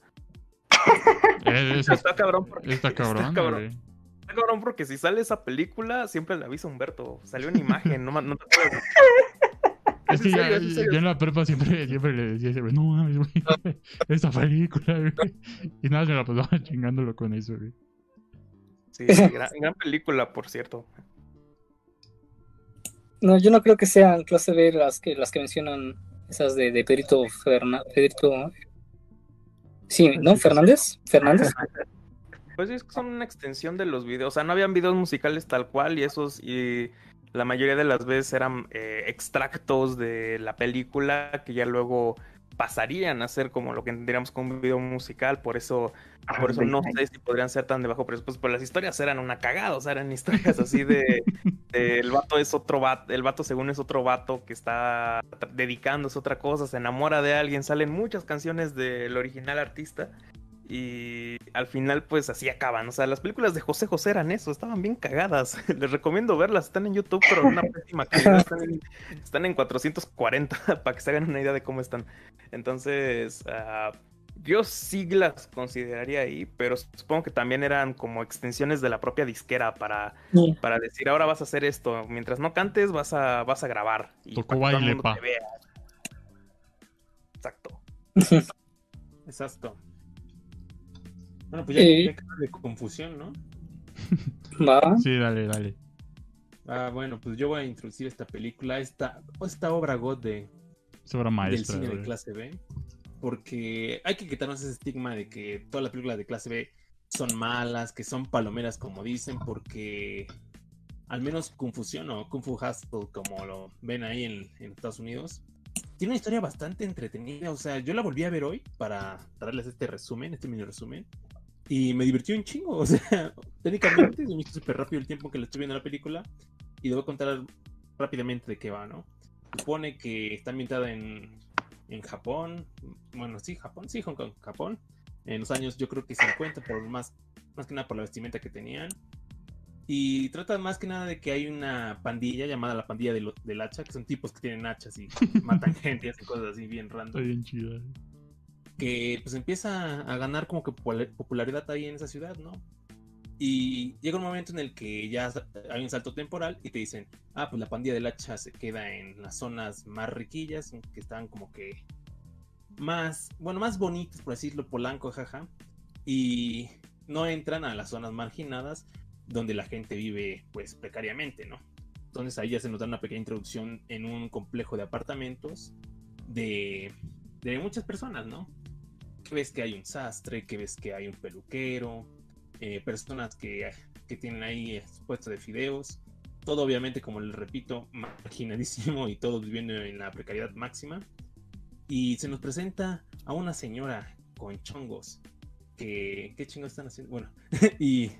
[SPEAKER 8] está cabrón.
[SPEAKER 2] está cabrón, está cabrón
[SPEAKER 8] cabrón porque si sale esa película, siempre le avisa Humberto. Salió una imagen, no, no te acuerdas.
[SPEAKER 2] Es que ya, yo en la prepa siempre, siempre le decía, no mames, güey, esa película, güey. Y nada, se la pasaba chingándolo con eso, güey.
[SPEAKER 8] Sí, gran, gran, película, por cierto.
[SPEAKER 3] No, yo no creo que sean clase B las que, las que mencionan esas de, de Pedrito Fernández. Pedrito... Sí, ¿no? ¿Fernández? ¿Fernández?
[SPEAKER 8] Pues es que son una extensión de los videos. O sea, no habían videos musicales tal cual y esos y la mayoría de las veces eran eh, extractos de la película que ya luego pasarían a ser como lo que entenderíamos como un video musical, por eso, ah, por eso no sé si podrían ser tan de bajo presupuesto, pues las historias eran una cagada, o sea, eran historias así de, el vato es otro vato, el vato según es otro vato que está dedicándose a otra cosa, se enamora de alguien, salen muchas canciones del original artista y al final, pues así acaban. O sea, las películas de José José eran eso, estaban bien cagadas. Les recomiendo verlas, están en YouTube, pero en una pésima calidad. Están en, 440 para que se hagan una idea de cómo están. Entonces, uh, yo sí las consideraría ahí, pero supongo que también eran como extensiones de la propia disquera para, para decir, ahora vas a hacer esto. Mientras no cantes, vas a, vas a grabar.
[SPEAKER 2] Y Tocó baile, pa.
[SPEAKER 8] Exacto.
[SPEAKER 9] Exacto. Bueno, pues ya, eh... de confusión, ¿no?
[SPEAKER 3] ¿Va?
[SPEAKER 2] Sí, dale, dale.
[SPEAKER 9] Ah, bueno, pues yo voy a introducir esta película, esta, esta obra God de,
[SPEAKER 2] obra maestra,
[SPEAKER 9] del cine de clase B, porque hay que quitarnos ese estigma de que todas las películas de clase B son malas, que son palomeras como dicen, porque al menos Confusión o Kung Fu Hustle, como lo ven ahí en, en, Estados Unidos, tiene una historia bastante entretenida. O sea, yo la volví a ver hoy para darles este resumen, este mini resumen. Y me divirtió un chingo. O sea, técnicamente se me hizo súper rápido el tiempo que le estoy viendo la película. Y debo contar rápidamente de qué va, ¿no? Supone que está ambientada en, en Japón. Bueno, sí, Japón, sí, Hong Kong, Japón. En los años, yo creo que 50, pero más, más que nada por la vestimenta que tenían. Y trata más que nada de que hay una pandilla llamada la pandilla del, del hacha, que son tipos que tienen hachas y matan gente y hacen cosas así bien random.
[SPEAKER 2] Está bien chido
[SPEAKER 9] que pues empieza a ganar como que popularidad ahí en esa ciudad, ¿no? Y llega un momento en el que ya hay un salto temporal y te dicen, ah, pues la pandilla del hacha se queda en las zonas más riquillas, que están como que más, bueno, más bonitas, por decirlo, polanco, jaja, y no entran a las zonas marginadas donde la gente vive pues precariamente, ¿no? Entonces ahí ya se nos da una pequeña introducción en un complejo de apartamentos de, de muchas personas, ¿no? Que ves que hay un sastre, que ves que hay un peluquero, eh, personas que, que, tienen ahí puesto de fideos. Todo obviamente, como les repito, marginadísimo y todos viviendo en la precariedad máxima. Y se nos presenta a una señora con chongos. Que, ¿Qué chingos están haciendo? Bueno, y,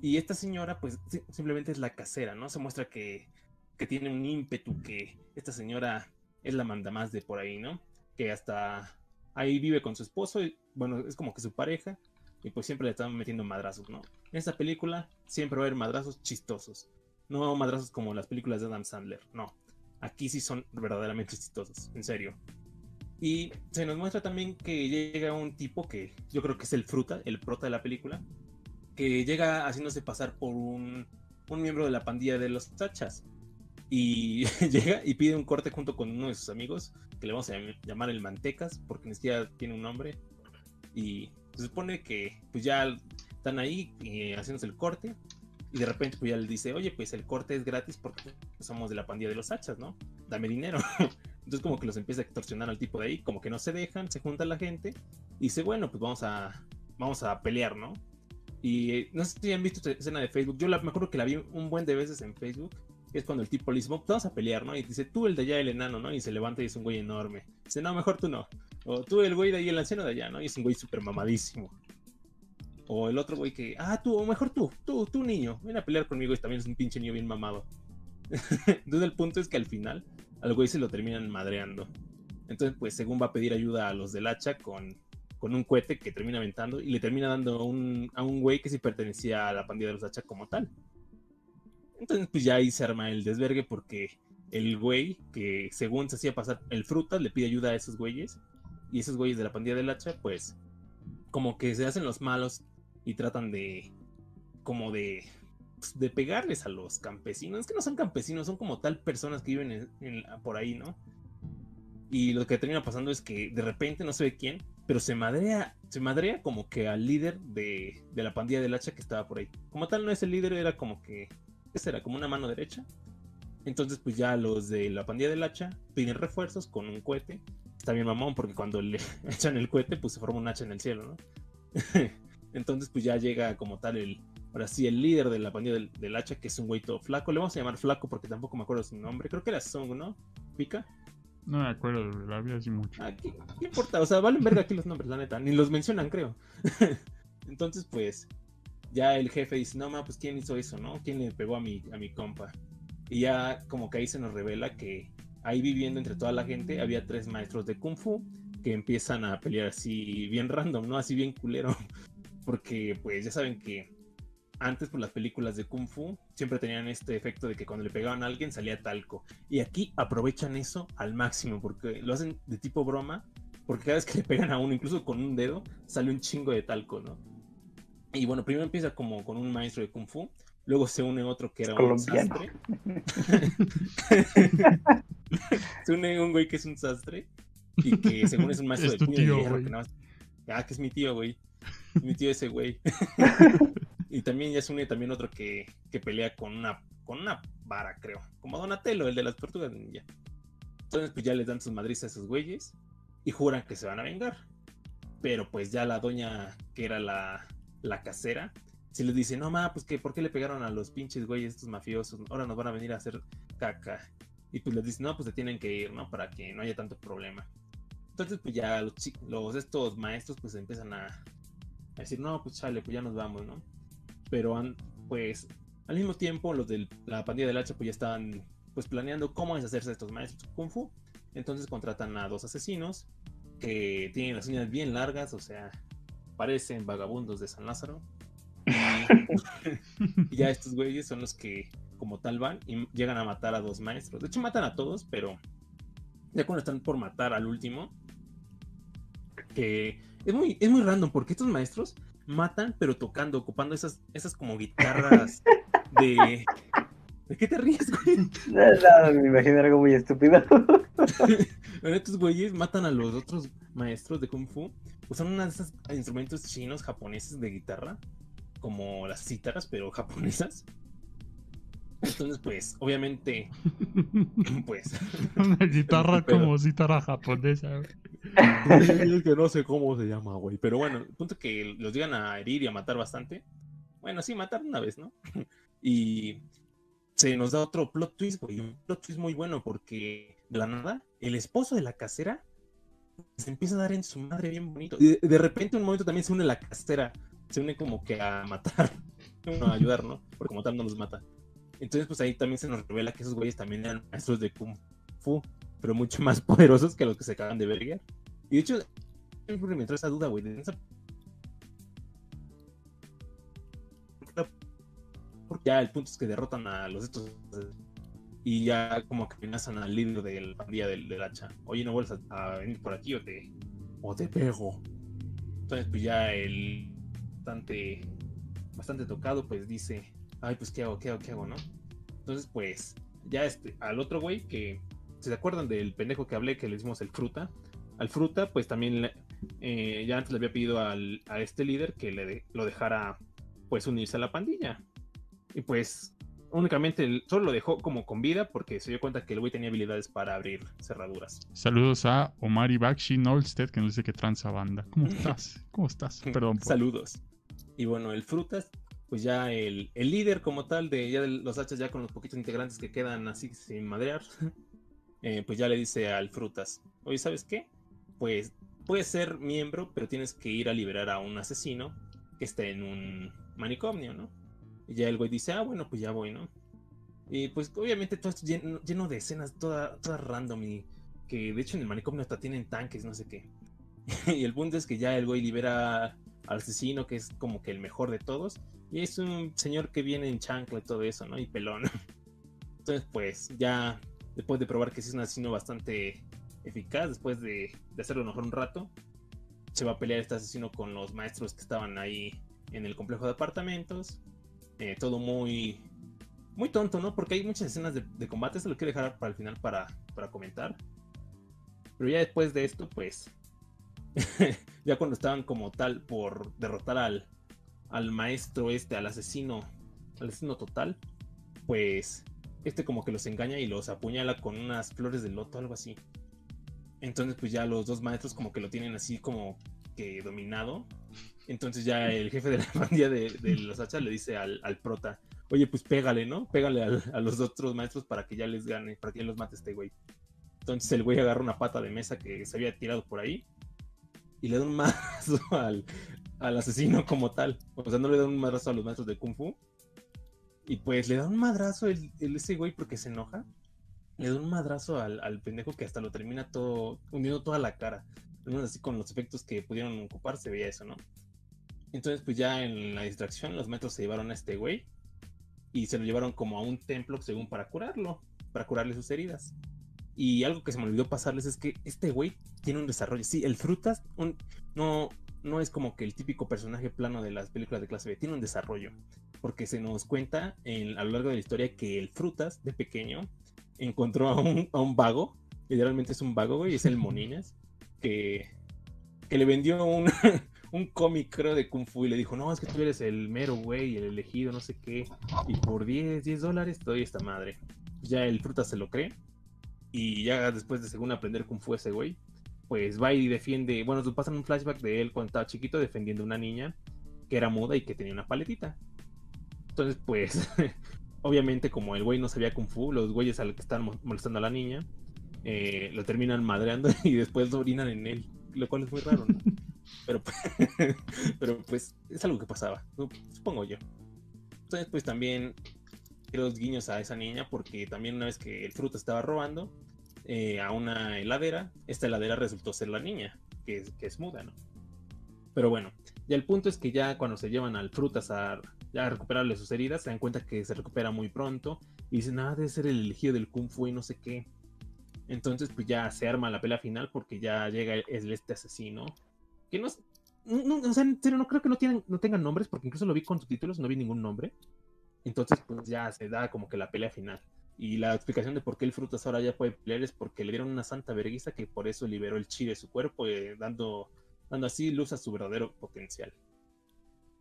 [SPEAKER 9] y esta señora pues simplemente es la casera, ¿no? Se muestra que, que tiene un ímpetu, que esta señora es la manda más de por ahí, ¿no? Que hasta ahí vive con su esposo, y, bueno, es como que su pareja, y pues siempre le están metiendo madrazos, ¿no? En esta película siempre va a haber madrazos chistosos, no madrazos como las películas de Adam Sandler, no. aquí sí son verdaderamente exitosos, en serio. Y se nos muestra también que llega un tipo que yo creo que es el fruta, el prota de la película, que llega haciéndose pasar por un, un miembro de la pandilla de los tachas. Y llega y pide un corte junto con uno de sus amigos, que le vamos a llamar el Mantecas, porque ni tiene un nombre. Y se supone que pues ya están ahí eh, haciéndose el corte. Y de repente pues ya le dice, oye, pues el corte es gratis porque somos de la pandilla de los hachas, ¿no? Dame dinero. Entonces como que los empieza a extorsionar al tipo de ahí, como que no se dejan, se junta la gente y dice, bueno, pues vamos a, vamos a pelear, ¿no? Y eh, no sé si han visto esta escena de Facebook, yo la, me acuerdo que la vi un buen de veces en Facebook, es cuando el tipo le dice, vamos a pelear, ¿no? Y dice, tú el de allá, el enano, ¿no? Y se levanta y es un güey enorme. Dice, no, mejor tú no. O tú el güey de ahí, el anciano de allá, ¿no? Y es un güey súper mamadísimo. O el otro güey que, ah, tú, o mejor tú, tú, tú niño, ven a pelear conmigo y también es un pinche niño bien mamado. Entonces el punto es que al final al güey se lo terminan madreando. Entonces, pues según va a pedir ayuda a los del hacha con, con un cohete que termina aventando y le termina dando un, a un güey que sí pertenecía a la pandilla de los hacha como tal. Entonces, pues ya ahí se arma el desvergue porque el güey que según se hacía pasar el fruta le pide ayuda a esos güeyes y esos güeyes de la pandilla del hacha, pues como que se hacen los malos y tratan de como de pues, de pegarles a los campesinos. Es que no son campesinos, son como tal personas que viven por ahí, ¿no? Y lo que termina pasando es que de repente no ve quién, pero se madrea, se madrea como que al líder de, la pandilla del hacha que estaba por ahí. Como tal no es el líder, era como que, ¿qué será? Como una mano derecha. Entonces pues ya los de la pandilla del hacha piden refuerzos con un cohete. Está bien mamón porque cuando le echan el cohete pues se forma un hacha en el cielo, ¿no? Entonces pues ya llega como tal el, ahora sí, el líder de la pandilla del, hacha, que es un güey todo flaco. Le vamos a llamar flaco porque tampoco me acuerdo su nombre. Creo que era Song, ¿no? ¿Pica?
[SPEAKER 2] No me acuerdo, la vi así mucho.
[SPEAKER 9] Ah, ¿qué, importa? O sea, valen verga aquí los nombres, la neta. Ni los mencionan, creo. Entonces, pues, ya el jefe dice, no, ma, pues, ¿quién hizo eso, no? ¿Quién le pegó a mi, a mi compa? Y ya como que ahí se nos revela que ahí viviendo entre toda la gente había tres maestros de Kung Fu que empiezan a pelear así bien random, ¿no? Así bien culero. Porque, pues, ya saben que antes por las películas de Kung Fu siempre tenían este efecto de que cuando le pegaban a alguien salía talco. Y aquí aprovechan eso al máximo porque lo hacen de tipo broma, porque cada vez que le pegan a uno, incluso con un dedo, sale un chingo de talco, ¿no? Y bueno, primero empieza como con un maestro de Kung Fu, luego se une otro que era un sastre. se une un güey que es un sastre y que según es un maestro de puño Ah, que es mi tío, güey. Mi tío ese güey. Y también ya se une también otro que, pelea con una, con una vara, creo. Como Donatello, el de las tortugas ninja. Entonces, pues ya les dan sus madrizas a esos güeyes y juran que se van a vengar. Pero pues ya la doña, que era la, la casera, si les dice, no ma, pues que por qué le pegaron a los pinches güeyes estos mafiosos, ahora nos van a venir a hacer caca. Y pues les dice, no, pues se tienen que ir, ¿no? Para que no haya tanto problema. Entonces, pues ya los, los estos maestros pues empiezan a, a decir, no, pues chale, pues ya nos vamos, ¿no? pero han, pues al mismo tiempo los de la pandilla del hacha pues ya estaban pues planeando cómo deshacerse de estos maestros kung fu. Entonces contratan a dos asesinos que tienen las uñas bien largas, o sea, parecen vagabundos de San Lázaro. Y, ya estos güeyes son los que como tal van y llegan a matar a dos maestros. De hecho matan a todos, pero ya cuando están por matar al último, que es muy, es muy random porque estos maestros matan, pero tocando, ocupando esas, esas como guitarras de. ¿De qué te ríes, güey?
[SPEAKER 7] No, me imagino algo muy estúpido.
[SPEAKER 9] estos güeyes matan a los otros maestros de Kung Fu. Usan unos de esos instrumentos chinos japoneses de guitarra, como las cítaras, pero japonesas. Entonces, pues, obviamente, pues.
[SPEAKER 2] Una guitarra como cítara japonesa.
[SPEAKER 9] es que no sé cómo se llama, güey. Pero bueno, el punto que los llegan a herir y a matar bastante. Bueno, sí, matar una vez, ¿no? y se nos da otro plot twist, güey. Un plot twist muy bueno porque de la nada, el esposo de la casera se empieza a dar en su madre bien bonito. Y de, repente, un momento también se une la casera. Se une como que a matar, a ayudar, ¿no? Porque como tal no nos mata. Entonces, pues ahí también se nos revela que esos güeyes también eran maestros de Kung Fu, pero mucho más poderosos que los que se acaban de ver. Y de hecho, me entró esa duda, güey. Porque ya el punto es que derrotan a los estos. Y ya como que amenazan al líder del pandilla del, del, hacha. Oye, no vuelvas a, venir por aquí o te, o te pego. Entonces, pues ya el bastante, bastante tocado, pues dice, ay, pues qué hago, qué hago, qué hago, ¿no? Entonces, pues ya este, al otro güey que, ¿se acuerdan del pendejo que hablé que le hicimos el fruta? Al fruta, pues también eh, ya antes le había pedido al, a este líder que le lo dejara, pues unirse a la pandilla. Y pues únicamente solo lo dejó como con vida porque se dio cuenta que el güey tenía habilidades para abrir cerraduras.
[SPEAKER 2] Saludos a Omar Bakshi Nolsted que nos dice que transa banda. ¿Cómo estás? ¿Cómo estás? Perdón.
[SPEAKER 9] Saludos. Y bueno, el Frutas, pues ya el, el, líder como tal de, ya de los hachas, ya con los poquitos integrantes que quedan así sin madrear, eh, pues ya le dice al Frutas, oye, ¿sabes qué? Pues puedes ser miembro, pero tienes que ir a liberar a un asesino que esté en un manicomio, ¿no? Y ya el güey dice, ah, bueno, pues ya voy, ¿no? Y pues obviamente todo esto lleno, de escenas todas toda random y que de hecho en el manicomio hasta tienen tanques, no sé qué. y el punto es que ya el güey libera al asesino, que es como que el mejor de todos. Y es un señor que viene en chancla y todo eso, ¿no? Y pelón. Entonces, pues ya después de probar que sí es un asesino bastante eficaz, después de, de hacerlo mejor un rato, se va a pelear este asesino con los maestros que estaban ahí en el complejo de apartamentos. Eh, todo muy, muy tonto, ¿no? Porque hay muchas escenas de, combate, se lo quiero dejar para el final para, para comentar. Pero ya después de esto, pues, ya cuando estaban como tal por derrotar al, al maestro este, al asesino, al asesino total, pues, este como que los engaña y los apuñala con unas flores de loto, algo así. Entonces, pues ya los dos maestros como que lo tienen así como que dominado entonces ya el jefe de la pandilla de, los hachas le dice al, prota, oye, pues pégale, ¿no? Pégale a los otros maestros para que ya les gane, para que ya los mate este güey. Entonces el güey agarra una pata de mesa que se había tirado por ahí y le da un madrazo al, asesino como tal. O sea, no le da un madrazo a los maestros de Kung Fu. Y pues le da un madrazo el, ese güey porque se enoja. Le da un madrazo al, al pendejo que hasta lo termina todo, hundiendo toda la cara. Así con los efectos que pudieron ocupar se veía eso, ¿no? Entonces, pues ya en la distracción, los metros se llevaron a este güey y se lo llevaron como a un templo, según para curarlo, para curarle sus heridas. Y algo que se me olvidó pasarles es que este güey tiene un desarrollo. Sí, el Frutas no, no es como que el típico personaje plano de las películas de clase B, tiene un desarrollo. Porque se nos cuenta en, a lo largo de la historia que el Frutas, de pequeño, encontró a un, a un vago, literalmente es un vago, güey, es el Moninas, que, que le vendió un, un cómic, creo, de Kung Fu y le dijo, no, es que tú eres el mero güey, el elegido, no sé qué, y por 10, 10 dólares te doy esta madre. Ya el fruta se lo cree, y ya después de según aprender Kung Fu ese güey, pues va y defiende, bueno, nos pasan un flashback de él cuando estaba chiquito defendiendo a una niña que era muda y que tenía una paletita. Entonces, pues, obviamente como el güey no sabía Kung Fu, los güeyes al que están molestando a la niña, eh, lo terminan madreando y después orinan en él, lo cual es muy raro, ¿no? Pero, pero pues es algo que pasaba, supongo yo. Entonces pues también los guiños a esa niña porque también una vez que el fruto estaba robando eh, a una heladera, esta heladera resultó ser la niña, que es, que es muda, ¿no? Pero bueno, ya el punto es que ya cuando se llevan al frutas a, recuperarle sus heridas, se dan cuenta que se recupera muy pronto y dicen, ah, debe ser el elegido del Kung Fu y no sé qué. Entonces, pues ya se arma la pelea final porque ya llega el, este asesino que no, no, o sea, en serio, no creo que no, tienen, no tengan nombres, porque incluso lo vi con subtítulos, no vi ningún nombre. Entonces, pues ya se da como que la pelea final. Y la explicación de por qué el Frutas ahora ya puede pelear es porque le dieron una santa vergüenza que por eso liberó el chi de su cuerpo, eh, dando, dando así luz a su verdadero potencial.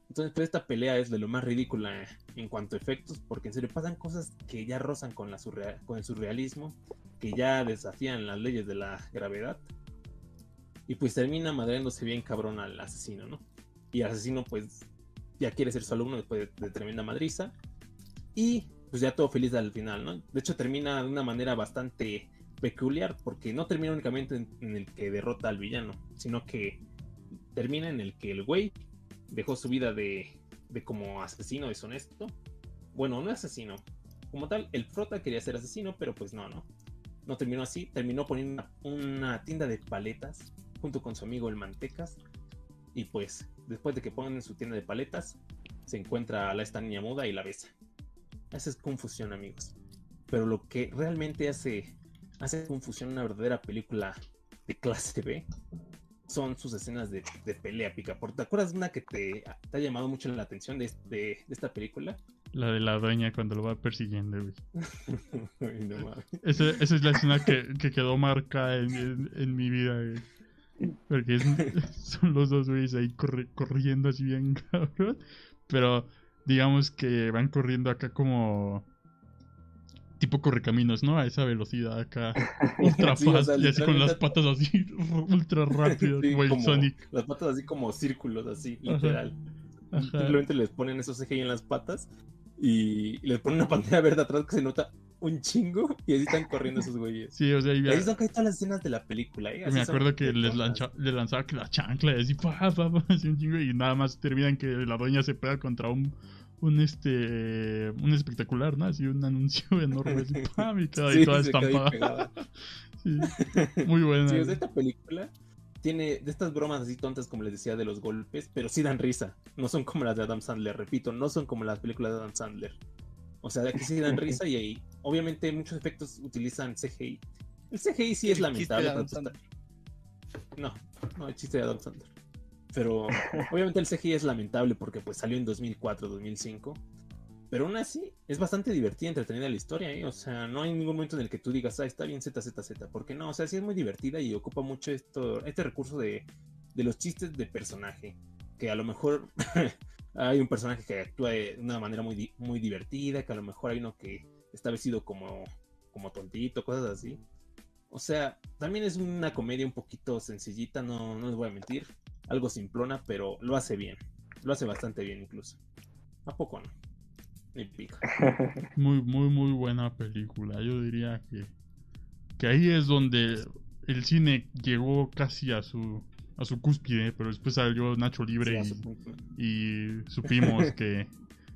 [SPEAKER 9] Entonces, pues esta pelea es de lo más ridícula en cuanto a efectos, porque en serio pasan cosas que ya rozan con, la con el surrealismo, que ya desafían las leyes de la gravedad. Y pues termina madreándose bien cabrón al asesino, ¿no? Y el asesino pues ya quiere ser su alumno después de, tremenda madriza. Y pues ya todo feliz al final, ¿no? De hecho termina de una manera bastante peculiar porque no termina únicamente en, el que derrota al villano, sino que termina en el que el güey dejó su vida de, de como asesino deshonesto. Bueno, no asesino. Como tal, el frota quería ser asesino, pero pues no, ¿no? No terminó así. Terminó poniendo una tienda de paletas junto con su amigo el Mantecas. Y pues, después de que ponen su tienda de paletas, se encuentra a esta niña muda y la besa. Esa es confusión, amigos. pero lo que realmente hace, hace Confusión una verdadera película de clase B son sus escenas de, pelea, pica. ¿Te acuerdas de una que te, ha llamado mucho la atención de, de, esta película?
[SPEAKER 2] La de la dueña cuando lo va persiguiendo, esa, es la escena que, quedó marcada en, mi vida, Porque son los dos güeyes ahí corriendo así bien cabrón. Pero digamos que van corriendo acá como tipo correcaminos, ¿no? A esa velocidad acá, ultra fast, y así con las patas así, ultra Sonic.
[SPEAKER 9] Las patas así como círculos, así, literal. Simplemente les ponen esos CGI en las patas y les ponen una pantalla verde atrás que se nota un chingo y así están corriendo esos güeyes.
[SPEAKER 2] Sí, o sea,
[SPEAKER 9] y ahí están todas las escenas de la película, ¿eh?
[SPEAKER 2] me acuerdo que les, lanza, lanzaba que la chancla y así, pa, pa, pa, así un chingo y nada más terminan que la dueña se pega contra un un este un espectacular, ¿no? Así un anuncio enorme, así, ¡pam! y queda ahí toda estampada. sí, muy buena.
[SPEAKER 9] Sí, esta película tiene de estas bromas así tontas, como les decía, de los golpes, pero sí dan risa. No son como las de Adam Sandler, repito, no son como las películas de Adam Sandler. O sea, aquí sí dan risa y ahí, obviamente, muchos efectos utilizan CGI. El CGI sí es lamentable. No, no, el chiste de Adam Sandler. Pero obviamente el CGI es lamentable porque pues salió en 2004, 2005. Pero aún así es bastante divertida, entretenida la historia, ¿eh? O sea, no hay ningún momento en el que tú digas, ah, está bien Z, Z, Z. Porque no, o sea, sí es muy divertida y ocupa mucho esto, este recurso de, de los chistes de personaje. Que a lo mejor hay un personaje que actúa de una manera muy, muy divertida, que a lo mejor hay uno que está vestido como, como tontito, cosas así. O sea, también es una comedia un poquito sencillita, no, no les voy a mentir algo simplona, pero lo hace bien. Lo hace bastante bien incluso. ¿A poco no? Ni pica.
[SPEAKER 2] Muy, muy, muy buena película. Yo diría que, que ahí es donde el cine llegó casi a su a su cúspide, pero después salió Nacho Libre y, supimos que,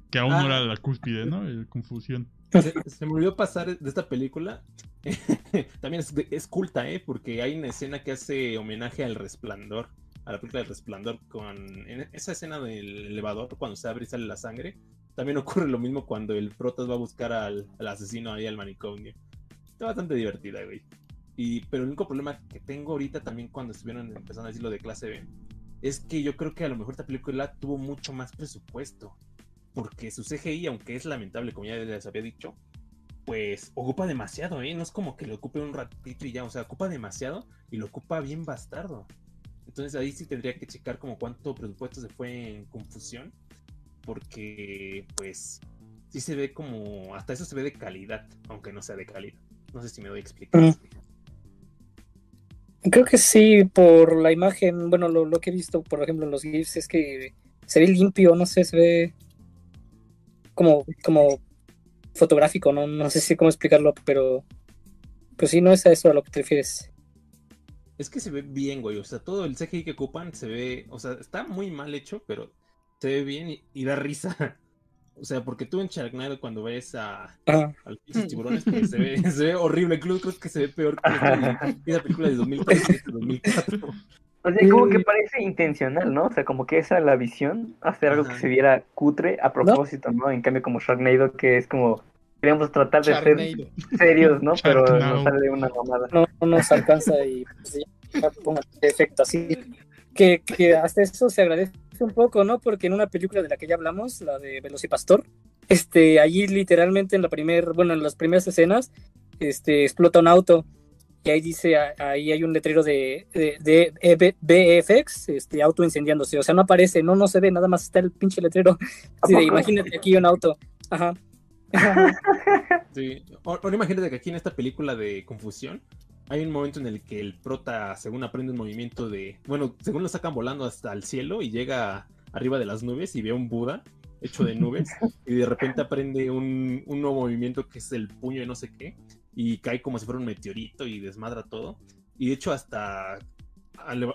[SPEAKER 2] que aún no era ah. la cúspide, ¿no? El confusión.
[SPEAKER 9] Se, me olvidó pasar de esta película. También es, es, culta, ¿eh? Porque hay una escena que hace homenaje al resplandor a la película del resplandor con en esa escena del elevador cuando se abre y sale la sangre. También ocurre lo mismo cuando el protas va a buscar al, asesino ahí al manicomio. Está bastante divertida, güey. Y, pero el único problema que tengo ahorita también cuando estuvieron empezando a decir lo de clase B es que yo creo que a lo mejor esta película tuvo mucho más presupuesto. Porque su CGI, aunque es lamentable, como ya les había dicho, pues ocupa demasiado, ¿eh? No es como que lo ocupe un ratito y ya, o sea, ocupa demasiado y lo ocupa bien bastardo. Entonces ahí sí tendría que checar como cuánto presupuesto se fue en confusión, porque pues sí se ve como, hasta eso se ve de calidad, aunque no sea de calidad. No sé si me doy a explicar.
[SPEAKER 3] Creo que sí, por la imagen, bueno, lo, que he visto, por ejemplo, en los GIFs es que se ve limpio, no sé, se ve como, como fotográfico, ¿no? No sé si cómo explicarlo, pero pues sí, no es a eso a lo que te refieres.
[SPEAKER 9] Es que se ve bien, güey. O sea, todo el CGI que ocupan se ve. O sea, está muy mal hecho, pero se ve bien y, da risa. O sea, porque tú en Sharknado cuando ves a, a los tiburones, pues, se, ve, se ve horrible. Incluso creo que se ve peor que esa película de 2003, 2004.
[SPEAKER 7] O sea, como que parece intencional, ¿no? O sea, como que esa es la visión, hacer algo que se viera cutre a propósito, ¿no? En cambio, como Sharknado, que es como queríamos tratar de ser serios, ¿no? Pero no sale una mamada. No,
[SPEAKER 3] no nos alcanza y pues, ya ponga efecto así. Que, que hasta eso se agradece un poco, ¿no? Porque en una película de la que ya hablamos, la de Velocipastor, este, allí literalmente en la primer, bueno, en las primeras escenas, este, explota un auto y ahí dice, ahí hay un letrero de, de, de BFX, este, auto incendiándose, o sea, no aparece, no, no se ve, nada más está el pinche letrero. imagínate aquí un auto, ajá.
[SPEAKER 9] Sí. Ahora imagínate que aquí en esta película de Confusión hay un momento en el que el prota, según aprende un movimiento de. Bueno, según lo sacan volando hasta el cielo y llega arriba de las nubes y ve a un Buda hecho de nubes y de repente aprende un, un nuevo movimiento que es el puño de no sé qué y cae como si fuera un meteorito y desmadra todo. Y de hecho, hasta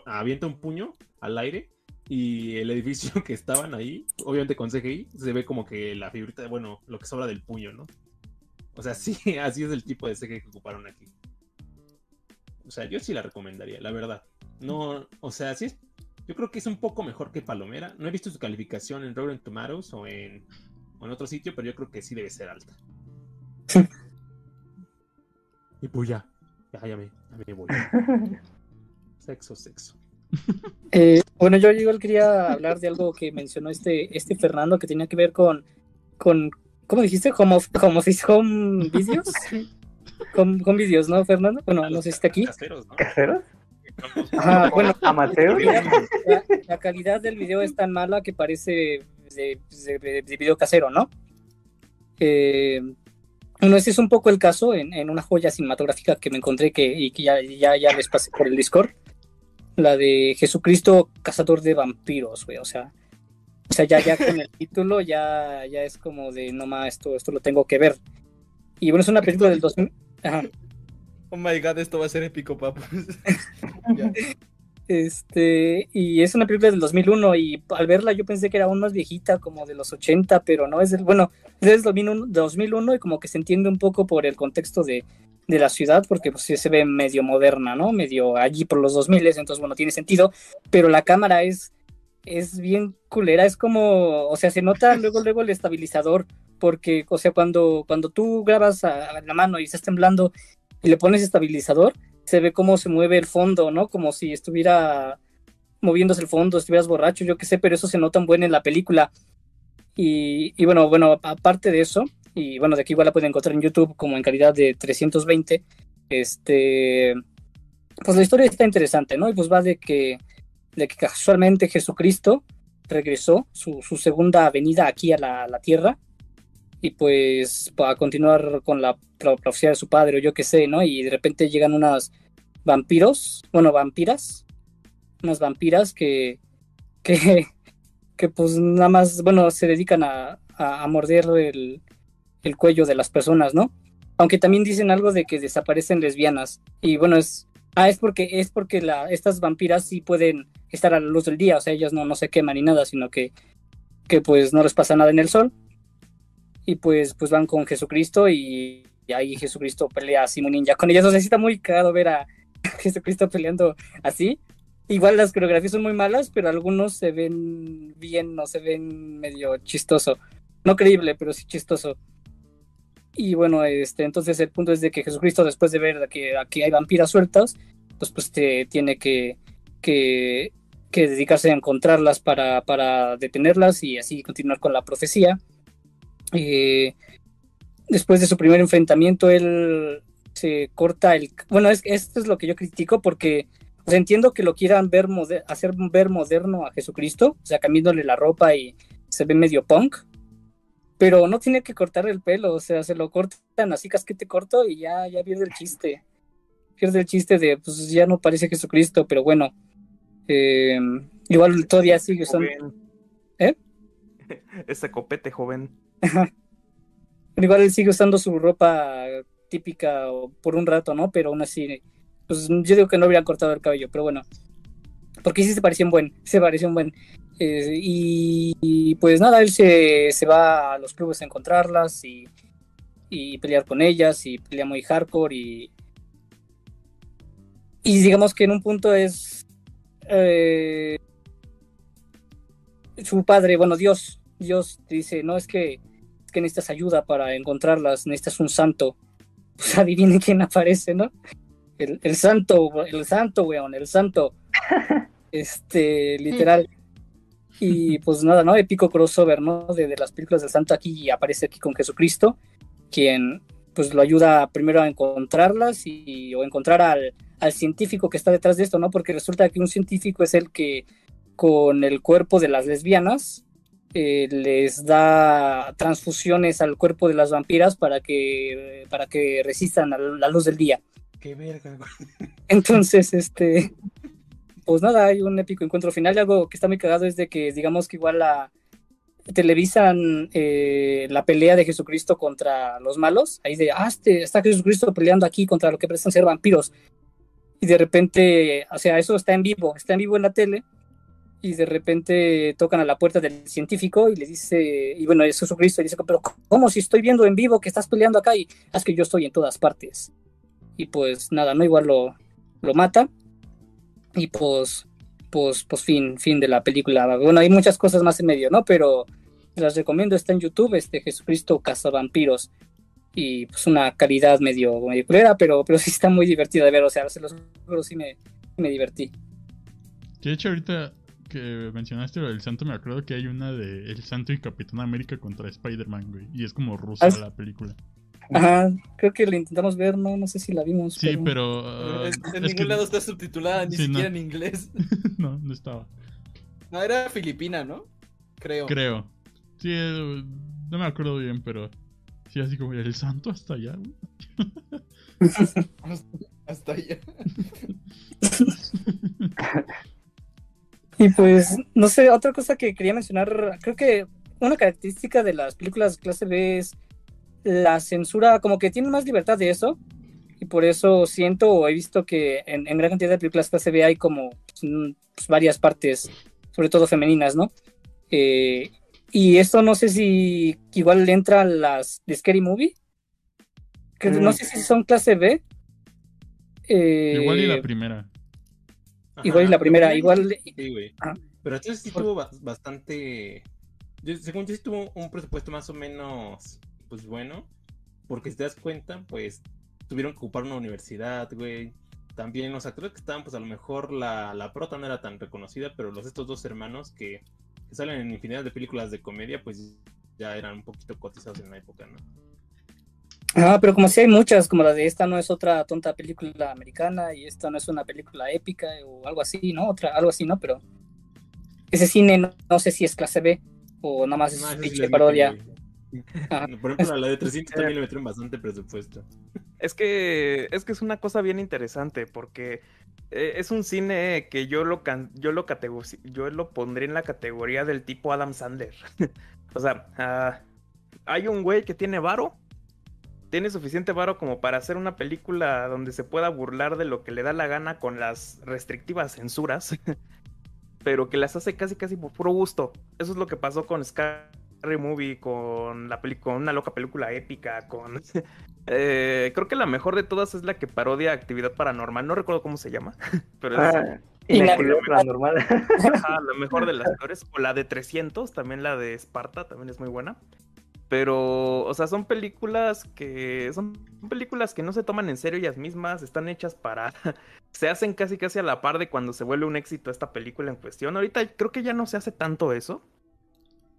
[SPEAKER 9] avienta un puño al aire y el edificio que estaban ahí, obviamente con CGI, se ve como que la figurita, bueno, lo que sobra del puño, ¿no? O sea, sí, así es el tipo de CGI que ocuparon aquí. O sea, yo sí la recomendaría, la verdad. No, o sea, sí es, yo creo que es un poco mejor que Palomera. No he visto su calificación en Rotten Tomatoes o en, o en otro sitio, pero yo creo que sí debe ser alta. Y pues ya, ya, ya me, ya me voy. sexo, sexo.
[SPEAKER 3] Eh, bueno, yo igual quería hablar de algo que mencionó este, este Fernando que tenía que ver con, con ¿cómo dijiste? Como, como si son videos. con, con videos, ¿no, Fernando? Bueno, no sé si está aquí.
[SPEAKER 7] ¿Caseros? ¿Caseros?
[SPEAKER 3] Ajá, bueno,
[SPEAKER 7] amateur.
[SPEAKER 3] La, la, calidad del video es tan mala que parece de, de, de video casero, ¿no? Eh, bueno, ese es un poco el caso en, en, una joya cinematográfica que me encontré que, y que ya, ya, ya les pasé por el Discord. La de Jesucristo, cazador de vampiros, güey. O sea, o sea ya, ya con el título ya, ya es como de, no más, esto, esto lo tengo que ver. Y bueno, es una película del 2000. Ajá.
[SPEAKER 4] Oh my god, esto va a ser épico, papu.
[SPEAKER 3] Este, y es una película del 2001 y al verla yo pensé que era aún más viejita, como de los 80, pero no, es del, bueno, es del 2001, y como que se entiende un poco por el contexto de, de la ciudad, porque pues se ve medio moderna, ¿no? Medio allí por los 2000, entonces bueno, tiene sentido, pero la cámara es, es bien culera, es como, o sea, se nota luego, luego el estabilizador, porque, o sea, cuando, cuando tú grabas a la mano y estás temblando y le pones estabilizador, se ve cómo se mueve el fondo, ¿no? Como si estuviera moviéndose el fondo, estuvieras borracho, yo qué sé, pero eso se nota muy en la película. Y, bueno, bueno, aparte de eso, y bueno, de aquí igual la pueden encontrar en YouTube como en calidad de 320, este, pues la historia está interesante, ¿no? Y pues va de que, de que casualmente Jesucristo regresó su, su segunda venida aquí a la, la tierra y pues para continuar con la profecía de su padre o yo qué sé, ¿no? Y de repente llegan unas vampiros, bueno, vampiras, unas vampiras que, que, que pues nada más, bueno, se dedican a, a, a morder el, el, cuello de las personas, ¿no? Aunque también dicen algo de que desaparecen lesbianas. Y bueno, es, ah, es porque, es porque la, estas vampiras sí pueden estar a la luz del día, o sea, ellas no, no se queman ni nada, sino que, que pues no les pasa nada en el sol y pues, pues van con Jesucristo y, y ahí Jesucristo pelea así muy ninja con ellas. O sea, sí está muy cagado ver a Jesucristo peleando así. Igual las coreografías son muy malas, pero algunos se ven bien, no se ven medio chistoso. No creíble, pero sí chistoso. Y bueno, este, entonces el punto es de que Jesucristo, después de ver que aquí hay vampiras sueltas, pues, pues te, tiene que, que, que dedicarse a encontrarlas para, para detenerlas y así continuar con la profecía. Eh, después de su primer enfrentamiento, él se corta el... Bueno, es, esto es lo que yo critico porque entiendo que lo quieran ver hacer ver moderno a Jesucristo, o sea, cambiándole la ropa y se ve medio punk, pero no tiene que cortar el pelo, o sea, se lo cortan así casquete corto y ya, ya pierde el chiste. Pierde el chiste de, pues ya no parece Jesucristo, pero bueno. Eh, igual todavía sigue usando... ¿Eh?
[SPEAKER 8] Ese copete, joven.
[SPEAKER 3] Igual él sigue usando su ropa típica por un rato, ¿no? Pero aún así, pues yo digo que no hubieran cortado el cabello, pero bueno. Porque sí se parecía un buen, se parecía un buen. Eh, y, y, pues nada, él se, se, va a los clubes a encontrarlas y, y, pelear con ellas y pelea muy hardcore y, y digamos que en un punto es eh, su padre, bueno, Dios, Dios dice, no, es que que necesitas ayuda para encontrarlas, necesitas un santo. Pues adivinen quién aparece, ¿no? El, el santo, el santo, weón, el santo. Este, literal. Y pues nada, ¿no? Épico crossover, ¿no? De, de las películas del santo aquí y aparece aquí con Jesucristo, quien pues lo ayuda primero a encontrarlas y o encontrar al, al científico que está detrás de esto, ¿no? Porque resulta que un científico es el que con el cuerpo de las lesbianas eh, les da transfusiones al cuerpo de las vampiras para que, para que resistan a la luz del día.
[SPEAKER 9] Qué verga.
[SPEAKER 3] Entonces, este, pues nada, hay un épico encuentro final. Y algo que está muy cagado es de que, digamos que igual la televisan eh, la pelea de Jesucristo contra los malos. Ahí de, ah, este, está Jesucristo peleando aquí contra lo que parecen ser vampiros. Y de repente, o sea, eso está en vivo, está en vivo en la tele y de repente tocan a la puerta del científico y le dice, y bueno, es Jesucristo, y dice, pero ¿cómo si estoy viendo en vivo que estás peleando acá? Y es que yo estoy en todas partes. Y pues nada, no igual lo, lo mata. Y pues, pues, pues fin, fin de la película. Bueno, hay muchas cosas más en medio, ¿no? Pero las recomiendo, está en YouTube, este Jesucristo Cazavampiros. y pues una calidad medio, medio culera, pero, pero sí está muy divertida de ver, o sea, se los juro, sí me, me divertí.
[SPEAKER 2] De hecho, ahorita que mencionaste lo del santo, me acuerdo que hay una de El Santo y Capitán América contra Spider-Man, güey, y es como rusa
[SPEAKER 3] Ah,
[SPEAKER 2] la película.
[SPEAKER 3] Ajá, creo que la intentamos ver, no, no sé si la vimos.
[SPEAKER 2] Sí, pero... ah,
[SPEAKER 4] en en
[SPEAKER 2] es
[SPEAKER 4] ningún
[SPEAKER 2] que-
[SPEAKER 4] lado está subtitulada, ni
[SPEAKER 2] Sí, no.
[SPEAKER 4] siquiera en inglés.
[SPEAKER 2] no, no estaba.
[SPEAKER 4] No, era filipina, ¿no? Creo.
[SPEAKER 2] Creo. Sí, eh, no me acuerdo bien, pero... Sí, así como el santo hasta allá, güey.
[SPEAKER 4] Hasta allá.
[SPEAKER 3] Y pues, no sé, otra cosa que quería mencionar, creo que una característica de las películas clase B es la censura, como que tienen más libertad de eso, y por eso siento o he visto que en, en gran cantidad de películas clase B hay como pues, pues, varias partes, sobre todo femeninas, ¿no? Eh, y esto no sé si igual le entra las de Scary Movie, que no sé si son clase B. Eh,
[SPEAKER 2] Igual y la primera.
[SPEAKER 3] Igual y la primera,
[SPEAKER 9] pero
[SPEAKER 3] igual-
[SPEAKER 9] Sí, güey.
[SPEAKER 3] Ajá.
[SPEAKER 9] Pero entonces sí tuvo ba- bastante. yo- según yo, sí tuvo un presupuesto más o menos. Pues bueno. Porque si te das cuenta, pues tuvieron que ocupar una universidad, güey. También los actores que estaban, pues a lo mejor la, la prota no era tan reconocida, pero los estos dos hermanos que, que salen en infinidad de películas de comedia, pues ya eran un poquito cotizados en la época, ¿no?
[SPEAKER 3] Ah, pero como si hay muchas, como la de esta no es otra tonta película americana y esta no es una película épica o algo así, ¿no? Otra, algo así, ¿no? Pero ese cine no, no sé si es clase B o nada más es
[SPEAKER 9] No, les
[SPEAKER 3] parodia.
[SPEAKER 9] Por ejemplo, a la de 300 también le metieron bastante presupuesto.
[SPEAKER 8] Es que es que es una cosa bien interesante porque eh, es un cine que yo lo can- yo lo catego- yo lo pondré en la categoría del tipo Adam Sandler. o sea, ah, hay un güey que tiene varo, tiene suficiente varo como para hacer una película donde se pueda burlar de lo que le da la gana con las restrictivas censuras, pero que las hace casi casi por puro gusto. Eso es lo que pasó con Scary Movie, con la con una loca película épica, con eh, creo que la mejor de todas es la que parodia actividad paranormal. No recuerdo cómo se llama, pero es
[SPEAKER 7] Ah, paranormal.
[SPEAKER 8] ajá, la mejor de las peores. O la de 300, también la de Esparta, también es muy buena. Pero, o sea, son películas que son películas que no se toman en serio ellas mismas, están hechas para se hacen casi casi a la par de cuando se vuelve un éxito esta película en cuestión. Ahorita creo que ya no se hace tanto eso.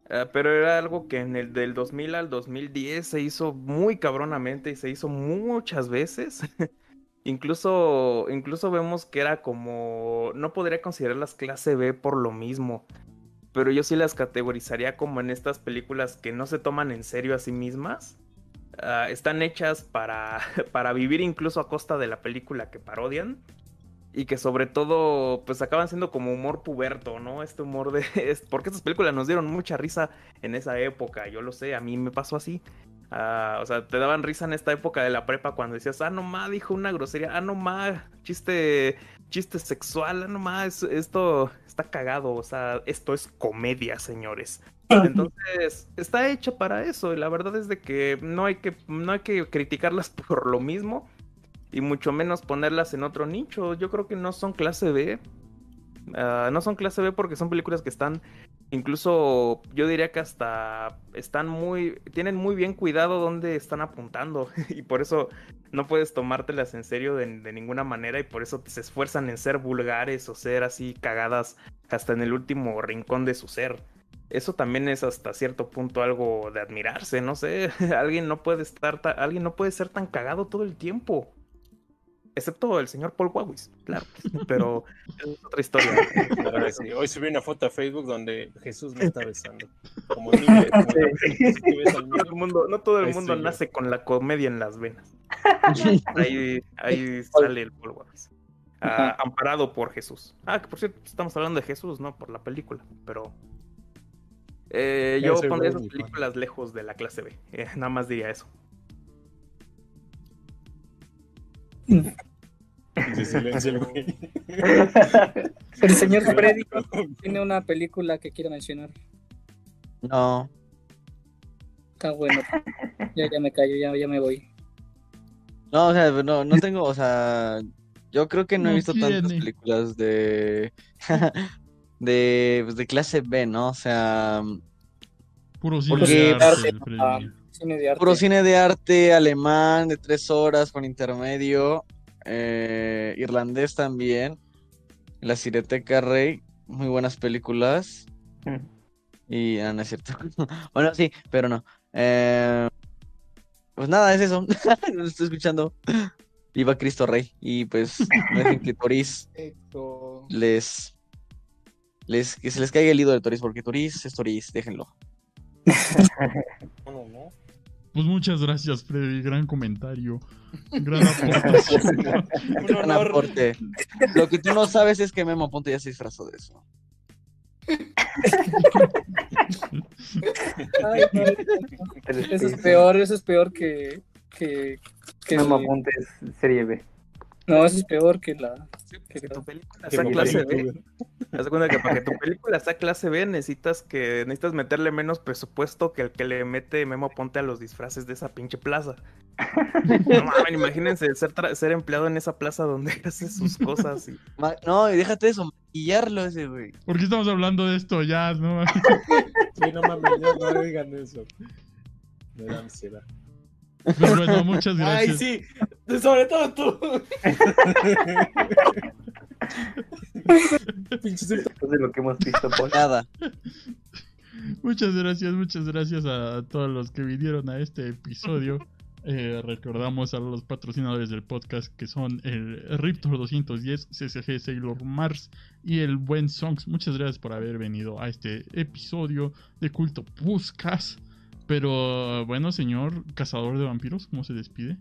[SPEAKER 8] Eh, pero era algo que en el del 2000 al 2010 se hizo muy cabronamente y se hizo muchas veces. incluso, incluso vemos que era como, no podría considerarlas clase B por lo mismo. Pero yo sí las categorizaría como en estas películas que no se toman en serio a sí mismas. Ah, están hechas para, para vivir incluso a costa de la película que parodian y que sobre todo pues acaban siendo como humor puberto, ¿no? Este humor de... es- porque estas películas nos dieron mucha risa en esa época, yo lo sé, a mí me pasó así. Ah, o sea, te daban risa en esta época de la prepa cuando decías, ah, no ma, dijo una grosería, ah, no ma, chiste, chiste sexual, ah, no ma, es- esto está cagado, o sea, esto es comedia, señores. Entonces, está hecha para eso, y la verdad es de que no hay que, no hay que criticarlas por lo mismo y mucho menos ponerlas en otro nicho. Yo creo que no son clase B. Ah, no son clase B porque son películas que están, incluso yo diría que hasta están muy, tienen muy bien cuidado dónde están apuntando y por eso no puedes tomártelas en serio de, ninguna manera y por eso se esfuerzan en ser vulgares o ser así cagadas hasta en el último rincón de su ser. Eso también es hasta cierto punto algo de admirarse, no sé, alguien no puede estar, ta- alguien no puede ser tan cagado todo el tiempo. Excepto el señor Paul Wawis, claro. Pero es otra historia.
[SPEAKER 9] Sí, Hoy subí una foto a Facebook donde Jesús me está besando. Como niño, como al
[SPEAKER 8] No todo el mundo, no todo el mundo nace con la comedia en las venas. Ahí, ahí sale el Paul Wawis. Ah, amparado por Jesús. Ah, que por cierto, estamos hablando de Jesús, ¿no? Por la película. Pero eh, yo pondría esas películas lejos de la clase B. Eh, nada más diría eso.
[SPEAKER 9] De silencio, el güey.
[SPEAKER 3] El señor Freddy tiene una película que quiero mencionar.
[SPEAKER 6] No.
[SPEAKER 3] Está bueno. Ya, ya me callo, ya, ya me voy.
[SPEAKER 6] No, o sea, no, no tengo, o sea, yo creo que no he visto tantas películas de, de, pues, de clase B, ¿no? O sea,
[SPEAKER 2] Puro
[SPEAKER 6] Porque
[SPEAKER 2] arte,
[SPEAKER 3] Cine de arte.
[SPEAKER 6] Puro cine de arte alemán de tres horas con intermedio. eh, irlandés también. La Cineteca Rey. Muy buenas películas.
[SPEAKER 7] Mm.
[SPEAKER 6] Y ah, no es cierto. bueno, sí, pero no. Eh, pues nada, es eso. Lo estoy escuchando. Viva Cristo Rey. Y pues no dejen que
[SPEAKER 5] Perfecto.
[SPEAKER 6] les, les. que se les caiga el hilo de Toris, porque Toris es Toris, déjenlo.
[SPEAKER 5] Bueno, no.
[SPEAKER 2] Pues muchas gracias, Freddy. Gran comentario. Gran aportación.
[SPEAKER 5] Un
[SPEAKER 6] Gran
[SPEAKER 5] honor.
[SPEAKER 6] aporte. Lo que tú no sabes es que Memo Ponte ya se disfrazó de eso.
[SPEAKER 3] Ay, no, eso es peor, eso es peor que. que, que
[SPEAKER 7] No me apuntes, serie B.
[SPEAKER 3] no, eso es peor que la.
[SPEAKER 8] Que tu película sea clase. B. Haz de cuenta que para que tu película sea clase B necesitas que necesitas meterle menos presupuesto que el que le mete Memo Ponte a los disfraces de esa pinche plaza. No mames, imagínense ser, tra- ser empleado en esa plaza donde hace sus cosas. Y...
[SPEAKER 6] No, y déjate eso, maquillarlo ese, güey.
[SPEAKER 2] ¿Por qué estamos hablando de esto ya? No?
[SPEAKER 9] Sí, no mames, ya no digan eso. Me da ansiedad.
[SPEAKER 2] Pues bueno, muchas
[SPEAKER 5] Ay,
[SPEAKER 2] gracias.
[SPEAKER 5] sí. Sobre todo tú.
[SPEAKER 7] De lo que hemos visto, Paul.
[SPEAKER 6] Nada.
[SPEAKER 2] Muchas gracias, muchas gracias a todos los que vinieron a este episodio. Eh, recordamos a los patrocinadores del podcast que son el Riptor 210, CCG Sailor Mars y el Buen Songs. Muchas gracias por haber venido a este episodio de Culto Puscas. Pero bueno, señor cazador de vampiros, ¿cómo se despide?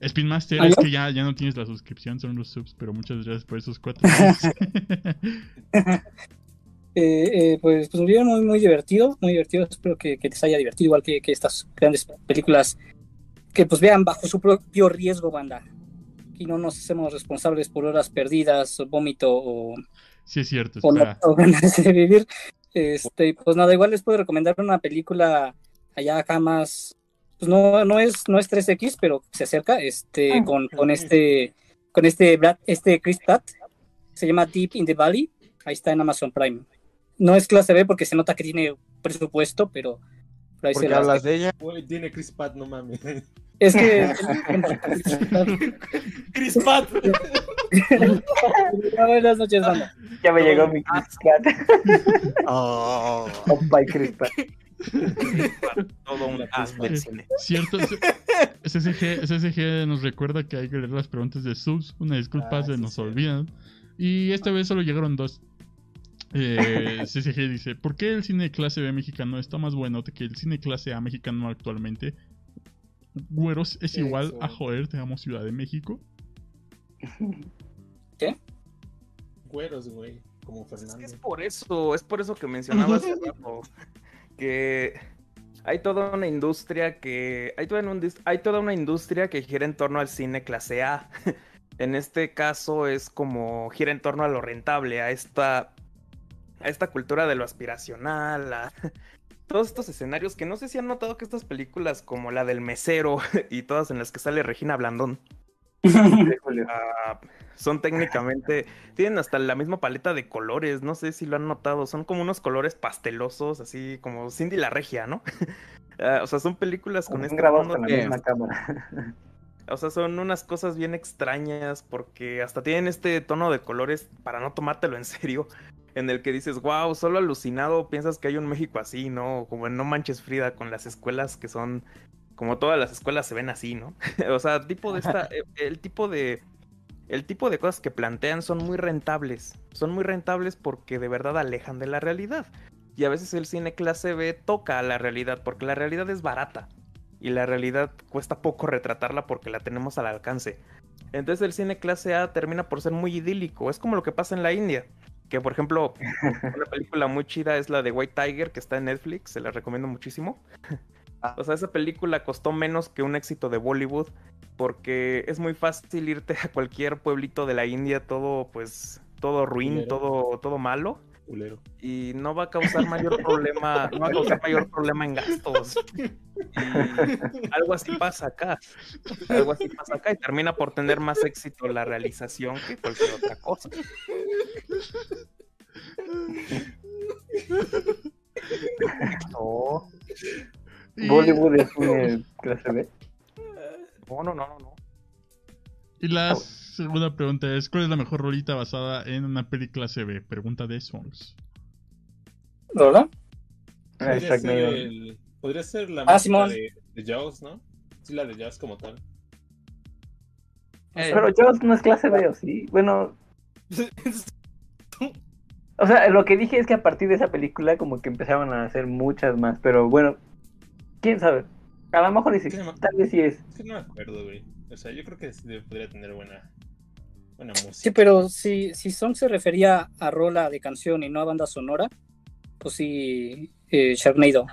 [SPEAKER 2] Spin Master,
[SPEAKER 3] ¿Aló?
[SPEAKER 2] es que ya, ya no tienes la suscripción, son los subs, pero muchas gracias por esos cuatro.
[SPEAKER 3] Eh, eh, pues, pues un video muy, muy divertido, muy divertido. Espero que, que les haya divertido, igual que, que estas grandes películas que pues vean bajo su propio riesgo, banda. Y no nos hacemos responsables por horas perdidas, vómito o,
[SPEAKER 2] sí, es cierto,
[SPEAKER 3] o, no- o ganas de vivir. Este, pues nada, igual les puedo recomendar una película allá acá más, pues no, no es, no es 3X, pero se acerca, este, con, con este, con este Brad, este Chris Pratt, se llama Deep in the Valley, ahí está en Amazon Prime. No es clase B porque se nota que tiene presupuesto, pero, pero ahí
[SPEAKER 6] Porque
[SPEAKER 3] se las-
[SPEAKER 6] hablas de ella.
[SPEAKER 9] Güey, tiene Chris Pat, no mames.
[SPEAKER 3] Es que
[SPEAKER 5] Chris Pat.
[SPEAKER 3] buenas noches, banda.
[SPEAKER 7] Ya me llegó mi Chris Pratt.
[SPEAKER 6] Oh.
[SPEAKER 7] Opa y Chris Pratt.
[SPEAKER 8] Todo un as del cine.
[SPEAKER 2] Cierto, SSG, SSG nos recuerda que hay que leer las preguntas de subs. Una disculpa,
[SPEAKER 9] Ah,
[SPEAKER 2] se
[SPEAKER 9] sí,
[SPEAKER 2] nos
[SPEAKER 9] sí.
[SPEAKER 2] olvidan. Y esta vez solo llegaron dos. Eh, SSG dice: ¿Por qué el cine clase B mexicano está más bueno que el cine clase A mexicano actualmente? Güeros es igual
[SPEAKER 5] Eso.
[SPEAKER 2] a joder, te amo Ciudad de México.
[SPEAKER 9] Güeros, güey. Como
[SPEAKER 8] es
[SPEAKER 9] Fernando.
[SPEAKER 8] que es por eso, es por eso que mencionaba hace rato, que hay toda una industria que hay toda, una, indus- hay toda una industria que gira en torno al cine clase A. En este caso es como gira en torno a lo rentable, a esta a esta cultura de lo aspiracional, a todos estos escenarios que no sé si han notado que estas películas como la del mesero y todas en las que sale Regina Blandón. Ah, son técnicamente, tienen hasta la misma paleta de colores, no sé si lo han notado, son como unos colores pastelosos, así como Cindy la Regia, ¿no? Ah, o sea, son películas con este
[SPEAKER 7] grabados con la
[SPEAKER 8] que-
[SPEAKER 7] misma cámara.
[SPEAKER 8] o sea, son unas cosas bien extrañas porque hasta tienen este tono de colores para no tomártelo en serio, en el que dices, wow, solo alucinado piensas que hay un México así, ¿no? Como en No Manches Frida con las escuelas que son, como todas las escuelas se ven así, ¿no? o sea, tipo de esta, eh, el tipo de, el tipo de cosas que plantean son muy rentables, son muy rentables porque de verdad alejan de la realidad. Y a veces el cine clase B toca a la realidad porque la realidad es barata y la realidad cuesta poco retratarla porque la tenemos al alcance. Entonces el cine clase A termina por ser muy idílico. Es como lo que pasa en la India. Que por ejemplo, una película muy chida es la de White Tiger que está en Netflix. Se la recomiendo muchísimo. O sea, esa película costó menos que un éxito de Bollywood. Porque es muy fácil irte a cualquier pueblito de la India todo pues todo ruin, todo, todo malo.
[SPEAKER 9] Culero.
[SPEAKER 8] Y no va a causar mayor problema, no va a causar mayor problema en gastos. Y algo así pasa acá. Algo así pasa acá y termina por tener más éxito la realización que cualquier otra cosa.
[SPEAKER 7] Bollywood es un clase B.
[SPEAKER 8] No, no, no, no.
[SPEAKER 2] Y la segunda pregunta es: ¿Cuál es la mejor rolita basada en una peli clase B? Pregunta de Songs.
[SPEAKER 9] Ser, el- podría ser la
[SPEAKER 3] Ah,
[SPEAKER 9] música
[SPEAKER 3] Simón.
[SPEAKER 9] de, de Jaws, ¿no? Sí, la de Jaws como tal.
[SPEAKER 8] Eh,
[SPEAKER 7] Pero Jaws no es clase B, ¿o sí? Bueno. O sea, lo que dije es que a partir de esa película como que empezaban a hacer muchas más, pero bueno, quién sabe. A lo mejor dice,
[SPEAKER 9] Sí, no.
[SPEAKER 7] tal vez sí es.
[SPEAKER 9] Es que no me acuerdo, güey. O sea, yo creo que sí podría tener buena, buena música.
[SPEAKER 3] Sí, pero si, si Song se refería a rola de canción y no a banda sonora, pues sí, eh, Sharknado.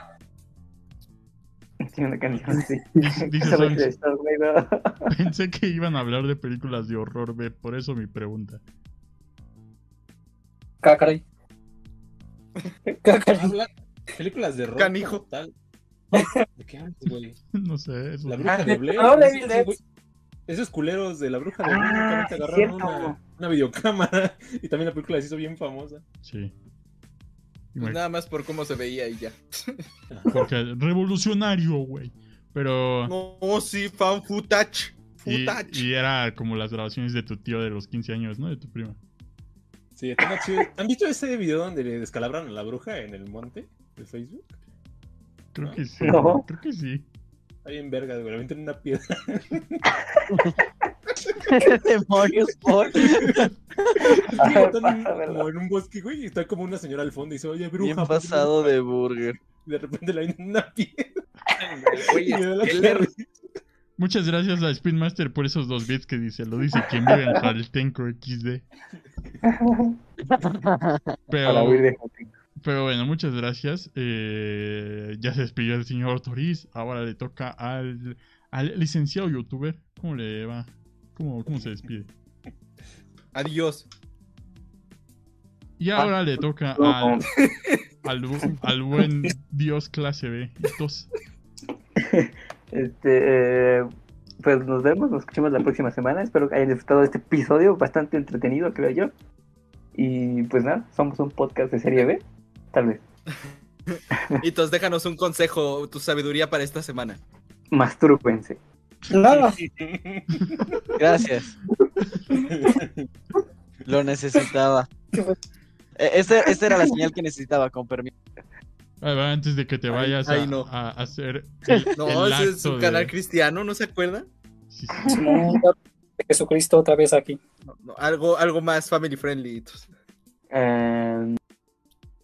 [SPEAKER 7] Una canción.
[SPEAKER 2] Dice. Pensé que iban a hablar de películas de horror B, por eso mi pregunta.
[SPEAKER 3] Cácaray. Cácaray.
[SPEAKER 9] Habla películas de rock
[SPEAKER 4] Canijo.
[SPEAKER 9] tal. ¿De qué hablas, güey?
[SPEAKER 2] No sé, eso.
[SPEAKER 9] La bruja de Blair. Esos-
[SPEAKER 3] Evil
[SPEAKER 9] esos
[SPEAKER 3] Dead.
[SPEAKER 9] güey- Esos culeros de la bruja de Blair
[SPEAKER 7] Ah, sí,
[SPEAKER 9] agarraron una, una videocámara y también la película se hizo bien famosa.
[SPEAKER 2] Sí.
[SPEAKER 4] Pues nada más por cómo se veía y ya.
[SPEAKER 2] Porque revolucionario, güey. Pero.
[SPEAKER 4] No, sí, fan footage.
[SPEAKER 2] Y,
[SPEAKER 4] Footage.
[SPEAKER 2] y era como las grabaciones de tu tío de los 15 años, ¿no? De tu prima.
[SPEAKER 9] Sí, está más chido. ¿Han visto ese video donde le descalabran a la bruja en el monte de Facebook?
[SPEAKER 2] Creo
[SPEAKER 9] ¿No?
[SPEAKER 2] que sí.
[SPEAKER 7] No.
[SPEAKER 2] Creo que sí.
[SPEAKER 9] Está bien verga, güey. Le aventan una piedra.
[SPEAKER 6] ¿Qué demonios, por?
[SPEAKER 9] Como en un bosque, güey, y está como una señora al fondo y dice, oye, bruja.
[SPEAKER 6] Bien
[SPEAKER 9] ¿por qué
[SPEAKER 6] pasado
[SPEAKER 9] bruja?"
[SPEAKER 6] de burger.
[SPEAKER 9] Y de repente le avientan una piedra. Y
[SPEAKER 2] Muchas gracias a Spin Master por esos dos bits que dice. Lo dice quien vive en Jaltenco XD. Pero, pero bueno, muchas gracias. Eh, ya se despidió el señor Toriz. Ahora le toca al, al licenciado youtuber. ¿Cómo le va? ¿Cómo, cómo se despide?
[SPEAKER 4] Adiós.
[SPEAKER 2] Y ahora le toca
[SPEAKER 7] no.
[SPEAKER 2] al, al buen Dios clase B. Entonces,
[SPEAKER 7] Este, eh, pues nos vemos, nos escuchamos la próxima semana. Espero que hayan disfrutado de este episodio, bastante entretenido, creo yo. Y pues nada, somos un podcast de serie B, tal vez.
[SPEAKER 4] Y entonces déjanos un consejo, tu sabiduría para esta semana.
[SPEAKER 7] Mastúrbense.
[SPEAKER 3] Nada.
[SPEAKER 6] Gracias. Lo necesitaba. Esta, esta era la señal que necesitaba, con permiso.
[SPEAKER 2] Antes de que te vayas a,
[SPEAKER 4] ay, no.
[SPEAKER 2] a hacer el,
[SPEAKER 4] No,
[SPEAKER 2] el
[SPEAKER 4] ese es un
[SPEAKER 2] de-
[SPEAKER 4] canal cristiano, ¿no se acuerda?
[SPEAKER 2] Sí, sí.
[SPEAKER 3] Jesucristo otra vez aquí.
[SPEAKER 4] No, no, algo, algo más family friendly. entonces.
[SPEAKER 7] Eh,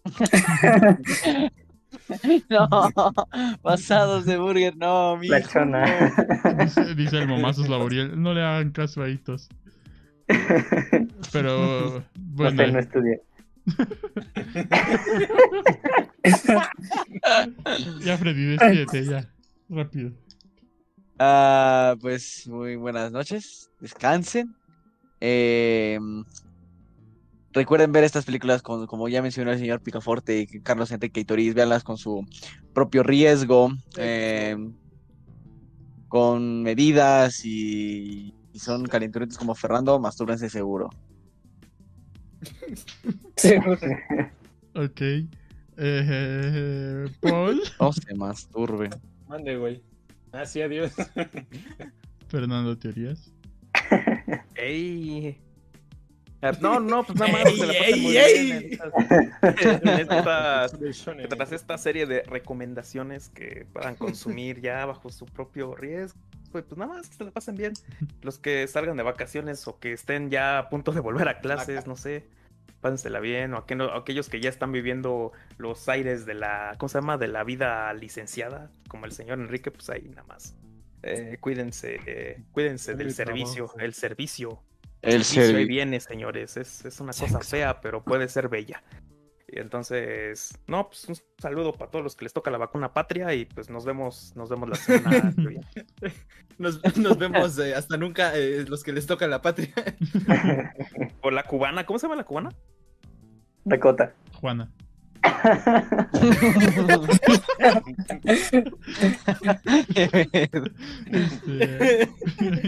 [SPEAKER 6] No, pasados de burger, no, mi.
[SPEAKER 2] Dice, dice el momazos laboriel. No le hagan caso a Hitos. Pero
[SPEAKER 7] no
[SPEAKER 2] bueno,
[SPEAKER 7] sé, no estudié.
[SPEAKER 2] ya Freddy, despídete ya. Rápido.
[SPEAKER 6] Ah, pues muy buenas noches, descansen. Eh, recuerden ver estas películas con, como ya mencionó el señor Picaforte y Carlos Enrique Itoriz, véanlas con su propio riesgo, eh, con medidas y, y son calenturientos como Fernando, mastúrbense seguro.
[SPEAKER 3] Seguro.
[SPEAKER 2] Ok. Eh, Paul.
[SPEAKER 6] No se masturben.
[SPEAKER 9] Mande, güey. Ah, sí, adiós.
[SPEAKER 2] Fernando Teorías.
[SPEAKER 8] ¡Ey! Eh, No, no, pues nada más se la pasen muy
[SPEAKER 4] ¡Ey,
[SPEAKER 8] bien
[SPEAKER 4] ey!
[SPEAKER 8] en estas- en estas- tras esta serie de recomendaciones que puedan consumir ya bajo su propio riesgo. Pues, pues nada más que se la pasen bien. Los que salgan de vacaciones o que estén ya a punto de volver a clases, no sé. Pásensela bien. O aquel- o aquellos que ya están viviendo los aires de la, ¿cómo se llama? De la vida licenciada, como el señor Enrique, pues ahí nada más. Eh, cuídense, eh, cuídense
[SPEAKER 9] En
[SPEAKER 8] del
[SPEAKER 9] el
[SPEAKER 8] servicio,
[SPEAKER 9] trabajo.
[SPEAKER 8] el servicio.
[SPEAKER 6] El
[SPEAKER 8] servicio. viene, señores. Es, es una cosa fea, pero puede ser bella. Y entonces, no, pues un saludo para todos los que les toca la vacuna patria y pues nos vemos, nos vemos la semana
[SPEAKER 4] nos vemos eh, hasta nunca, eh, los que les toca la patria.
[SPEAKER 8] O la cubana, ¿cómo se llama la cubana?
[SPEAKER 7] Dakota.
[SPEAKER 2] Juana. Este,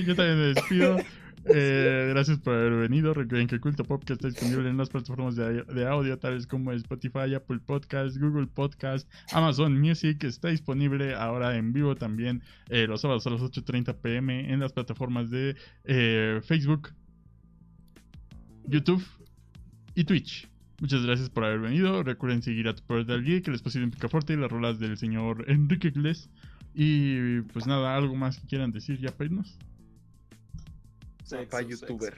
[SPEAKER 2] yo también me despido. Eh, gracias por haber venido. Recuerden que Culto Podcast está disponible en las plataformas de, audio, tales como Spotify, Apple Podcast, Google Podcast, Amazon Music. Está disponible ahora en vivo también eh, los sábados a las 8.30 pm en las plataformas de eh, Facebook, YouTube y Twitch. Muchas gracias por haber venido. Recuerden seguir a tu Portal Geek, el espacio de Picaforte y las rolas del señor Enrique Iglesias. Y pues nada, algo más que quieran decir ya para irnos.
[SPEAKER 4] Papá youtuber.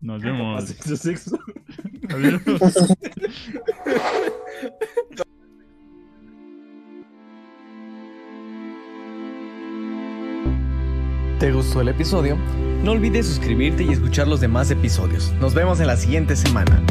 [SPEAKER 2] Nos vemos.
[SPEAKER 9] Sexo, sexo.
[SPEAKER 2] Adiós.
[SPEAKER 10] ¿Te gustó el episodio? No olvides suscribirte y escuchar los demás episodios. Nos vemos en la siguiente semana.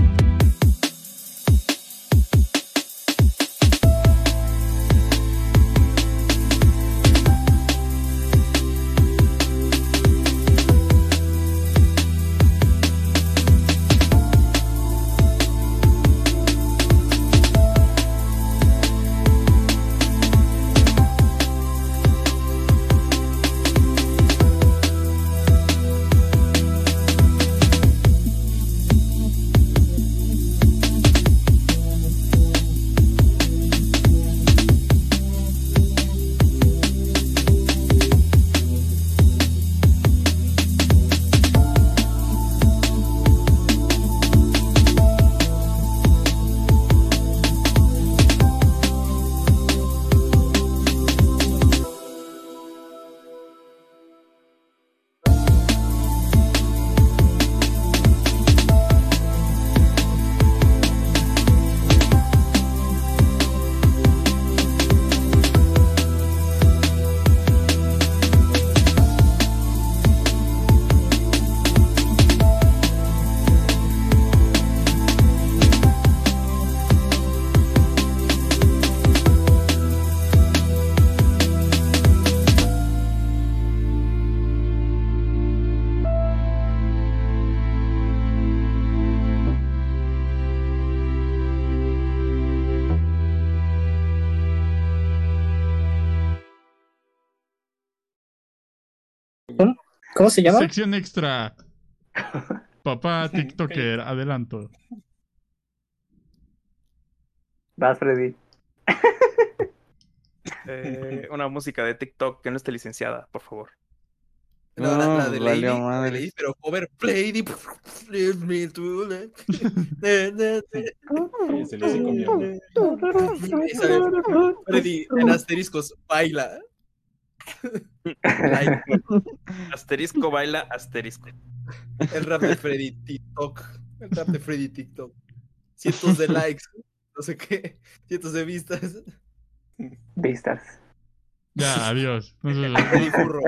[SPEAKER 3] ¿Cómo se llama?
[SPEAKER 2] Sección extra. Papá TikToker, adelanto.
[SPEAKER 7] Vas, Freddy.
[SPEAKER 8] Eh, una música de TikTok que no esté licenciada, por favor.
[SPEAKER 4] No, la, la de
[SPEAKER 6] No,
[SPEAKER 4] Lady, la de
[SPEAKER 6] madre.
[SPEAKER 4] Lady, pero cover Lady. Me to let-
[SPEAKER 9] Se le
[SPEAKER 4] Freddy en asteriscos baila. Like,
[SPEAKER 8] Asterisco baila asterisco.
[SPEAKER 4] el rap de Freddy TikTok. El rap de Freddy TikTok. Cientos de likes. No sé qué. Cientos de vistas.
[SPEAKER 7] Vistas.
[SPEAKER 2] Ya, adiós.
[SPEAKER 4] Freddy Furro.